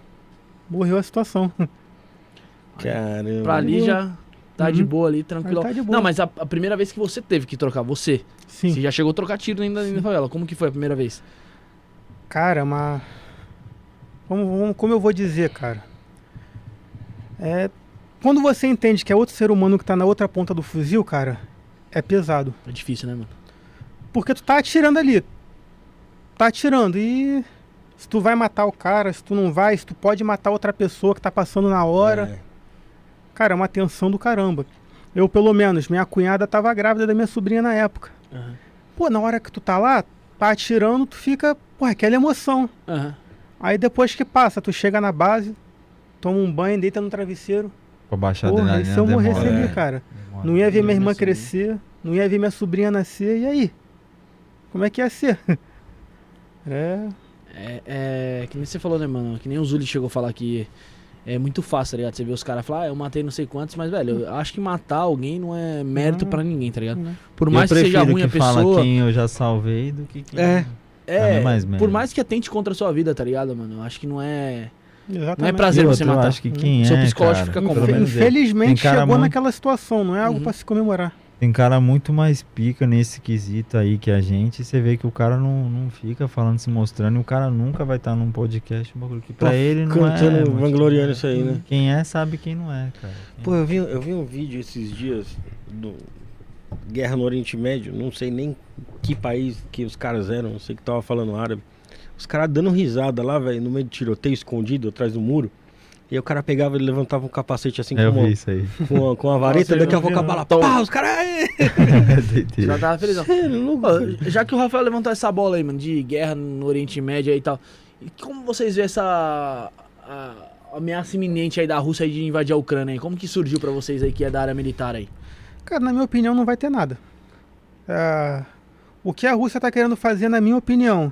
morreu a situação. Caramba. Pra ali já tá de Uhum. boa ali, tranquilo. Tá de boa. Não, mas a, a primeira vez que você teve que trocar, você, Sim. você já chegou a trocar tiro ainda na favela. Como que foi a primeira vez? Cara, mas. Como, como- como eu vou dizer, cara? É. Quando você entende que é outro ser humano que tá na outra ponta do fuzil, cara, é pesado. É difícil, né, mano? Porque tu tá atirando ali. Tá atirando e. Se tu vai matar o cara, se tu não vai, se tu pode matar outra pessoa que tá passando na hora. É. Cara, é uma tensão do caramba. Eu, pelo menos, minha cunhada tava grávida da minha sobrinha na época. Aham. Pô, na hora que tu tá lá, tá atirando, tu fica. Pô, aquela emoção. Aham. Aí depois que passa, tu chega na base, toma um banho, deita no travesseiro. Com a baixada Porra, e se eu morresse demora. ali, é. cara? Demora. Não ia ver minha irmã crescer, não ia ver minha sobrinha nascer, e aí? Como é que ia ser? É. É, é, que nem você falou, né, mano? Que nem o Zuli chegou a falar que é muito fácil, tá ligado? Você vê os caras falar, ah, eu matei não sei quantos, mas, velho, eu acho que matar alguém não é mérito Não. pra ninguém, tá ligado? Né? Por Eu mais que seja ruim a que fala pessoa. quem eu já salvei do que quem... É. É, é mais por mais que atente contra a sua vida, tá ligado, mano? Eu acho que não é. Exatamente. Não é prazer E você matar. acho que quem Seu é, psicológico cara, fica menos eu- Infelizmente chegou muito- naquela situação, não é algo Uhum. pra se comemorar. Tem cara muito mais pica nesse quesito aí que a gente. E você vê que o cara não, não fica falando, se mostrando. E o cara nunca vai estar num podcast, um bagulho que pra Tá ele não Cantando, é. muito- vangloriando isso aí, né? Quem é, sabe quem não é, cara. Pô, eu vi, eu vi um vídeo esses dias do Guerra no Oriente Médio, não sei nem que país que os caras eram, não sei que tava falando árabe. Os caras dando risada lá, velho, no meio do tiroteio, escondido atrás do muro. E aí o cara pegava e levantava um capacete assim eu com, uma, isso aí. com, a, com a vareta, daqui a pouco a bala, pá, os caras... É. Já tava felizão. Ó, Já que o Rafael levantou essa bola aí, mano, de guerra no Oriente Médio aí e tal. E como vocês vêem essa a- ameaça iminente aí da Rússia aí de invadir a Ucrânia aí? Como que surgiu pra vocês aí que é da área militar aí? Cara, na minha opinião, não vai ter nada. É, o que a Rússia tá querendo fazer, na minha opinião,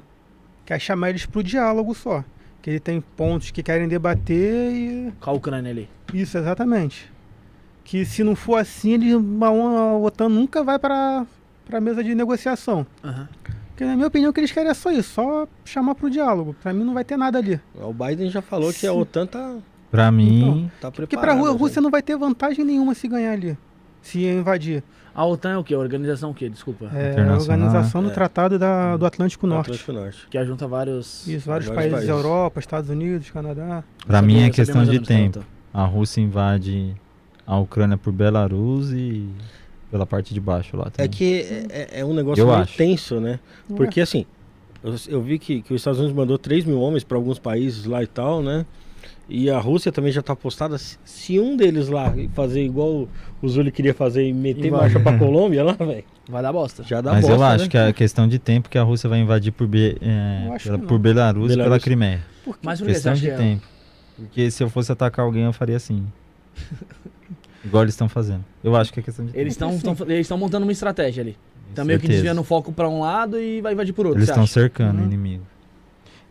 que é chamar eles pro diálogo só. Que ele tem pontos que querem debater e. Com a Ucrânia ali. Isso, exatamente. Que se não for assim, eles, a OTAN nunca vai para a mesa de negociação. Aham. Porque, na minha opinião, o que eles querem é só isso, só chamar pro diálogo. Pra mim, não vai ter nada ali. O Biden já falou que a Sim. OTAN tá, Pra mim, tá Porque preparada. pra Rú- a. Rússia não vai ter vantagem nenhuma se ganhar ali. Se invadir. A OTAN é o quê? A organização o quê? Desculpa. É a organização do é. Tratado da- do Atlântico No Norte. Atlântico Norte. Que junta vários. Isso, vários, Vários países, países. Europa, Estados Unidos, Canadá. pra Sabia- mim é questão de tempo. A Rússia invade a Ucrânia por Belarus e pela parte de baixo lá É também. que é, é- é um negócio Eu meio acho. tenso, né? Porque assim, eu, eu vi que, que os Estados Unidos mandou 3 mil homens para alguns países lá e tal, né? E a Rússia também já tá postada. Se, um deles lá fazer igual o Zuli queria fazer e meter Invade. marcha pra Colômbia lá, velho, Vai dar bosta. já dá Mas bosta, eu acho né? que é questão de tempo que a Rússia vai invadir por, Be- é, pela- por Belarus, e pela. Crimeia. Mas por que você Questão de é? tempo. Porque se eu fosse atacar alguém, eu faria assim. Igual eles estão fazendo. Eu acho que é questão de Eles tempo. estão eles estão montando uma estratégia ali. Tá meio que desviando o foco pra um lado e vai invadir por outro. Eles estão cercando Uhum. o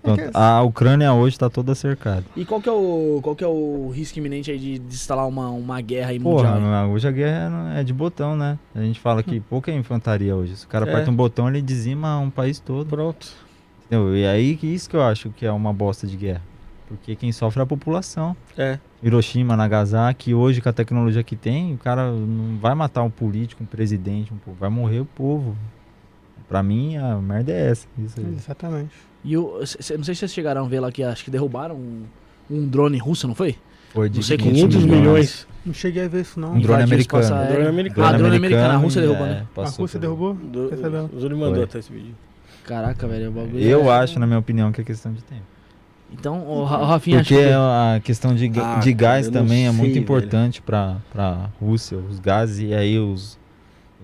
É Então, a Ucrânia hoje está toda cercada. E qual que é o qual que é o risco iminente aí de, de instalar uma, uma guerra aí Porra, mundial? hoje a guerra não- é de botão, né? A gente fala que pouca é infantaria hoje. Se o cara É. aperta um botão, ele dizima um país todo. Pronto. Entendeu? E aí que isso que eu acho que é uma bosta de guerra. Porque quem sofre é a população. É. Hiroshima, Nagasaki, hoje com a tecnologia que tem, o cara não vai matar um político, um presidente, um povo, vai morrer o povo. Pra mim, a merda é essa. Isso aí. Exatamente. E c- não sei se vocês chegaram a ver lá que acho que derrubaram um, um drone russo, não foi? Foi de Não sei 500 milhões. Não cheguei a ver isso, não. Um drone americano. aéreo. Drone americano. Ah, drone americano. A Rússia e, derrubou, é, né? A Rússia derrubou? Do, o Zuli mandou Foi. até esse vídeo. Caraca, velho. o bagulho Eu é- acho, na minha opinião, que é questão de tempo. Então, o, Ra- o Rafinha acha Porque que... a questão de, Ah, de gás eu também é muito sei, importante para a Rússia, os gases, e aí os,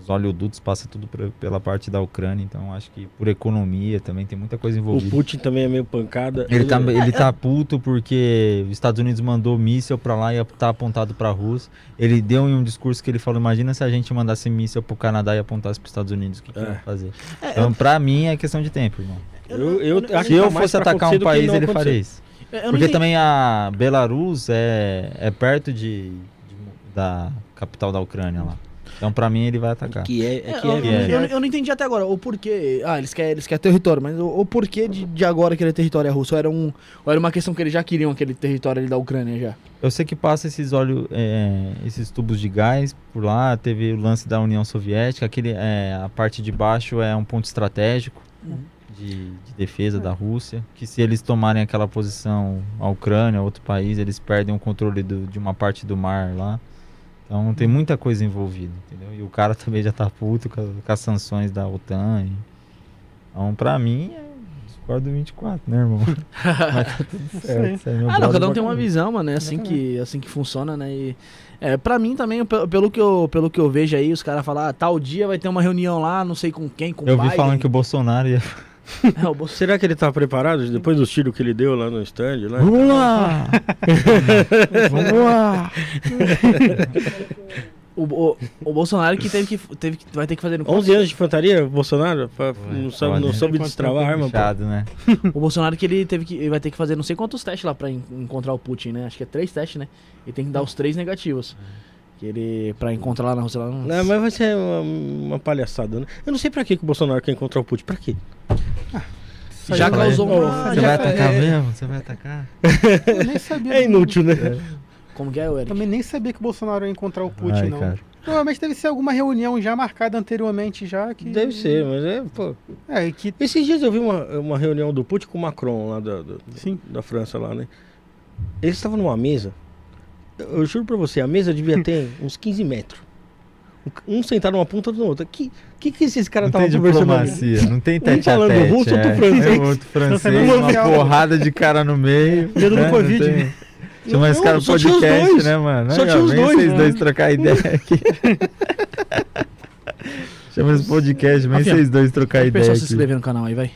os oleodutos passam tudo pra- pela parte da Ucrânia, então acho que por economia também tem muita coisa O envolvida. Putin também é meio pancada. Ele tá, ele tá puto porque os Estados Unidos mandou míssil pra lá e tá apontado pra Rússia. Ele deu em um discurso que ele falou: imagina se a gente mandasse míssil pro Canadá e apontasse pros Estados Unidos, o que, que É. ia fazer? Então, pra mim, é questão de tempo, irmão. Eu, eu acho Se eu tá fosse atacar um país, ele faria isso. Eu não Porque também a Belarus é, é perto de, de- da capital da Ucrânia lá. Então, pra mim, ele vai atacar. Que é, é É, que eu, é, que é. eu- eu não entendi até agora o porquê. Ah, eles querem, eles querem território, mas o, o porquê de, de agora querer território russo? Ou era, um, ou era uma questão que eles já queriam aquele território ali da Ucrânia já? Eu sei que passa esses óleos, é, esses tubos de gás por lá. Teve o lance da União Soviética. Aquele, é, a parte de baixo é um ponto estratégico Uhum. de, de defesa da Rússia. Que se eles tomarem aquela posição, a Ucrânia, outro país, eles perdem o controle do- de uma parte do mar lá. Então tem muita coisa envolvida, entendeu? E o cara também já tá puto com, com as sanções da OTAN. e- Então, pra mim, é discordo 24, né, irmão? Mas tá tudo certo. é Ah, não, cada um tem uma visão, mano. É assim que, assim que funciona, né? E, é, pra mim também, pe- pelo que, eu, pelo que eu vejo aí, os caras falam, ah, tal dia vai ter uma reunião lá, não sei com quem, com Eu vi Biden. falando que o Bolsonaro ia. É, o Bolso- Será que ele tá preparado depois dos tiros que ele deu lá no stand? Lá? Vamos lá! Vamos lá! o, o, o Bolsonaro que teve que, teve que vai ter que fazer... 11 anos de infantaria, Bolsonaro? Pra- não, sabe, não olha. soube destravar a arma, pô. Fechado, né? O Bolsonaro que ele teve que ele vai ter que fazer não sei quantos testes lá pra en- encontrar o Putin, né? Acho que é três testes, né? Ele tem que dar os três negativos. Que ele pra encontrar lá na Rússia lá. não- Não, mas vai ser uma, uma palhaçada, né? Eu não sei pra que, que o Bolsonaro quer encontrar o Putin. Pra quê? Aí Já causou uma. Você já- vai atacar é- mesmo? Você vai atacar? Eu nem sabia. É inútil, né? Como que é, Eric? Também nem sabia que o Bolsonaro ia encontrar o Putin, Ai, não. cara. Provavelmente deve ser alguma reunião já marcada anteriormente já que. Deve ser, mas é, pô. É, e que. Esses dias eu vi uma, uma reunião do Putin com o Macron lá da, da, Sim. da França lá, né? Eles estavam numa mesa. Eu, juro pra você, a mesa devia ter uns 15 metros. Um sentado numa ponta do outro. Que que, que esses caras Não tem estavam conversando diplomacia, não tem Um tete falando a tete. russo, é. outro francês. É, outro francês, Lançamento uma porrada de cara no meio. Medo do né? Covid. Não tem- Chama esse cara podcast, né, mano? Só tinha os vem dois, vocês né? dois trocar ideia aqui. Chama esse podcast, vem vocês dois trocar ideia pessoal se inscrever no canal aí, vai.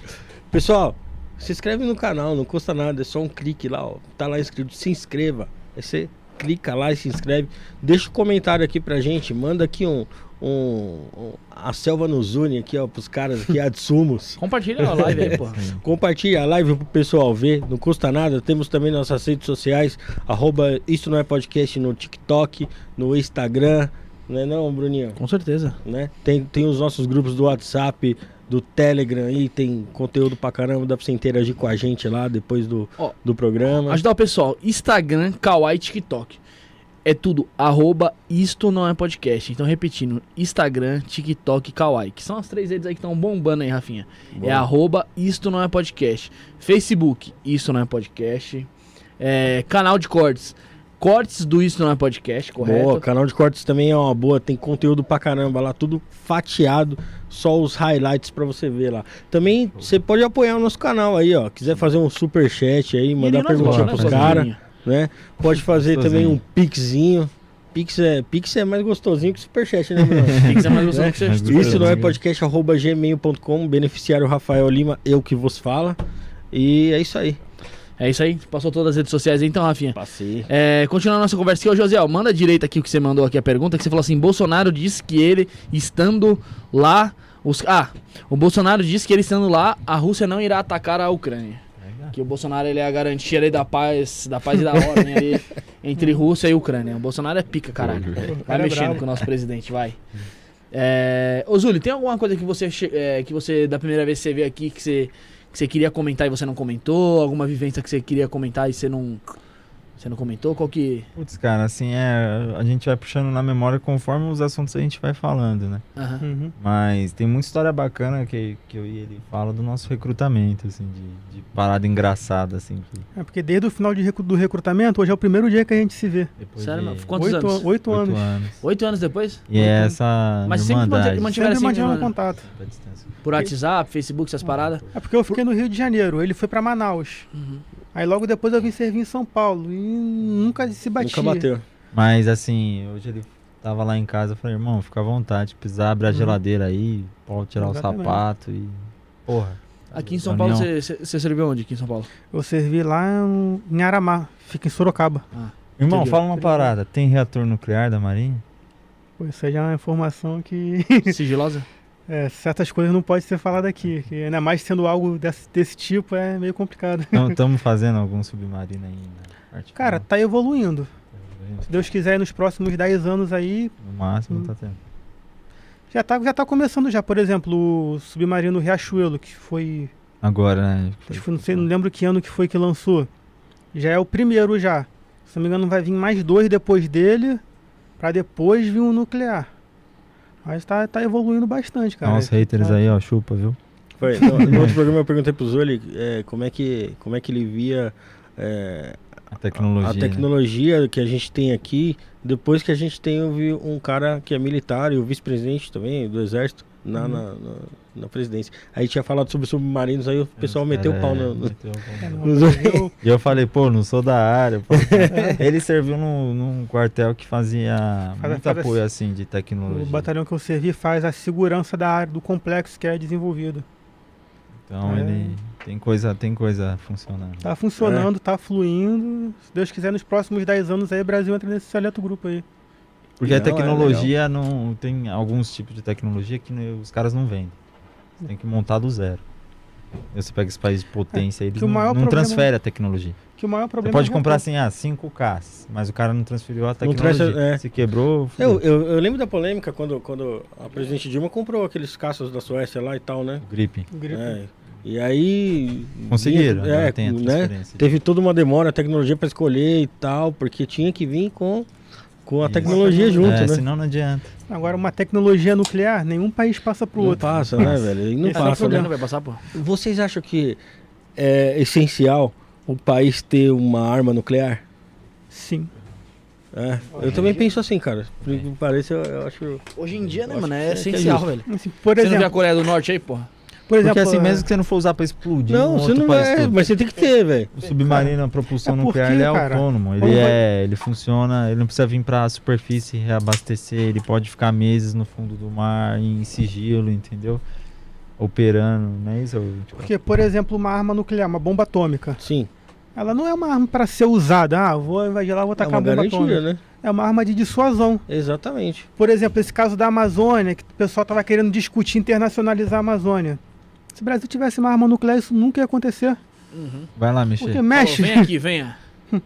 Pessoal, se inscreve no canal, não custa nada, é só um clique lá, ó. Tá lá escrito se inscreva. Aí você clica lá e se inscreve. Deixa um comentário aqui pra gente, manda aqui um. um, um- a selva nos une aqui, ó, pros caras aqui, Adsumos. Compartilha a live aí, porra. Compartilha a live pro pessoal ver, não custa nada. Temos também nossas redes sociais, arroba Isso Não É Podcast no TikTok, no Instagram, não é não, Bruninho? Com certeza. né? Tem, tem os nossos grupos do WhatsApp, do Telegram aí, tem conteúdo pra caramba, dá pra você interagir com a gente lá depois do, Ó, do programa. Ajudar o pessoal. Instagram, Kawaii, TikTok. É tudo arroba isto não é podcast. Então, repetindo, Instagram, TikTok, Kawaii. Que são as três redes aí que estão bombando aí, Rafinha. Bom. É arroba isto não é podcast. Facebook, isto não é podcast. É, canal de cortes. Cortes do Isto Não É Podcast, correto? Boa, canal de cortes também é uma boa, tem conteúdo pra caramba lá, tudo fatiado, só os highlights pra você ver lá. Também você pode apoiar o nosso canal aí, ó. Quiser fazer um super chat aí, mandar perguntinha azul, pros né, caras, né? Pode fazer também um pixinho. Pix é, Pix é mais gostosinho que superchat, né, meu? Pix é mais gostoso que você Mas estuda. Isso não é podcast arroba gmail.com, beneficiário Rafael Lima, eu que vos fala. E é isso aí. É isso aí? Passou todas as redes sociais aí, então, Rafinha. Passei. É, continuando a nossa conversa aqui, ô Josiel, manda direito aqui o que você mandou aqui a pergunta, que você falou assim, Bolsonaro disse que ele estando lá, os, ah, o Bolsonaro disse que ele estando lá, a Rússia não irá atacar a Ucrânia. Que o Bolsonaro ele é a garantia ali da paz, da paz e da ordem ali entre Rússia e Ucrânia. O Bolsonaro é pica, caralho. Vai cara é mexendo com o nosso presidente, vai. É, ô Zuli, tem alguma coisa que você, é, que você, da primeira vez que você veio aqui, que você, que você queria comentar e você não comentou? Alguma vivência que você queria comentar e você não, você não comentou? Qual que... Putz, cara, assim, é, a gente vai puxando na memória conforme os assuntos a gente vai falando, né? Aham. Uhum. Mas tem muita história bacana que, que eu e ele fala do nosso recrutamento, assim, de, de parada engraçada, assim. Que É porque desde o final de do recrutamento, hoje é o primeiro dia que a gente se vê. depois Sério, de mano? Quantos oito, anos? an- oito oito anos. anos. Oito anos depois? E é essa Mas sempre mantiveram Sempre assim, mantivemos né, contato. Por WhatsApp, Facebook, essas paradas? É porque eu fiquei no Rio de Janeiro, ele foi pra Manaus. Uhum. Aí logo depois eu vim servir em São Paulo e nunca se batia. Nunca bateu. Mas assim, hoje ele tava lá em casa, eu falei, irmão, fica à vontade, precisar abrir a geladeira aí, pode tirar Exatamente. o sapato e. Porra. Aqui em São Paulo, você serviu onde aqui em São Paulo? Eu servi lá em Aramá, fica em Sorocaba. Irmão, Entendeu? fala uma parada. Tem reator nuclear da Marinha? Pô, isso aí já é uma informação que Sigilosa? é, certas coisas não pode ser falada aqui. Que ainda mais sendo algo desse, desse tipo é meio complicado. Estamos fazendo algum submarino aí na parte Cara, final? tá evoluindo. Se Deus quiser, nos próximos 10 anos aí, no máximo Hum. tá tendo. já tá, já tá começando já. Por exemplo, o submarino Riachuelo, que foi Agora, né? Que não, sei, não lembro que ano que foi que lançou. Já é o primeiro já. Se não me engano, vai vir mais dois depois dele, pra depois vir um nuclear. Mas tá, tá evoluindo bastante, cara. Os haters Tá- aí, ó, chupa, viu? Foi, no, no outro programa eu perguntei pro Zoli é, como, é que, como é que ele via é, A tecnologia. a né? tecnologia que a gente tem aqui, depois que a gente tem vi um cara que é militar e o vice-presidente também do exército na, Uhum. na, na, na presidência. Aí tinha falado sobre submarinos, aí o pessoal meteu o pau é, no. no- meteu o pau É, no- eu- E eu falei, pô, não sou da área. pô. Ele serviu num, num quartel que fazia Faz- muito faz apoio assim de tecnologia. o batalhão que eu servi faz a segurança da área, do complexo que é desenvolvido. Então É. ele tem coisa, tem coisa funcionando. Tá funcionando, tá fluindo. Se Deus quiser, nos próximos 10 anos aí o Brasil entra nesse seleto grupo aí. Porque a Não, é tecnologia não tem alguns tipos de tecnologia que os caras não vendem. Você tem que montar do zero. E Você pega esse país de potência, eles o não, não problema- transferem a tecnologia. Que o maior Você problema pode é comprar assim, ah, 5K, mas o cara não transferiu a Não tecnologia. é. Se quebrou, Eu, eu, eu lembro da polêmica quando, quando a presidente Dilma comprou aqueles caças da Suécia lá e tal, né? gripe. O gripe. É, e aí. Conseguiram, vinha- é, tem a né? transferência. Teve toda uma demora, a tecnologia para escolher e tal, porque tinha que vir com, com a Isso. tecnologia junto, é, né? senão não adianta. Agora, uma tecnologia nuclear, nenhum país passa pro Não outro. passa, né, velho? E Não Esse é o passa, problema. né? Não vai passar, pô? Vocês acham que é essencial o país ter uma arma nuclear? Sim. É, eu também penso assim, cara. Por que pareça, eu, eu acho. Hoje em dia, né, mano? É é- é essencial, velho. Assim, por Você não vê a exemplo, Coreia do Norte aí, porra? Por exemplo, Porque assim, é, mesmo que você não for usar pra explodir um Não, você outro não país é, todo, mas você tem que ter, velho. O submarino, a propulsão É nuclear, ele é cara, autônomo. Ele, vai- é, ele funciona, ele não precisa vir pra superfície reabastecer, ele pode ficar meses no fundo do mar, em sigilo, entendeu? Operando, não é isso? Tipo, Porque, por exemplo, uma arma nuclear, uma bomba atômica, Sim. ela não é uma arma para ser usada. Ah, vou invadir lá, vou É tacar uma uma bomba garantia, atômica. né? É uma arma de dissuasão. Exatamente. Por exemplo, esse caso da Amazônia, que o pessoal estava querendo discutir internacionalizar a Amazônia. Se o Brasil tivesse uma arma nuclear, isso nunca ia acontecer. vai lá mexer. Porque mexe. Falou, vem aqui, venha.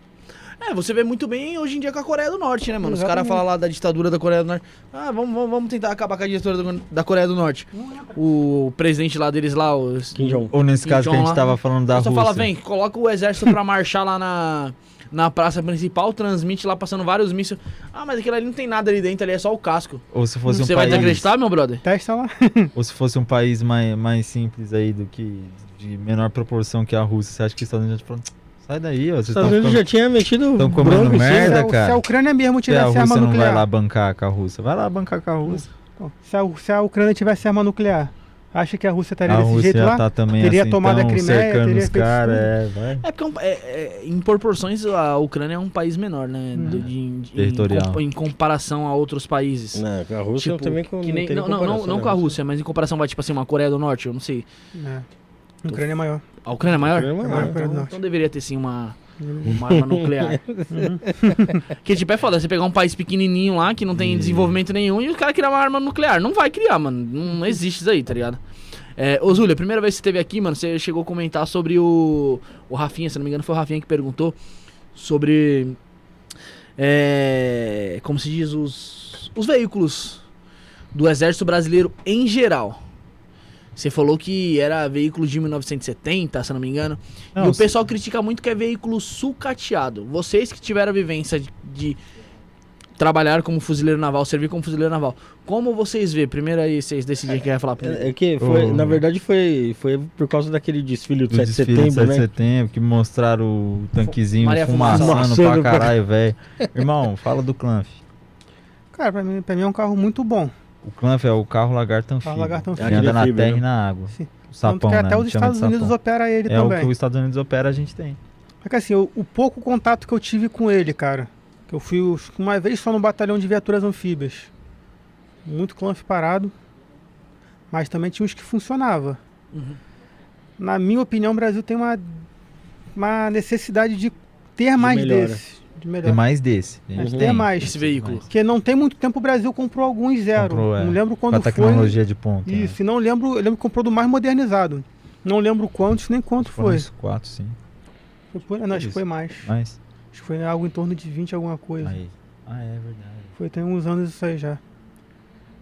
É, você vê muito bem hoje em dia com a Coreia do Norte, né, mano? Os caras falam lá da ditadura da Coreia do Norte. Ah, vamos, vamos, vamos tentar acabar com a ditadura do- da Coreia do Norte. O presidente lá deles lá, o Kim Jong. Ou nesse Kim caso que a Jong gente lá. tava falando da só Rússia. fala, vem, coloca o exército pra marchar lá na, na praça principal, transmite lá passando vários mísseis. Ah, mas aquilo ali não tem nada ali dentro, ali é só o casco. Ou se fosse um Você vai país, desacreditar, meu brother? Testa lá. ou se fosse um país mais, mais simples aí do que de menor proporção que a Rússia, você acha que os Estados Unidos já falando, sai daí, ó, Os Estados estão Unidos já tinha metido. tão comendo merda, se, a, cara. se a Ucrânia mesmo se a tivesse arma Rússia não vai nuclear. lá bancar com a Rússia, vai lá bancar com a Rússia. Se a, se a Ucrânia tivesse arma nuclear, acha que a Rússia estaria A desse Rússia jeito lá? tá também Teria assim, tomado a tão Crimeia, teria os tudo. é, vai. É porque é é- é- em proporções a Ucrânia é um país menor, né? Uhum. Do- de- de- Territorial. Em, em comparação a outros países. Não, com a Rússia Tipo, também com, que nem- não, não, não, não né? com a Rússia, mas em comparação, vai, tipo assim, uma Coreia do Norte, eu não sei. É. A Ucrânia é maior. A Ucrânia é maior? A Ucrânia é maior. Ah, então, então deveria ter sim uma, uma arma nuclear. Uhum. que tipo, é foda, você pegar um país pequenininho lá, que não tem desenvolvimento nenhum, e o cara criar uma arma nuclear. Não vai criar, mano. Não, existe isso aí, tá ligado? É, ô Zúlia, a primeira vez que você esteve aqui, mano, você chegou a comentar sobre o, o Rafinha, se não me engano, foi o Rafinha que perguntou sobre. É, como se diz, os, os veículos do Exército Brasileiro em geral. Você falou que era veículo de 1970, se não me engano. e Não, o pessoal critica muito que é veículo sucateado. Vocês que tiveram a vivência de, de trabalhar como fuzileiro naval, servir como fuzileiro naval, como vocês vê? Primeiro aí vocês decidirem quem vai falar primeiro. É, é que foi, O- na verdade foi, foi por causa daquele desfile do do 7 de desfile de setembro, 7 de né? setembro, que mostraram o tanquezinho Maria fumaçando Fumaça. pra caralho, velho. Irmão, fala do Clanf. Cara, pra mim, pra mim é um carro muito bom. O Clanf é o carro lagarto anfíbio. Carro lagarto Ele anfíbio. anda na Aquele terra e na água. Sim. O sapão, Tanto que né? até A os de Estados Unidos opera ele É o também. que os Estados Unidos opera, a gente tem. É que assim, o, o pouco contato que eu tive com ele, cara, Que eu fui uma vez só no batalhão de viaturas anfíbias. Muito clanf parado. Mas também tinha uns que funcionava. Uhum. Na minha opinião, o Brasil tem uma, uma necessidade de ter mais melhora. desses. De Tem melhor. mais desse. A gente Mas tem. mais. Esse veículo. Porque não tem muito tempo o Brasil comprou alguns zero. Comprou, é. Não lembro quando foi. tecnologia de ponta. né? Isso, e não lembro, eu lembro que comprou do mais modernizado. Não lembro quantos nem quanto foi. uns quatro, sim. Foi por- não, acho que foi mais. Mas. Acho que foi algo em torno de 20 alguma coisa. Aí. Ah, é verdade. Foi tem uns anos isso aí já.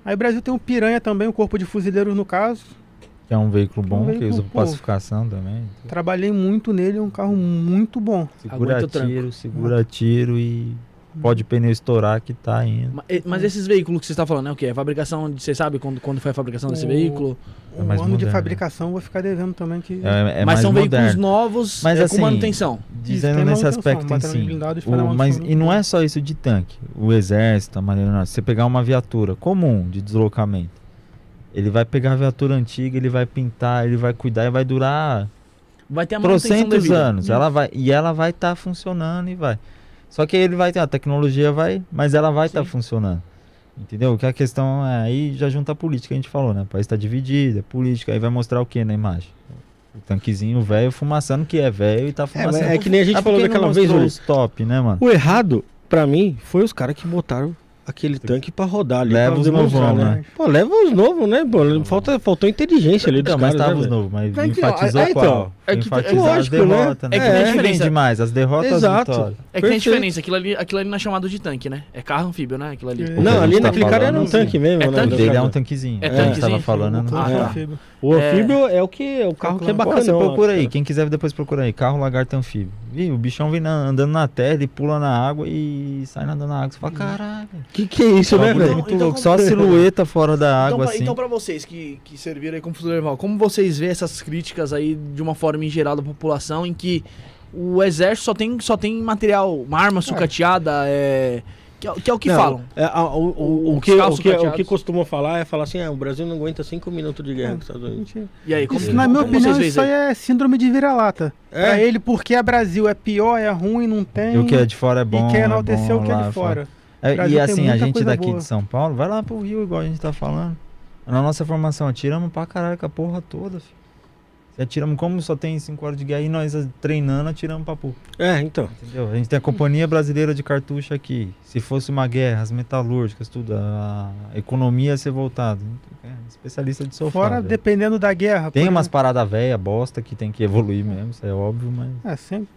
Aí o Brasil tem o Piranha também, o Corpo de Fuzileiros no caso. Que é um veículo bom, Um que veículo, usa pô. pacificação também. Trabalhei muito nele, é um carro muito bom. Segura Aguenta tiro, segura tiro e pode o pneu estourar que tá indo. Ma- Mas esses veículos que você está falando, é o quê? É fabricação, de- você sabe quando, quando foi a fabricação desse O- veículo? É O mais ano de moderno, fabricação eu vou ficar devendo também que. É, é mas mais são moderno. veículos novos Mas é, assim, com manutenção. Dizendo nesse aspecto em si. mas, e não é só isso de tanque. O exército, a marinha, você pegar uma viatura comum de deslocamento, ele vai pegar a viatura antiga, ele vai pintar, ele vai cuidar e vai durar Vai ter a manutenção trocentos anos. Ela vai, e ela vai estar funcionando e vai. Só que aí ele vai ter, a tecnologia vai, mas ela vai estar Sim. funcionando. Entendeu? Que a questão é, aí já junta a política que a gente falou, né? O país está dividido, é política, aí vai mostrar o que na imagem? O tanquezinho velho fumaçando que é velho e tá É, fumaçando. mas é que nem a gente por falou daquela vez, o, top, né, mano? o errado, pra mim, foi os caras que botaram aquele tanque pra rodar ali. Leva os demonstrar, novão, né? né? Pô, leva os novos, né? Pô, falta, faltou inteligência ali dos mas caras, tava né, os novos, mas É enfatizou é, então, qual? É que- enfatizar lógico, as derrotas, né? né? É que tem É, diferença. vem demais, as derrotas Exato. vitórias. É que tem diferença, aquilo ali, aquilo ali não é chamado de tanque, né? É carro anfíbio, né? Aquilo ali. É. Não, ali tá naquele cara era um tanque mesmo, É né? tanque O dele é um tanquezinho. É a gente tava tanquezinho? falando. Não- Ah, tá. anfíbio. O É. anfíbio é o que é o carro que é bacana. Pô, você procura aí, quem quiser depois procura aí. Carro lagarto anfíbio. Ih, o bichão vem na- andando na terra, ele pula na água e sai nadando na água. Você fala, caralho. Que que é isso, né, velho? muito Então, louco. como- Só a silhueta fora da Então, água, assim. então, pra vocês que, que serviram aí como fuzileiro, como vocês vê essas críticas aí de uma forma em geral da população, em que o exército só tem, só tem material, uma arma sucateada, é, que, é, que é o que Não, falam. é, a- o, o, o que, o, que, o que costumam falar é falar assim: ah, o Brasil não aguenta cinco minutos de guerra com os Estados Unidos. E aí, como, Isso, na minha como opinião, vocês isso aí é síndrome de vira-lata. É? Pra ele, porque é Brasil, é pior, é ruim, não tem. E o que é de fora é bom. e quer é enaltecer bom o que é de fora. É, e assim, a gente daqui boa. de São Paulo, vai lá pro Rio, igual a gente tá falando. Na nossa formação, atiramos pra caralho com a porra toda, filho. Se atiramos, como só tem 5 horas de guerra e nós treinando, atiramos pra porra. É, então. Entendeu? A gente tem a Companhia Brasileira de Cartucho aqui. Se fosse uma guerra, as metalúrgicas, tudo, a economia ia ser voltada. É, especialista de sofá. Fora, dependendo da guerra. Tem umas exemplo- paradas velhas, bosta, que tem que evoluir mesmo, isso é óbvio, mas. É, sempre.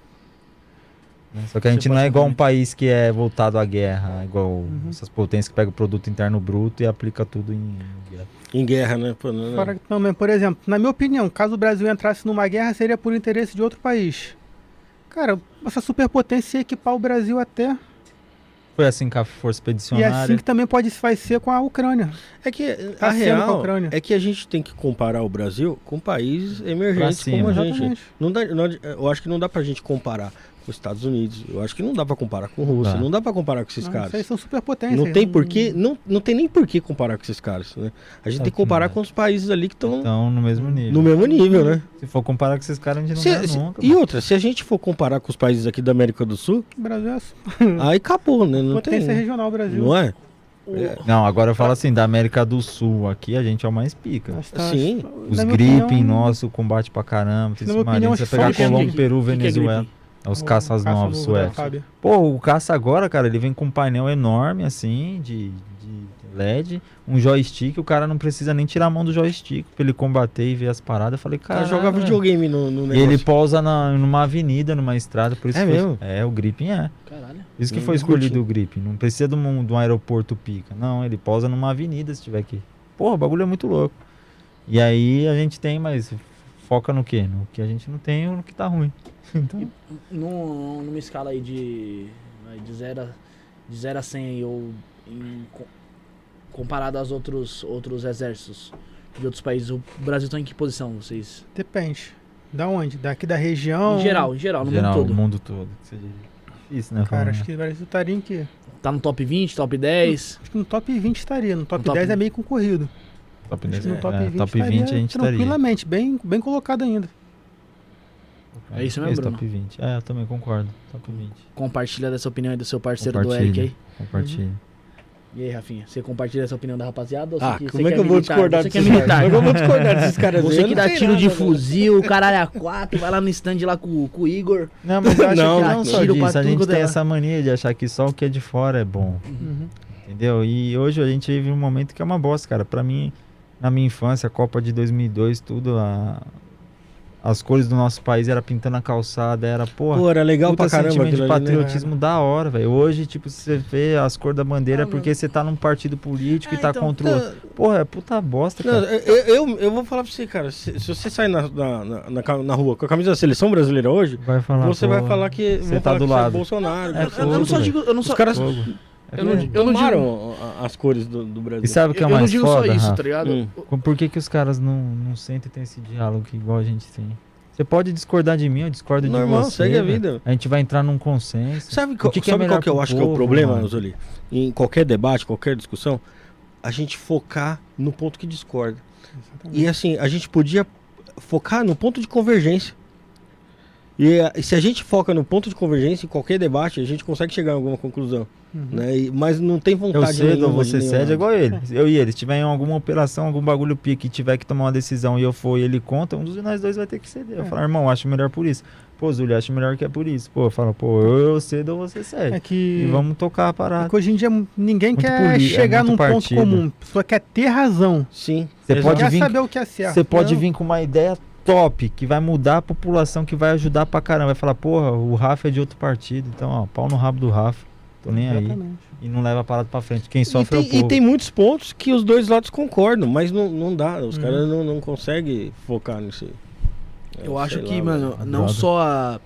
Né? Só que a gente não é igual um país que é voltado à guerra, igual Uhum. essas potências que pegam o produto interno bruto e aplica tudo em guerra. Em guerra, né? Pô, não, não. Fora também, por exemplo, na minha opinião, caso o Brasil entrasse numa guerra, seria por interesse de outro país. Cara, essa superpotência ia equipar o Brasil até. Foi assim com a Força E Expedicionária. assim que também pode vai ser com a Ucrânia. É que Tá a a real Ucrânia. é que a gente tem que comparar o Brasil com países emergentes como a gente. Não dá, não- eu acho que não dá pra gente comparar com os Estados Unidos. Eu acho que não dá pra comparar com a Rússia. Não dá pra comparar com esses Não, caras. Vocês são superpotências. Não tem porquê, não, não tem nem porquê comparar com esses caras, né? A gente tem que não comparar com os países ali que estão no mesmo nível. no mesmo nível, né? Se for comparar com esses caras, a gente não Se- ganha se- nunca. e outra, se a gente for comparar com os países aqui da América do Sul, O Brasil é aí acabou, né? Não tem, potência regional, o Brasil. não é? Não, agora eu falo assim, da América do Sul aqui, a gente é o mais pica. Tá- Sim. Os gripping opinião, nosso, combate pra caramba. Tem Na minha esse opinião, você pegar é Colômbia? Peru, que que é Venezuela. É os o caças caça novos novo suecos. Pô, o caça agora, cara, ele vem com um painel enorme, assim, de, de LED, um joystick, o cara não precisa nem tirar a mão do joystick pra ele combater e ver as paradas. Eu falei, cara joga videogame no, no E negócio. ele pousa na, numa avenida, numa estrada, por isso É que foi- mesmo? É, o Gripen é. Caralho. Isso que Hum, foi escolhido o Gripen. Não precisa de um, de um aeroporto pica. Não, ele pousa numa avenida se tiver aqui. Porra, o bagulho é muito louco. E aí a gente tem, mas foca no quê? No que a gente não tem ou no que tá ruim. Então, Num- numa escala aí de, de 0 a, de 0 a 100 aí, ou em co- comparado aos outros, outros exércitos de outros países, o Brasil tá em que posição, vocês? Depende. Da onde? Daqui da região? Em geral, em geral, no geral, mundo todo. mundo todo. que seja Isso, né? Cara, acho né? que o Brasil estaria em quê? Tá no top 20, top 10? Acho que no top 20 estaria. No top No top 10 é 20. meio concorrido. Top Acho 10, que no top é, 20, top 20 a gente estaria. tranquilamente, bem, bem colocado ainda. É isso Esse mesmo, Bruno? top 20. É, eu também concordo. Top 20. Compartilha dessa opinião aí do seu parceiro do. Eric aí. Compartilha. E aí, Rafinha, você compartilha essa opinião da rapaziada? Ou você Ah, que- como você é que eu vou discordar é desses militar? caras? Como é que eu vou discordar desses caras? aí? Você que dá tiro de nada, velho. fuzil, caralho a quatro, vai lá no stand lá com, com o Igor. Não, mas eu acho Não, que não só disso. A gente tem é essa mania de achar que só o que é de fora é bom. Uhum. Entendeu? E hoje a gente vive um momento que é uma bosta, cara. Pra mim, na minha infância, a Copa de 2002, tudo, a... as cores do nosso país era pintando a calçada, era, porra, Pô, era legal puta pra caramba sentimento de ali, né? patriotismo da hora, velho. Hoje, tipo, você vê as cores da bandeira Ah, é porque você tá num partido político Ah, e tá então, contra o outro. Porra, é puta bosta, Não, cara. eu, eu, eu vou falar pra você, cara. Se, se você sair na, na, na, na rua com a camisa da seleção brasileira hoje, Vai falar, você vai porra, falar que. você tá falar do que você lado. É Bolsonaro. É você- Eu, não só fogo, digo. Eu não Os só, caras Fogo. É eu não digo- eu não tomaram a- as cores do, do Brasil. E sabe o que é eu não mais digo foda, só isso, Rafa? tá ligado? Hum. Por que, que os caras não, não sentem ter esse diálogo igual a gente tem? Você pode discordar de mim, eu discordo Normal, de você. segue a vida. A gente vai entrar num consenso. Sabe, O qual, que que é sabe melhor qual que eu pro acho que é o povo, problema, mano? Zoli? Em qualquer debate, qualquer discussão, a gente focar no ponto que discorda. E assim, a gente podia focar no ponto de convergência. E, eh, e se a gente foca no ponto de convergência em qualquer debate, a gente consegue chegar a alguma conclusão. Uhum. Né? E- mas não tem Eu vontade cedo ou nenhuma você cede, é igual ele. Eu e ele. Se tiver em alguma operação, algum bagulho pique e tiver que tomar uma decisão e eu for e ele conta, um dos nós dois vai ter que ceder. Eu É. falo, irmão, acho melhor por isso. Pô, Zúlio, acho melhor que é por isso. Pô, fala, pô, eu, eu cedo ou você cede. É que, E vamos tocar a é parada. que hoje em dia ninguém Muito quer poli- é chegar muito num ponto partido. comum. A pessoa quer ter razão. Sim. Você pode quer vir- saber o que é certo. Você pode Não. vir com uma ideia top, que vai mudar a população, que vai ajudar pra caramba. Vai falar, porra, o Rafa é de outro partido. Então, ó, pau no rabo do Rafa. Tô nem aí. Exatamente. E não leva a parada pra frente. Quem E sofre é o tem, povo. e tem muitos pontos que os dois lados concordam, mas não, não dá. Os Uhum. caras não, não conseguem focar nisso aí. Eu É, acho sei que, lá, mano, não Brother. só a.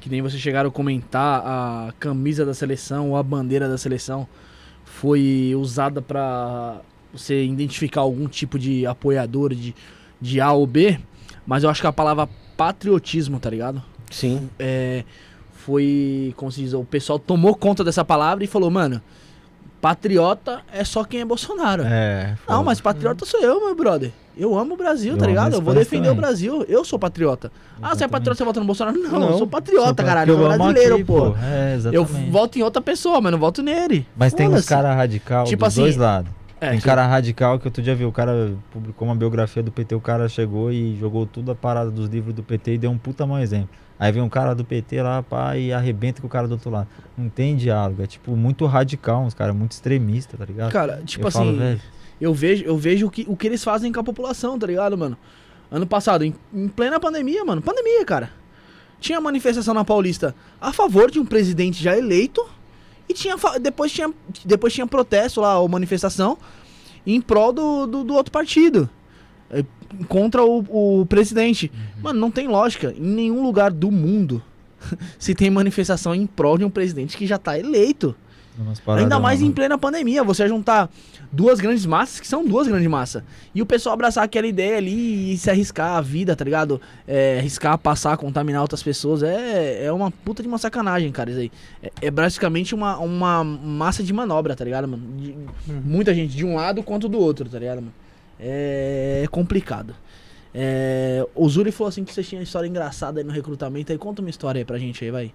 Que nem vocês chegaram a comentar, a camisa da seleção ou a bandeira da seleção foi usada pra você identificar algum tipo de apoiador de, de A ou B, mas eu acho que a palavra patriotismo, tá ligado? Sim. É, foi, como se diz, o pessoal tomou conta dessa palavra e falou, mano, patriota é só quem é Bolsonaro. É, Não, foda. mas patriota sou eu, meu brother. Eu amo o Brasil, Eu tá ligado? Eu vou defender o também. Brasil. Eu sou patriota. Ah, você é Exatamente. patriota, você vota no Bolsonaro? Não, Não, eu sou patriota, Só caralho. Eu sou brasileiro, aqui, pô. É, Eu exatamente. voto em outra pessoa, mas não voto nele. Mas tem uns caras radical Tipo dos assim, dois lados. É, tem que- cara radical que outro dia viu, o cara publicou uma biografia do PT, o cara chegou e jogou tudo a parada dos livros do PT e deu um puta mau exemplo. Aí vem um cara do PT lá, pá, e arrebenta com o cara do outro lado. Não tem diálogo, é tipo muito radical, uns caras muito extremista, tá ligado? Cara, tipo Eu assim, falo, eu vejo, eu vejo o que, o que eles fazem com a população, tá ligado, mano? Ano passado, em, em plena pandemia, mano. Pandemia, cara. Tinha manifestação na Paulista a favor de um presidente já eleito. E tinha, depois, tinha, depois tinha protesto lá, ou manifestação, em prol do, do, do outro partido. eh, Contra o, o presidente. Mano, não tem lógica. Em nenhum lugar do mundo se tem manifestação em prol de um presidente que já tá eleito. Ainda mais lá, em mano. plena pandemia, você juntar duas grandes massas, que são duas grandes massas, e o pessoal abraçar aquela ideia ali e se arriscar a vida, tá ligado? É, arriscar, passar, contaminar outras pessoas, é, é uma puta de uma sacanagem, cara, isso aí. É, é basicamente uma, uma massa de manobra, tá ligado, mano? De- muita gente de um lado quanto do outro, tá ligado, mano? É, complicado. É, o Zuri falou assim que você tinha história engraçada aí no recrutamento, aí conta uma história aí pra gente aí, vai.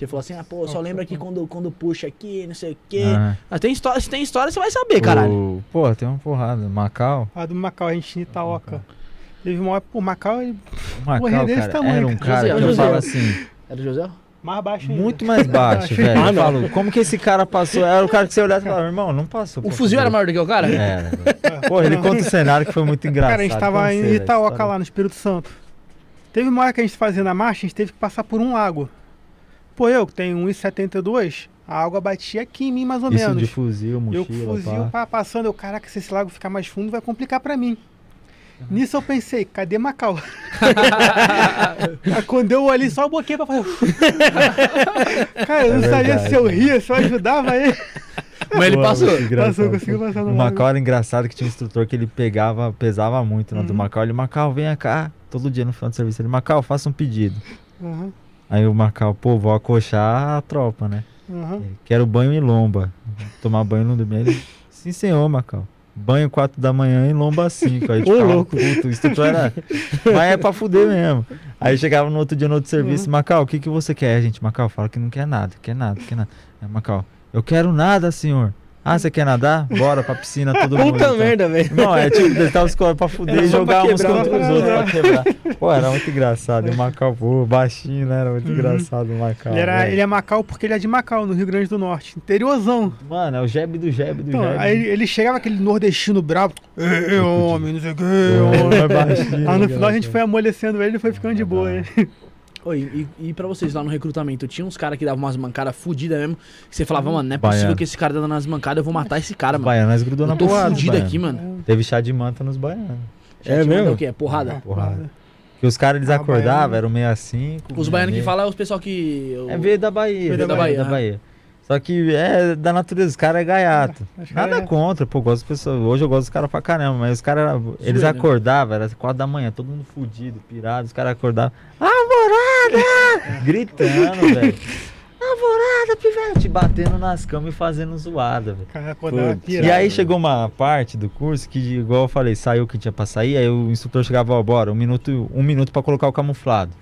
Você falou assim, ah, pô, só lembra que quando, quando puxa aqui, não sei o quê. Ah, Mas tem história, se tem história, você vai saber, caralho. o- Pô, tem uma porrada. Macau. A do Macau, a gente em Itaoca. Teve uma hora, pô, Macau ele O Macau, Porra, é desse cara, tamanho, era um cara. José, que eu José. falo assim, É do José? mais baixo ainda. muito mais baixo, velho. Ah, Eu falo, como que esse cara passou? Era o cara que você olhava e falava, irmão, não passou. O fuzil favor." era maior do que o cara? Era, velho. Pô, ele conta o cenário que foi muito engraçado. Cara, a gente tava em Itaoca lá, no Espírito Santo. Teve uma hora que a gente fazia na marcha, a gente teve que passar por um lago. Pô, eu que tenho 1,72, a água batia aqui em mim mais ou Isso menos. de fuzil, eu mochila, o fuzil pá. pá, passando, eu, caraca, se esse lago ficar mais fundo vai complicar pra mim. Nisso eu pensei, cadê Macau? Aí Quando eu olhei só o boquinha pra fazer. Cara, eu não É sabia verdade. se eu ria, se eu ajudava ele. Mas ele Pô, passou. Passou, conseguiu passar no. Macau era engraçado que tinha um instrutor que ele pegava, pesava muito, né? Do Uhum. Macau. Ele, Macau, venha cá. Todo dia no final do serviço. Ele, Macau, faça um pedido. Aham, Aí o Macau, pô, vou acochar a tropa, né? Ele, Quero banho e lomba. Tomar banho no domingo. Ele, sim, senhor, Macau. banho 4 da manhã e lomba 5. Aí, Ô, tipo, louco. puto, o instrutor era. Mas é pra fuder mesmo. Aí chegava no outro dia no outro serviço, Uhum. Macau, o que, que você quer, gente? Macau fala que não quer nada, quer nada, quer nada. Aí, Macau, eu quero nada, senhor. Ah, você quer nadar? Bora pra piscina todo mundo. Puta então. merda, velho. Não, é tipo, deixar os caras pra fuder e jogar uns contra os pra outros pra quebrar. Pô, era muito engraçado. E o Macau, pô, baixinho, né? Era muito engraçado o Macau. Ele, era, ele é Macau porque ele é de Macau, no Rio Grande do Norte. Interiorzão. Mano, é o jeb do jeb do Então, jeb. aí ele, chegava aquele nordestino bravo. Ei, homem, não sei o que, Pô, homem. é baixinho, Aí no final a gente foi amolecendo ele e foi ficando de boa. né? Oi, e, e pra vocês lá no recrutamento, tinha uns caras que davam umas mancadas fodidas mesmo, que você falava, mano, não é possível Baiano. que esse cara tá dando as mancadas, eu vou matar esse cara, mano. baianos nós grudou na Eu tô porrada. fudido baiano. aqui, mano. Teve chá de manta nos baianos. Já É mandou mesmo? o quê? É porrada? Porrada. Que os caras eles Ah, acordavam, eram 65. Os baianos que meio- falam é os pessoal que. É veio da Bahia. Veio da da Bahia. Bahia, Da Bahia. Só que é da natureza, os caras é gaiato. Acho Nada é- contra, pô, gosto das pessoas. Hoje eu gosto dos caras pra caramba, mas os caras, eles acordavam, era 4 da manhã, todo mundo fudido, pirado, os caras acordavam, alvorada! Gritando, velho. Alvorada, pivete! Batendo nas camas e fazendo zoada, velho. E aí chegou uma parte do curso que, igual eu falei, saiu o que tinha pra sair, aí o instrutor chegava, ó, bora, um minuto, um minuto pra colocar o camuflado.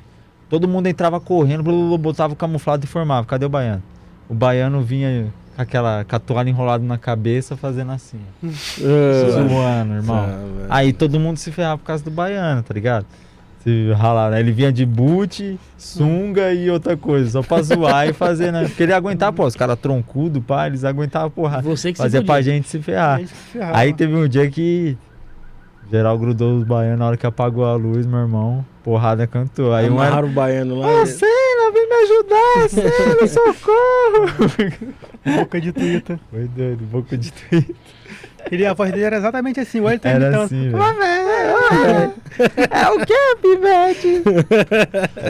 Todo mundo entrava correndo, blá, blá, blá, botava o camuflado e formava. Cadê o baiano? O baiano vinha com aquela com a toalha enrolada na cabeça, fazendo assim. ó. Zoando, irmão. Aí todo mundo se ferrava por causa do baiano, tá ligado? Se ralar, né? Ele vinha de boot, sunga e outra coisa, só pra zoar e fazer, né? Porque ele aguentava, pô, os caras troncudo, pá, eles aguentavam porra. Você que se Fazia pra gente se ferrar. Ferrava. Aí teve um dia que geral grudou os baianos na hora que apagou a luz, meu irmão. Porrada cantou. Aí um era. O baiano lá. Ô, Senna, vem me ajudar, Senna, socorro! Boca de tuita. Foi doido, boca de tweet. Ele, a voz dele era exatamente assim, igual ele tá Era imitando. assim, ô, velho. É o que, pivete?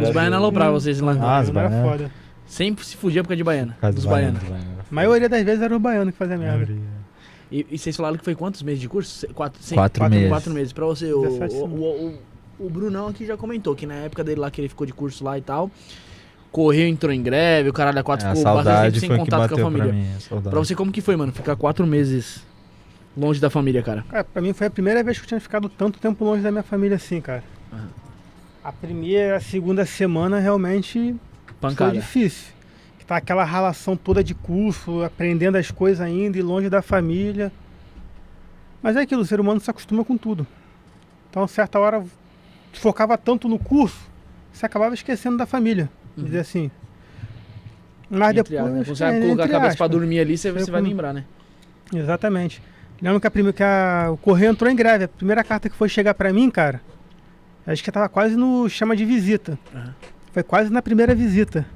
Os baianos alopravam vocês lá. Ah, os Não era baianos. foda. Sempre se fugia por causa de baiana. Por causa Dos baianos. baianos, baianos. A maioria das vezes era o baiano que fazia merda. E, e vocês falaram que foi quantos meses de curso? Quatro, Quatro quatro meses. Quatro meses. Pra você, o, 17 o, o, o, o Brunão aqui já comentou que na época dele lá, que ele ficou de curso lá e tal, correu, entrou em greve, o caralho a quatro É, a ficou bastante sem contato com a bateu pra família. mim. a. Pra você, como que foi, mano? Ficar quatro meses longe da família, cara? Cara, pra mim foi a primeira vez que eu tinha ficado tanto tempo longe da minha família assim, cara. Aham. A primeira, a segunda semana realmente Pancada. foi difícil. Que tá aquela relação toda de curso, aprendendo as coisas ainda e longe da família. Mas é aquilo, o ser humano se acostuma com tudo. Então, certa hora, focava tanto no curso, você acabava esquecendo da família. Uhum. Dizer assim. Mas Entre depois. aspas, você é, vai colocar a cabeça pra aspas. dormir ali, você, você vai lembrar, né? Exatamente. Lembro que, a primeira, que a- o correio entrou em greve. A primeira carta que foi chegar pra mim, cara, acho que tava quase no chama de visita. Aham. Foi quase na primeira visita.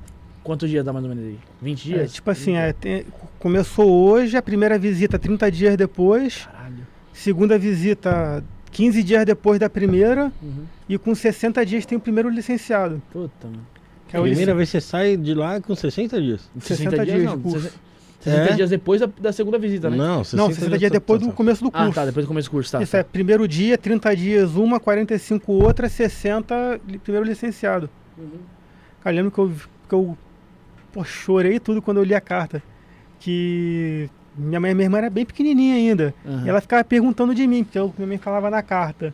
Quantos dias dá mais ou menos aí? 20 É, dias? tipo assim, é, tem- começou hoje, a primeira visita 30 dias depois, Caralho. segunda visita 15 dias depois da primeira, Uhum. e com 60 dias tem o primeiro licenciado. Puta, mano. Que é o Primeira vez que você sai de lá com 60 dias. 60 dias, dias não. de curso. 60 60 É? dias depois da, da segunda visita, né? Não, 60, Não, 60 dias tá- depois tá- do tá. começo do curso. Ah, tá, depois do começo do curso, tá. Isso é primeiro dia, 30 dias uma, 45 outra, 60 li- primeiro licenciado. Uhum. Cara, eu lembro que eu, que eu pô, chorei tudo quando eu li a carta. Que minha mãe, minha irmã era bem pequenininha ainda. Aham. E ela ficava perguntando de mim, porque eu, minha mãe falava na carta.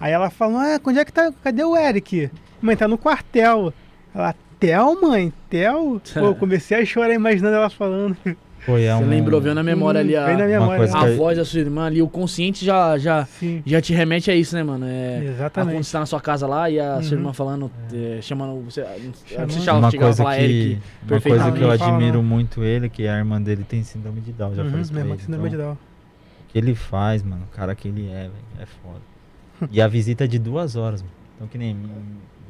Aí ela falou, ah, onde é que tá? Cadê o Eric? Mãe, tá no quartel. Ela, Tel, mãe? Tel? Pô, eu comecei a chorar imaginando ela falando. Foi, é Você um- lembrou, veio na memória ali a, memória. coisa a voz da sua irmã ali, o consciente já, já, Sim, já te remete a isso, né, mano? É, a quando exatamente. você tá na sua casa lá e a sua Uhum. irmã falando, é, chamando você. Chamando. Você chama, uma coisa falar que, Eric. uma coisa que eu fala admiro muito ele, que a irmã dele tem síndrome de Down, já Uhum, falei isso pra ele. síndrome de Então, Down. o que ele faz, mano, o cara que ele é, velho, é foda. E a visita é de duas horas, mano. Então que nem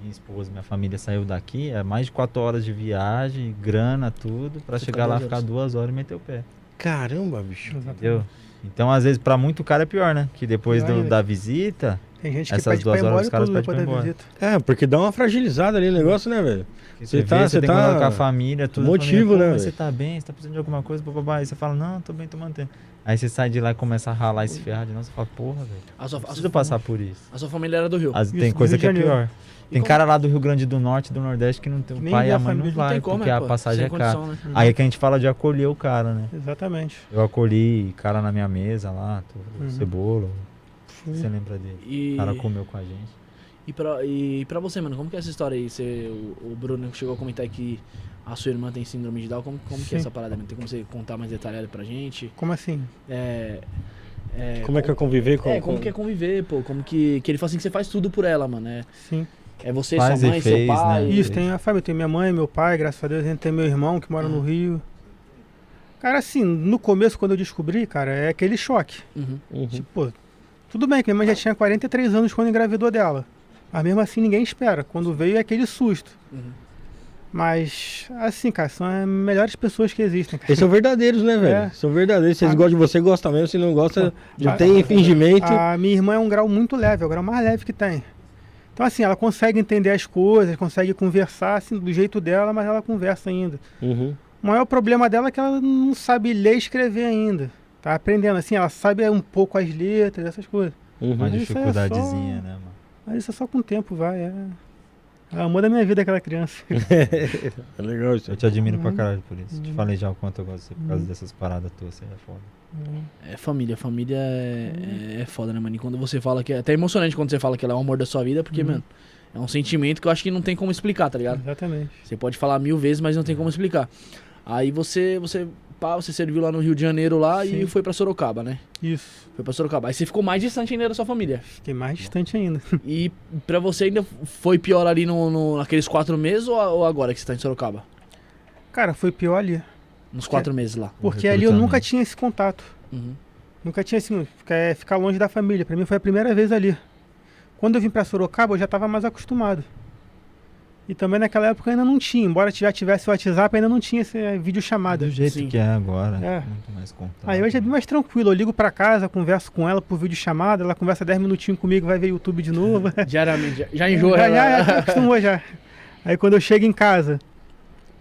minha, esposa, minha família saiu daqui, é mais de quatro horas de viagem, grana, tudo, pra Você chegar tá lá, ficar duas horas e meter o pé. Caramba, bicho. Entendeu? Então, às vezes, pra muito cara é pior, né? Que depois Pior do- da visita, Tem gente que Essas duas horas os caras pedem pra ir embora. visita. É, porque dá uma fragilizada ali o negócio, né, velho? Você você, tá- vê, você tem tá- que colocar a família, tudo. motivo, família, né, "Pô, Você tá bem, você tá precisando de alguma coisa, bababá. Aí você fala, não, tô bem, tô mantendo. Aí você sai de lá e começa a ralar e se ferrar de novo, você fala, porra, velho. A sua, a, Preciso sua, passar por isso. a sua família era do Rio. As- Isso, tem do coisa Rio que é pior. Tem como- cara lá do Rio Grande do Norte, do Nordeste, que não tem o Nem pai e a a mãe não vai, como, porque é, a passagem é cara. condição, né? Aí é que a gente fala de acolher o cara, né? Exatamente. Eu acolhi cara na minha mesa lá, tudo, Uhum. cebola. Você lembra dele? E, O cara comeu com a gente. e, pra, e pra você, mano, como que é essa história aí? Você, o, o Bruno chegou a comentar que a sua irmã tem síndrome de Down. Como, como que é essa parada? mano? Tem como você contar mais detalhado pra gente? Como assim? É, é, Como é que é conviver com... É, como com- que é conviver, pô? Como que, que ele fala assim que você faz tudo por ela, mano. É, Sim. É você, Faz sua e mãe, fez, seu pai. né? Isso, tem a família, tem minha mãe, meu pai, graças a Deus, a gente tem meu irmão que mora no Rio. Cara, assim, no começo, quando eu descobri, cara, é aquele choque. Uhum. Uhum. Tipo, tudo bem que minha mãe já tinha 43 anos quando engravidou dela. Mas mesmo assim ninguém espera. Quando veio é aquele susto. Uhum. Mas, assim, cara, são as melhores pessoas que existem, cara. Eles são verdadeiros, né, velho? É. São verdadeiros. Se eles Ah. gostam de você, gostam mesmo. Se não gosta, não Ah, tem fingimento. A minha irmã é um grau muito leve, é o grau mais leve que tem. Então, assim, ela consegue entender as coisas, consegue conversar, assim, do jeito dela, mas ela conversa ainda. Uhum. O maior problema dela é que ela não sabe ler e escrever ainda. Tá aprendendo, assim, ela sabe um pouco as letras, essas coisas. Uhum. Uma é dificuldadezinha, só- né, mano? Mas isso é só com o tempo, vai. É... É o amor da minha vida, aquela criança. É legal isso. Eu te admiro pra Uhum. caralho por isso. Te Uhum. falei já o quanto eu gosto de você por causa Uhum. dessas paradas tuas, você é foda. É família, família é, é foda, né, mano? E quando você fala que. É até emocionante quando você fala que ela é o amor da sua vida, porque, Uhum. mano, é um sentimento que eu acho que não tem como explicar, tá ligado? Exatamente. Você pode falar mil vezes, mas não tem como explicar. Aí você, você, pá, você serviu lá no Rio de Janeiro lá e Sim. foi pra Sorocaba, né? Isso. Foi pra Sorocaba. Aí você ficou mais distante ainda da sua família. Fiquei mais distante ainda. E pra você ainda foi pior ali no, no- naqueles quatro meses ou, ou agora que você tá em Sorocaba? Cara, foi pior ali. Nos quatro meses lá. Porque ali eu nunca tinha esse contato. Uhum. Nunca tinha assim, ficar, é, ficar longe da família. Pra mim foi a primeira vez ali. Quando eu vim pra Sorocaba, eu já tava mais acostumado. E também naquela época ainda não tinha. Embora já tivesse o WhatsApp, ainda não tinha essa videochamada. Do jeito Sim. que é agora. É. Muito mais contato. Aí hoje é bem mais tranquilo. Eu ligo pra casa, converso com ela por videochamada. Ela conversa 10 minutinhos comigo, vai ver YouTube de novo. Diariamente. Já, já enjoa já, ela. já, já acostumou já. Aí quando eu chego em casa,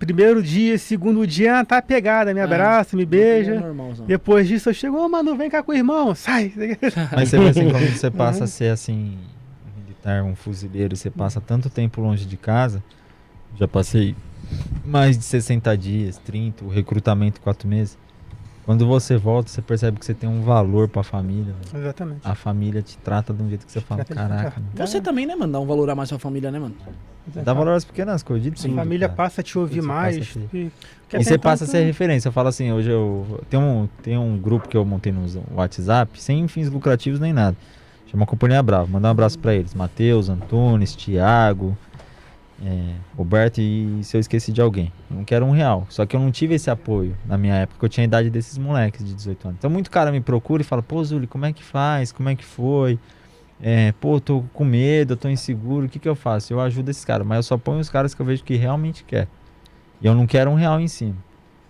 primeiro dia, segundo dia, ela tá pegada, me Ah, abraça, me É beija. Depois disso eu chego, ô Manu, vem cá com o irmão, sai. Mas você assim, quando você Uhum. passa a ser assim, um militar, um fuzileiro, e você passa tanto tempo longe de casa, já passei mais de 60 dias, 30, o recrutamento quatro meses. Quando você volta, você percebe que você tem um valor pra família. velho. Exatamente. A família te trata de um jeito que você fala, caraca, mano. Você também, né, mano? Dá um valor a mais pra família, né, mano? Dá valor às pequenas coisas. de A família cara. passa a te ouvir Você mais. te- e E você passa a ser referência. Eu falo assim, hoje eu. Tem um, tem um grupo que eu montei no WhatsApp, sem fins lucrativos nem nada. Chama Companhia Brava. Mandar um abraço pra eles. Matheus, Antunes, Thiago, é, Roberto e se eu esqueci de alguém. Não quero um real. Só que eu não tive esse apoio na minha época, eu tinha a idade desses moleques de 18 anos. Então muito cara me procura e fala, pô, Zuli, como é que faz? Como é que foi? É, pô, tô com medo, tô inseguro, o que que eu faço? Eu ajudo esses caras, mas eu só ponho os caras que eu vejo que realmente quer. E eu não quero um real em cima.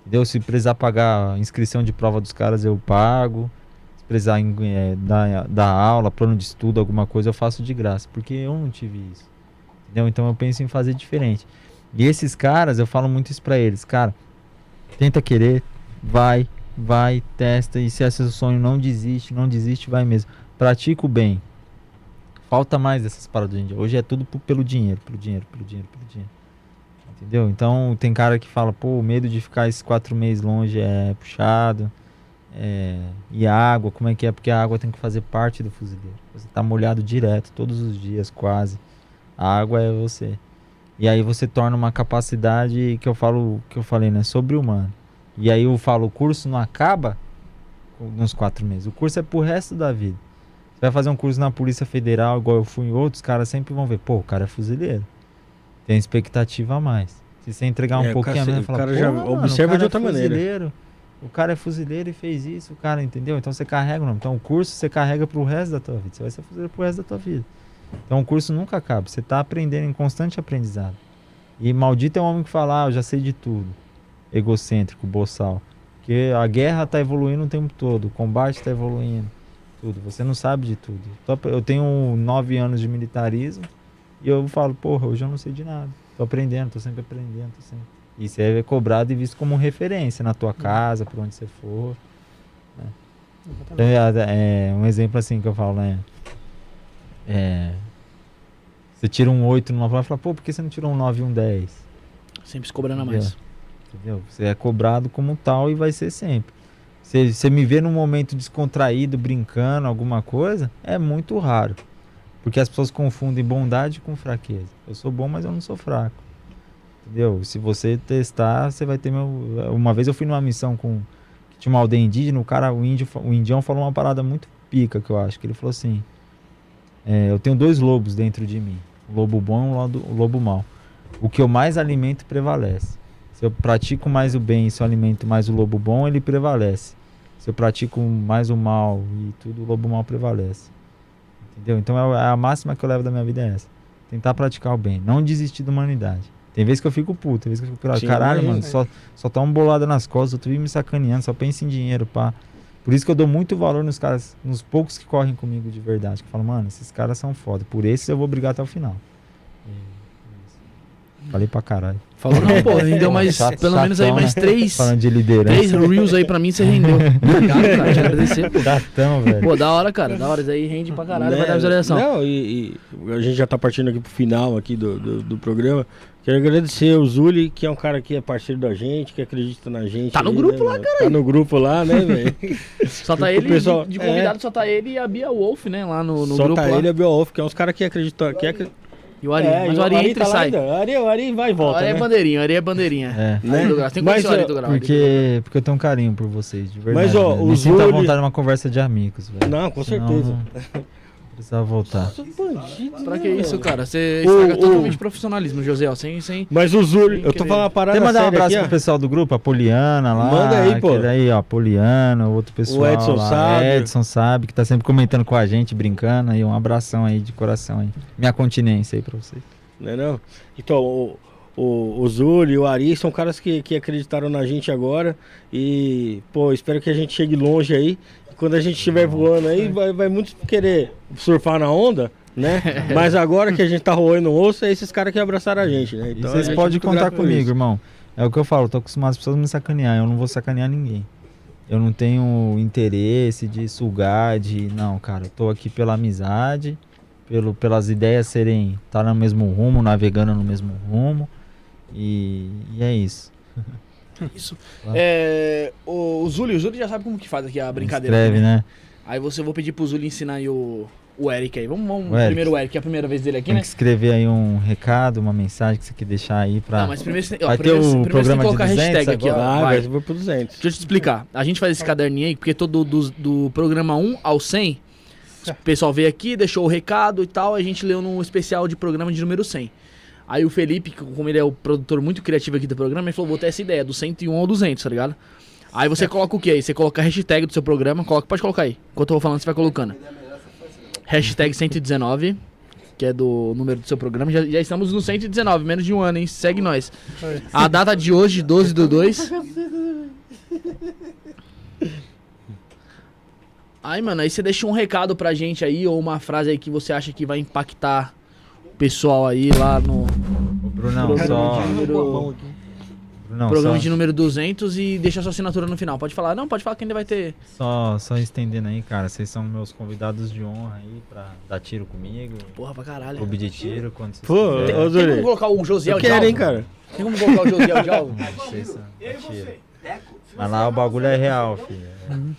Entendeu? Se precisar pagar inscrição de prova dos caras, eu pago. Se precisar eh, dar, dar aula, plano de estudo, alguma coisa, eu faço de graça. Porque eu não tive isso. Entendeu? Então eu penso em fazer diferente. E esses caras, eu falo muito isso pra eles. Cara, tenta querer, vai, vai, testa. E se é seu sonho, não desiste, não desiste, vai mesmo. Pratica o bem. Falta mais dessas paradas hoje. Hoje é tudo pelo dinheiro, pelo dinheiro, pelo dinheiro, pelo dinheiro. Entendeu? Então tem cara que fala, pô, o medo de ficar esses quatro meses longe é puxado. É, e a água, como é que é? Porque a água tem que fazer parte do fuzileiro. Você tá molhado direto, todos os dias, quase. A água é você. E aí você torna uma capacidade que eu falo, que eu falei, né, sobre humano. E aí eu falo, o curso não acaba nos quatro meses. O curso é pro resto da vida. Você vai fazer um curso na Polícia Federal, igual eu fui em outros, caras sempre vão ver, pô, o cara é fuzileiro. Tem expectativa a mais. Se você entregar um É, o pouquinho a o fala, cara "Pô, já mano, observa o cara de outra é maneira." fuzileiro, O cara é fuzileiro e fez isso, o cara, entendeu? Então você carrega, não. Então o curso você carrega pro resto da tua vida. Você vai ser fuzileiro pro resto da tua vida. Então o curso nunca acaba. Você tá aprendendo em constante aprendizado. E maldito é o homem que fala, ah, eu já sei de tudo. Egocêntrico, boçal. Porque a guerra tá evoluindo o tempo todo, o combate tá evoluindo, tudo. Você não sabe de tudo. Eu tenho nove anos de militarismo e eu falo, porra, hoje eu não sei de nada. Tô aprendendo, tô sempre aprendendo, tô sempre. E você é cobrado e visto como referência na tua casa, por onde você for. né? É, é, um exemplo assim que eu falo, né? É, você tira um 8 numa prova e fala, pô, por que você não tirou um 9 e um 10? Sempre se cobrando a mais. Entendeu? Você é cobrado como tal e vai ser sempre. Você, você me vê num momento descontraído, brincando, alguma coisa, é muito raro. Porque as pessoas confundem bondade com fraqueza. Eu sou bom, mas eu não sou fraco. Entendeu? Se você testar, você vai ter meu. Uma vez eu fui numa missão com. tinha uma aldeia indígena, o cara, o índio, o indião falou uma parada muito pica que eu acho. Que ele falou assim: é, Eu tenho dois lobos dentro de mim. O lobo bom e o lobo, mau. O que eu mais alimento prevalece. Se eu pratico mais o bem, se eu alimento mais o lobo bom, ele prevalece. Se eu pratico mais o mal e tudo, o lobo mal prevalece. Entendeu? Então é a máxima que eu levo da minha vida é essa. Tentar praticar o bem, não desistir da humanidade. Tem vezes que eu fico puto, tem vezes que eu fico, Sim, caralho, é, mano, é. só, só tá uma bolada nas costas, tu vive me sacaneando, só pensa em dinheiro, pá. Por isso que eu dou muito valor nos caras, nos poucos que correm comigo de verdade. Que falo, mano, esses caras são foda. Por esses eu vou brigar até o final. E- isso. Falei pra caralho. Falou, não, pô, rendeu mais, Chato- pelo menos aí chatão, mais né? três, Falando de três liderança. reels aí pra mim, você rendeu. Obrigado, cara, te agradecer, pô. Chatão, velho. Pô, da hora, cara, da hora, isso aí rende pra caralho, vai dar visualização. Né? Não, e, e a gente já tá partindo aqui pro final aqui do, do, do programa. Quero agradecer o Zuli, que é um cara que é parceiro da gente, que acredita na gente. Tá no aí, grupo né, lá, mano? Tá no grupo lá, né, velho? Só tá O ele, pessoal- de, de é. convidado, só tá ele e a Bia Wolf, né, lá no, no Só grupo tá lá. ele e a Beowulf, que é uns caras que acreditam. Que. E o Ari, É, mas e o Ari entra tá e lá sai. ainda. O Ari, o Ari vai e O volta, Ari é né? bandeirinha, o Ari é bandeirinha. É. Né? Ari Tem que Mas, conhecer o Ari do Grau. Porque, porque eu tenho um carinho por vocês, de verdade. Mas, ó, velho. o Me sinto à Zuli- vontade numa conversa de amigos, velho. Não, com Senão, certeza. não Precisava voltar. Pra que isso, cara? Você O- estraga o- totalmente profissionalismo, José, ó, sem, sem... Mas o Sem eu tô falando uma parada Tem mandar um abraço aqui, pro ó. pessoal do grupo, a Poliana lá. Manda aí, pô. aí, ó, a Poliana, o outro pessoal. Edson lá, sabe. Edson sabe, que tá sempre comentando com a gente, brincando. Aí, um abração aí de coração aí. Minha continência aí pra vocês. Né, não? Então, o, o, e o Ari são caras que, que acreditaram na gente agora. E, pô, espero que a gente chegue longe aí. Quando a gente estiver voando aí, vai, vai muito querer surfar na onda, né? Mas agora que a gente tá roendo o osso, é esses caras que abraçaram a gente, né? Então, vocês é podem contar comigo, isso. irmão. É o que eu falo, tô acostumado as pessoas me sacanear. Eu não vou sacanear ninguém. Eu não tenho interesse de sugar, de. Não, cara, eu tô aqui pela amizade, pelo, pelas ideias serem. estar no mesmo rumo, navegando no mesmo rumo. E, e é isso. Isso. Claro. É, o, o Zuli, o Zuli já sabe como que faz aqui a brincadeira. Escreve, aqui, né? Aí você eu vou pedir pro Zuli ensinar aí o, o Eric aí. Vamos, vamos O Eric. primeiro o Eric, que é a primeira vez dele aqui, Tem né? que escrever aí um recado, uma mensagem que você quer deixar aí pra. Não, mas primeiro, você- ó, Vai ter primeiro, o primeiro você tem que programa de colocar a 200 hashtag aqui, ó. agora? Ah, vai. vai pro 200. Deixa eu te explicar. A gente faz esse caderninho aí, porque todo do, do programa 1 ao 100, o pessoal veio aqui, deixou o recado e tal, a gente leu num especial de programa de número 100. Aí o Felipe, como ele é o produtor muito criativo aqui do programa, ele falou, vou ter essa ideia, do 101 ao 200, tá ligado? Aí você coloca o que aí? Você coloca a hashtag do seu programa, coloca, pode colocar aí. Enquanto eu vou falando, você vai colocando. Hashtag 119, que é do número do seu programa. Já, já estamos no 119, menos de um ano, hein? Segue nós. A data de hoje, 12 do 2. Aí, mano, aí você deixa um recado pra gente aí, ou uma frase aí que você acha que vai impactar pessoal aí lá no Ô, Brunão, programa, só. de, número, Brunão, programa só, de número 200 e deixa sua assinatura no final. Pode falar, não, pode falar que ainda vai ter. só, só estendendo aí, cara. Vocês são meus convidados de honra aí pra dar tiro comigo. Porra pra caralho. Clube de tiro, quando vocês Pô, quiserem. ô, Tem como colocar o Josiel Eu de quero, alvo? hein, cara? Tem como colocar o Josiel de alvo? Tiro. Mas lá o bagulho é real, filho.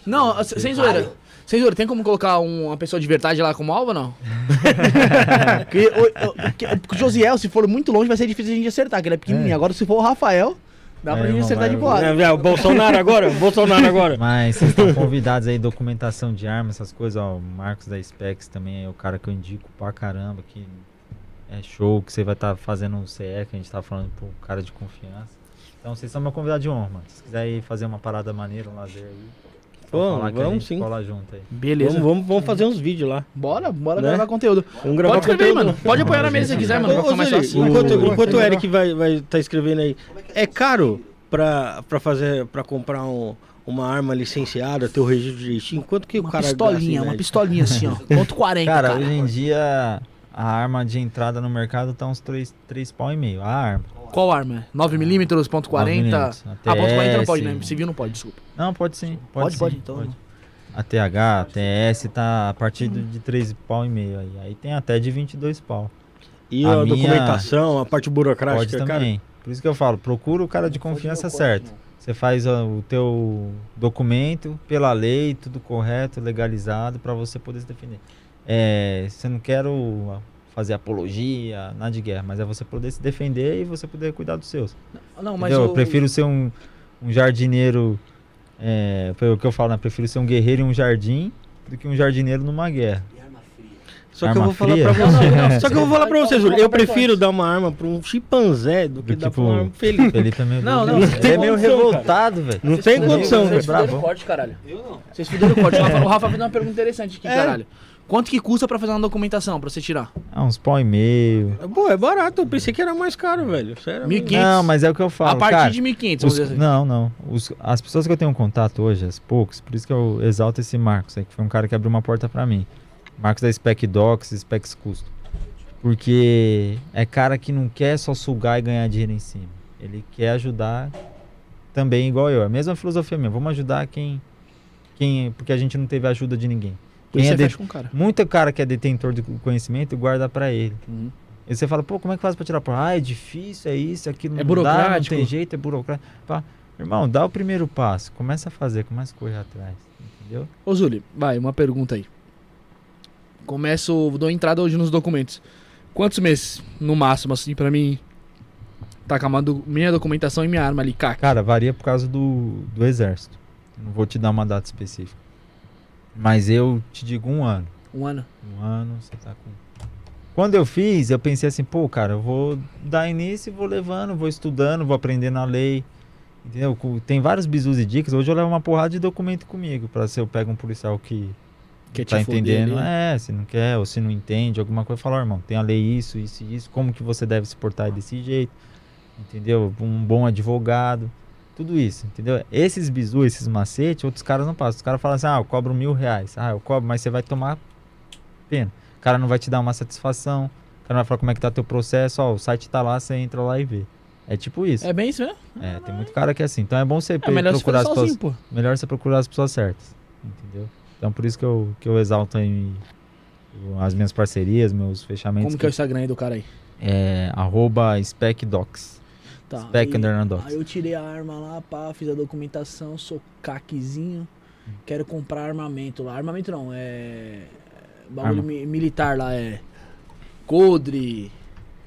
Não, sem zoeira. Zoeira, tem como colocar um- uma pessoa de verdade lá como alvo ou não? Porque o, o- porque o Josiel, se for muito longe, vai ser difícil a gente acertar, que ele é pequenininho. É. Agora, se for o Rafael, dá É, pra gente acertar de vai- porrada. É, velho, Bolsonaro agora? Bolsonaro agora. Mas vocês estão convidados aí, documentação de armas, essas coisas, ó. O Marcos da Specs também é o cara que eu indico pra caramba, que é show, que você vai estar fazendo um CE, que a gente tá falando pro cara de confiança. Então vocês são meu convidado de honra, mano. Se quiserem fazer uma parada maneira, um lazer aí. Pô, falar vamos sim. cola junto aí. Beleza. Vamos, vamos, vamos fazer uns vídeos lá. Bora, bora Né? gravar conteúdo. Vamos gravar Pode escrever aí, conteúdo. mano. Pode apoiar na mesa se quiser, mano. Vai Ô, fácil. enquanto, O- enquanto o o- Eric vai vai tá escrevendo aí, é caro pra, pra fazer, pra comprar um- uma arma licenciada, ter o registro direitinho? Quanto que o Uma cara pistolinha, em uma média? pistolinha assim, ó. Ponto 40, Cara, cara. hoje em dia a arma de entrada no mercado tá uns 3, três pau e meio. A arma. Qual arma? 9mm, ponto 40? 9mm, Ah, ponto 40 não pode, né? Civil não pode, desculpa. Não, pode sim. Pode, sim, pode, então. A TH, a TS tá a partir do- de 3 pau e meio aí. Aí tem até de 22 pau. E A a, minha- documentação, a parte Pode burocrática, cara. também. Por isso que eu falo, procura o cara de confiança certo. Você faz ó, o teu documento pela lei, tudo correto, legalizado, para você poder se defender. É, você não quero ó, fazer apologia, nada de guerra, mas é você poder se defender e você poder cuidar dos seus. Não, mas o- Eu prefiro ser um, um jardineiro, é, foi o que eu falo, né? Prefiro ser um guerreiro em um jardim do que um jardineiro numa guerra. Só que eu Arma vou falar fria? pra Não, você. não, não, Só que eu vou falar pra Então, você, Júlio. Eu prefiro dar uma arma pra um chimpanzé do que Do dar tipo- pra uma arma um Felipe. Felipe é meio Não, não, Ele é meio revoltado, velho. Não Vocês tem fuderam- condição, Vocês velho. fuderam bravo. o corte, caralho. Eu não. Vocês fuderam o corte. O Rafa, o Rafa fez uma pergunta interessante aqui, É. caralho. Quanto que custa pra fazer uma documentação, pra você tirar? Ah, uns pau e meio. Pô, é barato. Eu pensei que era mais caro, velho. Sério. 1.500. Não, mas é o que eu falo. a partir cara, de 1.500, vamos os- dizer assim. Não, não. Os- as pessoas que eu tenho contato hoje, as poucos, por isso que eu exalto esse Marcos, aí, que foi um cara que abriu uma porta pra mim. Marcos da Spec Docs, Specs Custom. Porque é cara que não quer só sugar e ganhar dinheiro em cima. Ele quer ajudar também igual eu. É a mesma filosofia minha. Vamos ajudar quem. quem porque a gente não teve ajuda de ninguém. Quem é de- cara. Muito cara que é detentor de conhecimento guarda pra ele. Uhum. E você fala, pô, como é que faz pra tirar prova? Ah, é difícil, é isso, é aquilo. É não dá, não burocrático. tem jeito, é burocrático. Pá, irmão, dá o primeiro passo. Começa a fazer, começa a correr atrás. Entendeu? Ô, Zuli, vai, uma pergunta aí. Começo, dou entrada hoje nos documentos. Quantos meses, no máximo, assim, pra mim, tá com do- minha documentação e minha arma ali, caca? Cara, varia por causa do, do exército. Não vou te dar uma data específica. Mas eu te digo um ano. Um ano? Um ano, você tá com. Quando eu fiz, eu pensei assim, pô, cara, eu vou dar início e vou levando, vou estudando, vou aprendendo a lei. Entendeu? Tem vários bisus e dicas. Hoje eu levo uma porrada de documento comigo. Pra se eu pego um policial que Quer tá te foder entendendo, ali. é, se não quer ou se não entende alguma coisa, fala, ó, irmão, tem a lei isso, isso e isso, como que você deve se portar desse jeito, entendeu? Um bom advogado, tudo isso, entendeu? Esses bizu, esses macetes, outros caras não passam. Os caras falam assim, ah, eu cobro mil reais, ah, eu cobro, mas você vai tomar pena. O cara não vai te dar uma satisfação, o cara vai falar como é que tá teu processo, ó, o site tá lá, você entra lá e vê. É tipo isso. É bem isso, né? É, tem muito cara que é assim. Então é bom você É procurar as pessoas sozinho, pô. melhor você procurar as pessoas certas, entendeu? Então por isso que eu, que eu exalto aí as minhas parcerias, meus fechamentos. Como que é o Instagram aí do cara aí? é arroba specdocs. Tá. Spec docs. Aí eu tirei a arma lá, pá, fiz a documentação, sou caquezinho. Quero comprar armamento lá. Armamento não, é. Bagulho Arma. mi- militar lá, é. Codre.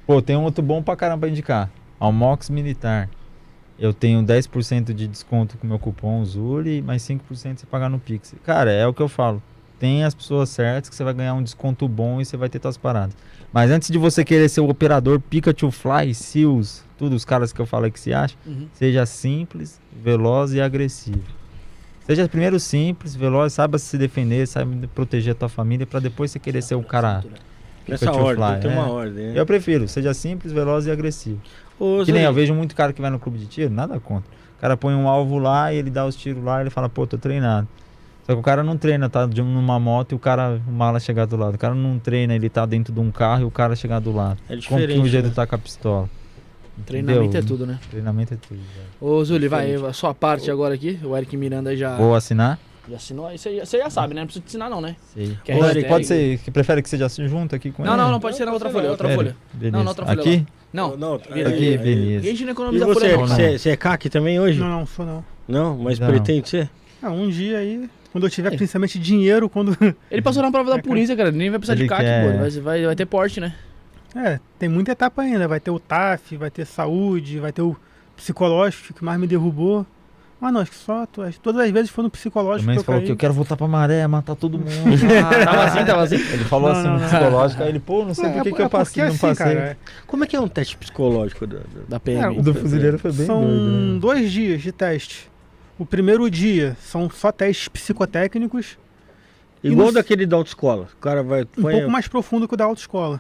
Pô, tem um outro bom pra caramba pra indicar. Almox Militar. Eu tenho 10% de desconto com meu cupom Zuri, mais 5% você pagar no Pix. Cara, é o que eu falo. Tem as pessoas certas que você vai ganhar um desconto bom e você vai ter suas paradas. Mas antes de você querer ser o operador Pikachu Fly, Seals, tudo os caras que eu falei que se acha, Uhum. seja simples, veloz e agressivo. Seja primeiro simples, veloz, saiba se defender, saiba proteger a tua família pra depois você querer ser o cara. Nessa ordem, Fly, tem é. uma ordem. né? Eu prefiro, seja simples, veloz e agressivo. Ô, Que nem eu vejo muito cara que vai no clube de tiro, nada contra. O cara põe um alvo lá e ele dá os tiros lá e ele fala, pô, tô treinado. Só que o cara não treina, tá de- numa moto e o cara, o mala chegar do lado. O cara não treina, ele tá dentro de um carro e o cara chegar do lado. É Como que diferente. o jeito né? tá com a pistola? Treinamento Entendeu? é tudo, né? Treinamento é tudo, velho. Ô, Zuli, vai, a sua parte agora aqui. O Eric Miranda aí já, Vou assinar? já assinou. Aí Você já, você já sabe, né? Não precisa te ensinar, não, né? Sei. Que Ô, Eric, pode ser, que prefere que seja junto aqui com Não, ele? não, não, pode ser na outra folha, outra folha. Beleza. Não, na outra folha Aqui? Não, Não, vira Aqui, beleza. A gente não E economiza você, folha, não. não. você, você é CAC também hoje? Não, não sou não. Não, mas Não. pretende ser? Ah, um dia aí, quando eu tiver principalmente dinheiro, quando. Ele passou na prova da É, cara. polícia, cara. Nem vai precisar de Ele CAC, quer- pô. Vai, vai ter porte, né? É, tem muita etapa ainda. Vai ter o TAF, vai ter saúde, vai ter o psicológico que mais me derrubou. Mas não, acho que só tu- acho que todas as vezes foi no psicológico Também que você eu falou caí. que eu quero voltar pra maré, matar todo mundo. tava assim, tava assim. Ele falou Não, assim não, no não. psicológico, aí ele, pô, não sei É, por que, é que eu passei, não assim, passei. cara, é- Como é que é um teste psicológico? Da O PM. do fuzileiro foi bem São doido, né? dois dias de teste. O primeiro dia são só testes psicotécnicos, Igual no- daquele da autoescola. O cara vai. um pouco mais profundo que o da autoescola.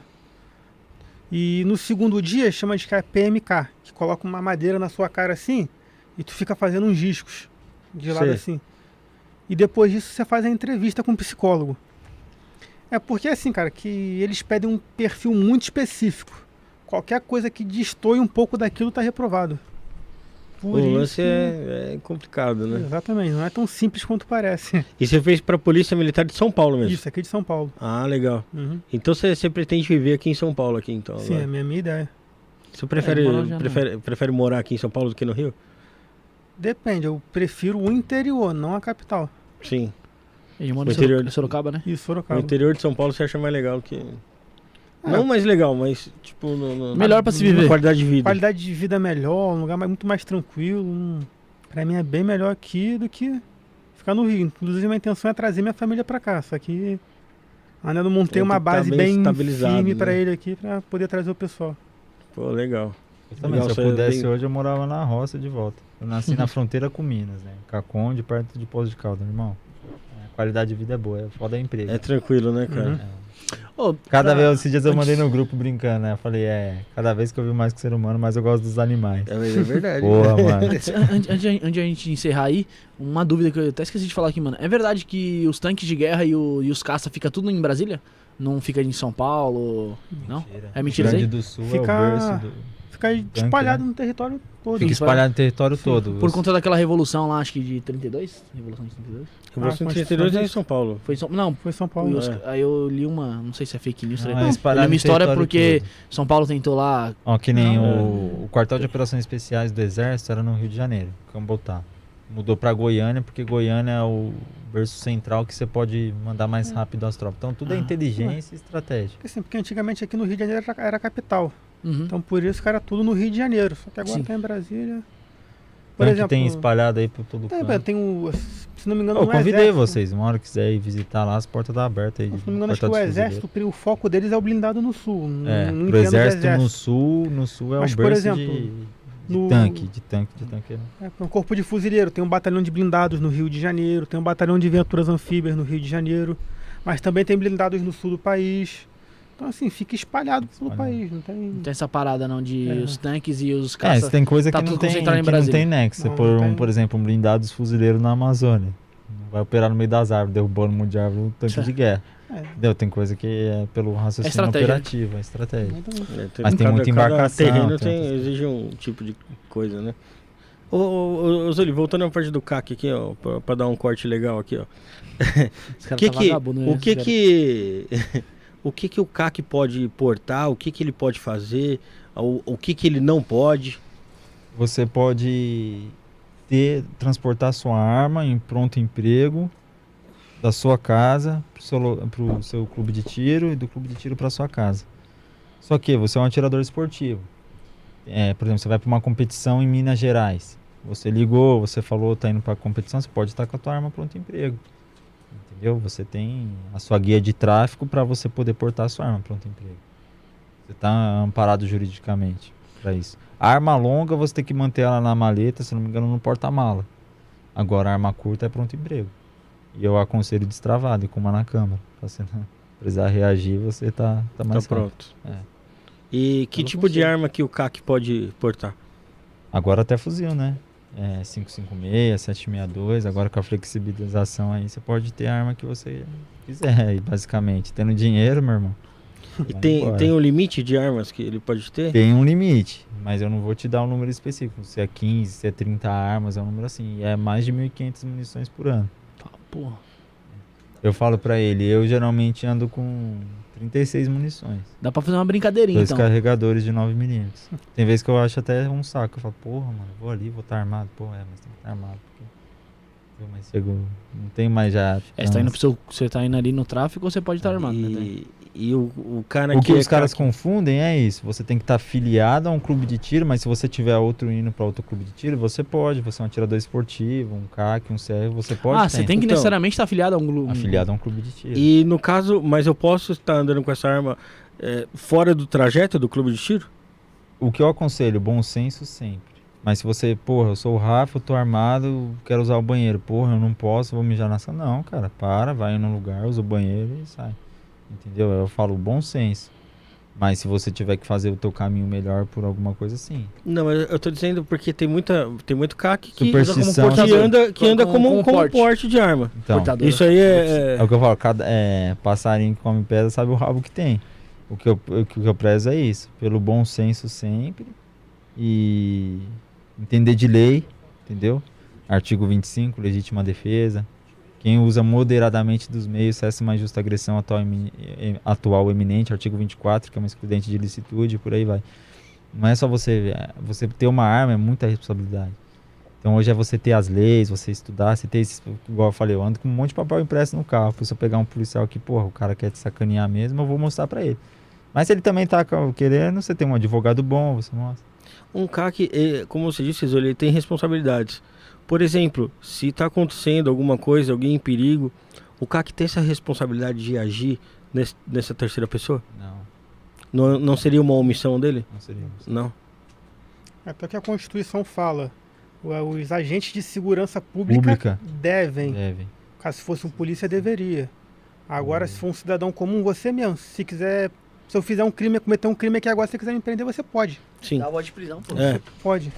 E no segundo dia chama de PMK, que coloca uma madeira na sua cara assim e tu fica fazendo uns discos de lado Sei. assim. E depois disso você faz a entrevista com o psicólogo. É porque assim, cara, que eles pedem um perfil muito específico. Qualquer coisa que destoie um pouco daquilo tá reprovado. O Por isso lance é, é complicado, né? Exatamente, não é tão simples quanto parece. E você fez pra Polícia Militar de São Paulo mesmo? Isso, aqui de São Paulo. Ah, legal. Uhum. Então você, você pretende viver aqui em São Paulo, aqui então? Sim, é a minha, minha ideia. Você prefere, É, prefere, prefere morar aqui em São Paulo do que no Rio? Depende, eu prefiro o interior, não a capital. Sim. Ele mora em. Sorocaba, né? E O Sorocaba. interior de São Paulo você acha mais legal que. É. Não mais legal, mas tipo. No, no- Melhor pra se viver. Qualidade de vida. Qualidade de vida melhor, um lugar muito mais tranquilo. Pra mim é bem melhor aqui do que ficar no Rio. Inclusive, minha intenção é trazer minha família pra cá. Só que ainda não montei É, uma tá base bem bem estabilizado, firme né? pra ele aqui pra poder trazer o pessoal. Pô, legal. Eu também, Legal, se eu pudesse tem- hoje, eu morava na roça de volta. Eu nasci na fronteira com Minas, né? Caconde, perto de Poço de Caldas, irmão. É, A qualidade de vida é boa, é foda é emprego. É tranquilo, né, cara? Uhum. Ô, Cada pra- vez, esses dias eu mandei no grupo brincando, né? Eu falei, é, cada vez que eu vi mais que o ser humano, mais eu gosto dos animais. É, mas é verdade. Porra, mano. Antes, an- antes, antes de- a gente encerrar aí, uma dúvida que eu até esqueci de falar aqui, mano. É verdade que os tanques de guerra e, o- e os caça fica tudo em Brasília? Não fica em São Paulo? Não? É mentira Grande aí? do Sul Fica- é o berço do... Ficar espalhado no território todo. Fica espalhado no território todo. Por conta daquela revolução lá, acho que de 32? Revolução de 32? Revolução Ah, de 32 é em. São Paulo. Foi em São... Não, Foi São foi Paulo. os- É. aí eu li uma, não sei se é fake news, Não, não, é eu espalhado li uma história porque todo. São Paulo tentou lá... Ó, que nem Não, o, o quartel de operações especiais do Exército era no Rio de Janeiro, Cambotá. Mudou pra Goiânia, porque Goiânia é o berço central que você pode mandar mais rápido as tropas. Então tudo é Ah, inteligência e estratégia. Porque, assim, porque antigamente aqui no Rio de Janeiro era, era a capital. Uhum. Então por isso que era tudo no Rio de Janeiro. Só que agora Sim. tá em Brasília. Por que tem espalhado aí por todo tem, canto. tem o. Se não me engano, Eu convidei exército, vocês, uma hora que quiser ir visitar lá, as portas estão abertas aí. Se não me engano, acho que o exército, o foco deles é o blindado no sul. É, não pro do exército, no sul, no sul é Mas, um por exemplo, de, de no- tanque, de tanque, de tanque. É, o corpo de fuzileiro tem um batalhão de blindados no Rio de Janeiro, tem um batalhão de viaturas anfíbias no Rio de Janeiro, mas também tem blindados no sul do país. Então, assim, fica espalhado pelo país. Não tem. Não tem essa parada não de É. os tanques e os É, caça... se tem coisa tá que, não tem, que não tem nexo. Você Não, pôr, não um, tem. por exemplo, um blindado fuzileiro na Amazônia. Vai operar no meio das árvores, derrubando um monte de árvore, um tanque de guerra. É. Entendeu? Tem coisa que é pelo raciocínio estratégia. operativo, é estratégia. É, Mas tem muita embarcação, terreno tem tem, exige um tipo de coisa, né? Ô, ô, ô, ô Zoli, voltando à parte do CAC aqui, ó, pra, pra dar um corte legal aqui, ó. Os caras que tá que, né, o que que o que que o CAC pode portar, o que que ele pode fazer, o, o que que ele não pode? Você pode ter, transportar sua arma em pronto emprego da sua casa pro seu, lo- pro seu clube de tiro e do clube de tiro para sua casa. Só que você é um atirador esportivo. É, por exemplo, você vai para uma competição em Minas Gerais. Você ligou, você falou, tá indo para competição, você pode estar com a tua arma pronto emprego. Entendeu? Você tem a sua guia de tráfico para você poder portar a sua arma pronto emprego. Você está amparado juridicamente para isso. A arma longa você tem que manter ela na maleta, se não me engano, no porta-mala. Agora a arma curta é pronto emprego. E eu aconselho destravado e com uma na câmera. Pra você não precisar reagir, você tá, tá Tá mais rápido. pronto. É. E que tipo de consigo. arma que o CAC pode portar? Agora até fuzil, né? É 556, 762, agora com a flexibilização aí, você pode ter a arma que você quiser aí, basicamente. Tendo dinheiro, meu irmão. E tem, embora. tem um limite de armas que ele pode ter? Tem um limite, mas eu não vou te dar um número específico. Se é 15, se é 30 armas, é um número assim. É mais de 1.500 munições por ano. Tá, porra. Eu falo pra ele, eu geralmente ando com 36 munições. Dá pra fazer uma brincadeirinha, Dois então. carregadores de 9mm. Tem vezes que eu acho até um saco. Eu falo, porra, mano, vou ali, vou estar armado. Porra, é, mas tem que estar armado. Porque... Mas chego, não tem mais já. É, você tá, indo pro seu, você tá indo ali no tráfico ou você pode estar armado, né? E, o, o cara O que é os caras CAC- confundem é isso. Você tem que estar filiado a um clube de tiro, mas se você tiver outro indo para outro clube de tiro, você pode. Você é um atirador esportivo, um CAC, um CR, você pode. ah, você tem que Então, necessariamente estar afiliado a um grupo. afiliado a um clube de tiro. E no caso, mas eu posso estar andando com essa arma é, fora do trajeto do clube de tiro? O que eu aconselho, bom senso sempre. Mas se você, porra, eu sou o Rafa, eu tô armado, quero usar o banheiro. Porra, eu não posso, vou mijar na sala. Não, cara, para, vai num lugar, usa o banheiro e sai. Entendeu? Eu falo bom senso. Mas se você tiver que fazer o teu caminho melhor por alguma coisa, sim. Não, mas eu tô dizendo porque tem muita, tem muito CAC que, Superstição, que anda, que anda com- como, com como porte. porte de arma. Então, Portador. Isso aí é, é o que eu falo, cada é, passarinho que come pedra sabe o rabo que tem. O que eu, o que eu prezo é isso, pelo bom senso sempre. E entender de lei, entendeu? Artigo 25, legítima defesa. Quem usa moderadamente dos meios cessa uma justa agressão atual, atual eminente, artigo 24, que é uma excludente de licitude, por aí vai. Não é só você, é, você ter uma arma é muita responsabilidade. Então hoje é você ter as leis, você estudar, você ter igual eu falei, eu ando com um monte de papel impresso no carro. Se eu pegar um policial aqui, porra, o cara quer te sacanear mesmo, eu vou mostrar pra ele. Mas se ele também tá querendo, você tem um advogado bom, você mostra. Um CAC, eh, como você disse, ele tem responsabilidades. Por exemplo, se está acontecendo alguma coisa, alguém em perigo, o CAC tem essa responsabilidade de agir nesse- nessa terceira pessoa? Não, Não, não seria uma omissão dele? não seria isso. Não. Até que a Constituição fala. Os agentes de segurança pública, Pública. devem. Devem. Caso fosse um polícia, deveria. Agora, se for um cidadão comum, você mesmo. Se quiser. Se eu fizer um crime, cometer um crime aqui agora, se você quiser me prender, você pode. Sim. Dá voz de prisão, pô. É. Pode.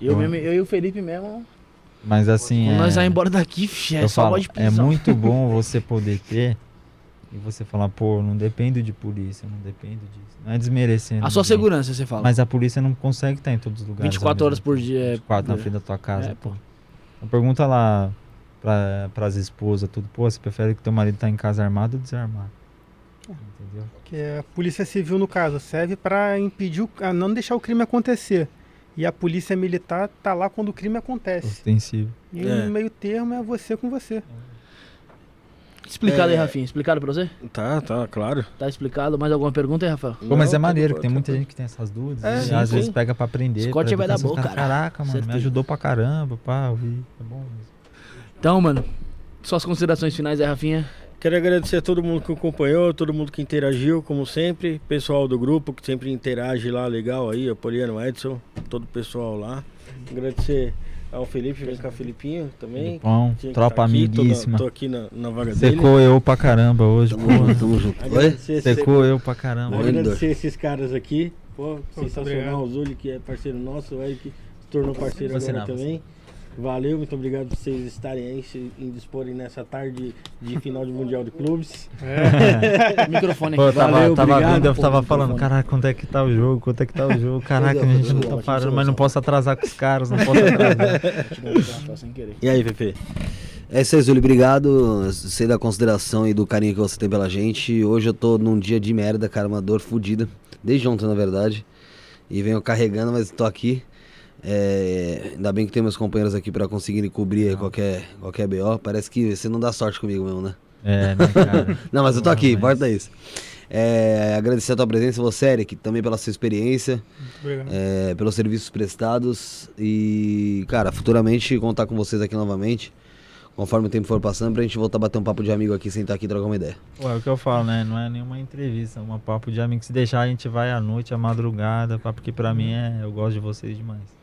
Eu, Bom. mesmo, eu e o Felipe mesmo, Mas assim, é, nós sair embora daqui, fi, é eu só falo, de é muito bom você poder ter e você falar, pô, não dependo de polícia, não dependo disso. Não é desmerecendo. A sua ninguém. segurança, você fala. Mas a polícia não consegue estar em todos os lugares. 24 ao horas por dia, é- 24 na é. frente da tua casa. É, pô. Então pergunta lá pra, pras esposas, tudo. Pô, você prefere que teu marido tá em casa armado ou desarmado? Entendeu? Que é a Polícia Civil, no caso, serve para impedir, o, a não deixar o crime acontecer. E a Polícia Militar tá lá quando o crime acontece. Ostensivo. E É. no meio termo é você com você. Explicado aí, É. Rafinha. Explicado pra você? Tá, tá, claro. Tá explicado. Mais alguma pergunta aí, Rafael? Pô, mas é maneiro, que tem muita gente que tem essas dúvidas. É, sim, às sim. vezes pega pra aprender. Scott pra vai dar caras, cara. Caraca, mano, Certeza. me ajudou pra caramba, pá, eu vi. É bom mesmo. Então, mano, suas considerações finais aí, Rafinha. Quero agradecer a todo mundo que acompanhou, todo mundo que interagiu, como sempre. Pessoal do grupo que sempre interage lá, legal aí, o Poliano, Edson, todo o pessoal lá. Agradecer ao Felipe, vem cá, Felipinho também. Que tropa tá aqui, tô na- amiguíssima. Tô, aqui na, na vaga dele. Secou eu pra caramba hoje, pô. tamo junto. Secou eu pra caramba. Agradecer esses caras aqui. Pô, sensacional. O Zuli, que é parceiro nosso, o Eric se tornou parceiro Você agora também. Valeu, muito obrigado por vocês estarem aí, se indisporem nessa tarde de final de Mundial de Clubes. Microfone Pô, eu aqui. tava, Valeu, tava obrigado, vendo, eu pô, tava microfone. falando, caraca, quanto é que tá o jogo, quanto é que tá o jogo, caraca, a gente não tá parando, mas não posso atrasar com os caras, não posso atrasar. E aí, Pepe? É isso aí, Zuli. Obrigado. Sei da consideração e do carinho que você tem pela gente. Hoje eu tô num dia de merda, cara, uma dor fodida. Desde ontem, na verdade. E venho carregando, mas tô aqui. É, ainda bem que tem meus companheiros aqui pra conseguirem cobrir qualquer, qualquer BO. Parece que você não dá sorte comigo mesmo, né? É, né, cara? Não, mas eu tô aqui, mas- importa isso. É, agradecer a tua presença, você, Eric, também pela sua experiência, Obrigado. é, pelos serviços prestados e, cara, futuramente contar com vocês aqui novamente, conforme o tempo for passando, pra gente voltar a bater um papo de amigo aqui, sentar aqui e trocar uma ideia. Pô, é o que eu falo, né? Não é nenhuma entrevista, é uma papo de amigo. Se deixar, a gente vai à noite, à madrugada, porque pra mim é. Eu gosto de vocês demais.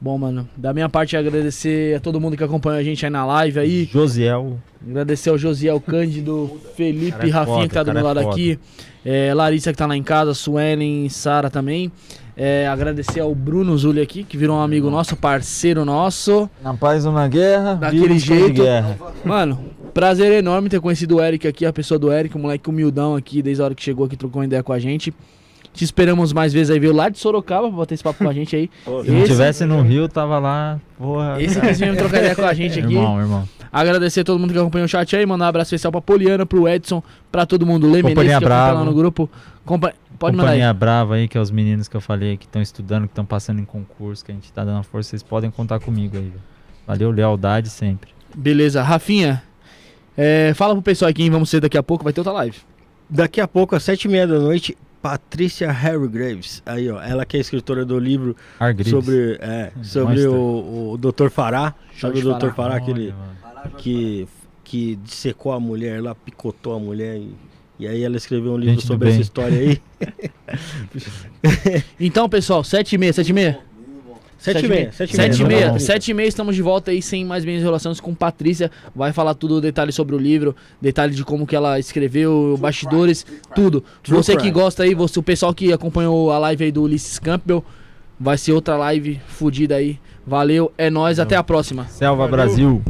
Bom, mano, da minha parte agradecer a todo mundo que acompanhou a gente aí na live aí. Josiel, Agradecer ao Josiel Cândido, Felipe, Cara é Rafinha foda, que tá do meu é lado foda. aqui, é, Larissa que tá lá em casa, Suelen, Sara também. É, agradecer ao Bruno Zulli aqui, que virou um amigo nosso, parceiro nosso. na paz ou na guerra, Daquele jeito. guerra. Mano, prazer enorme ter conhecido o Eric aqui, a pessoa do Eric, o moleque humildão aqui, desde a hora que chegou aqui, trocou uma ideia com a gente. Te esperamos mais vezes aí, veio lá de Sorocaba pra bater esse papo com a gente aí. Se não Esse- tivesse no Rio, tava lá, porra. Esse que veio trocar ideia com a gente aqui. Irmão, irmão. Agradecer a todo mundo que acompanhou o chat aí, mandar um abraço especial pra Poliana, pro Edson, pra todo mundo. Lê Menezes, Companhia que acompanha lá no grupo. Compa- Pode mandar aí. Companhia Brava aí, que é os meninos que eu falei que estão estudando, que estão passando em concurso, que a gente tá dando força, vocês podem contar comigo aí, velho. Valeu, lealdade sempre. Beleza, Rafinha. é, fala pro pessoal aqui, quem vamos ser daqui a pouco, vai ter outra live. Daqui a pouco, às sete e meia da noite, Patrícia Harry Graves. Aí, ó, ela que é escritora do livro sobre, é, sobre Monster. o, o Dr. Fará. Sabe Jorge o Dr. Fará. Fará, aquele que, que dissecou a mulher lá, picotou a mulher e, e aí ela escreveu um livro Gente sobre essa história aí. Então, pessoal, 7 e meia, 7 e meia. Sete e meia, sete e Sete e meia. meia, Tá bom. sete e meia, estamos de volta aí sem mais bem relações com Patrícia. Vai falar tudo, detalhes sobre o livro, detalhes de como que ela escreveu, bastidores, tudo. True você que crime. gosta aí, você, o pessoal que acompanhou a live aí do Ulisses Campbell, vai ser outra live fodida aí. Valeu, é nóis, até a próxima. Selva Brasil.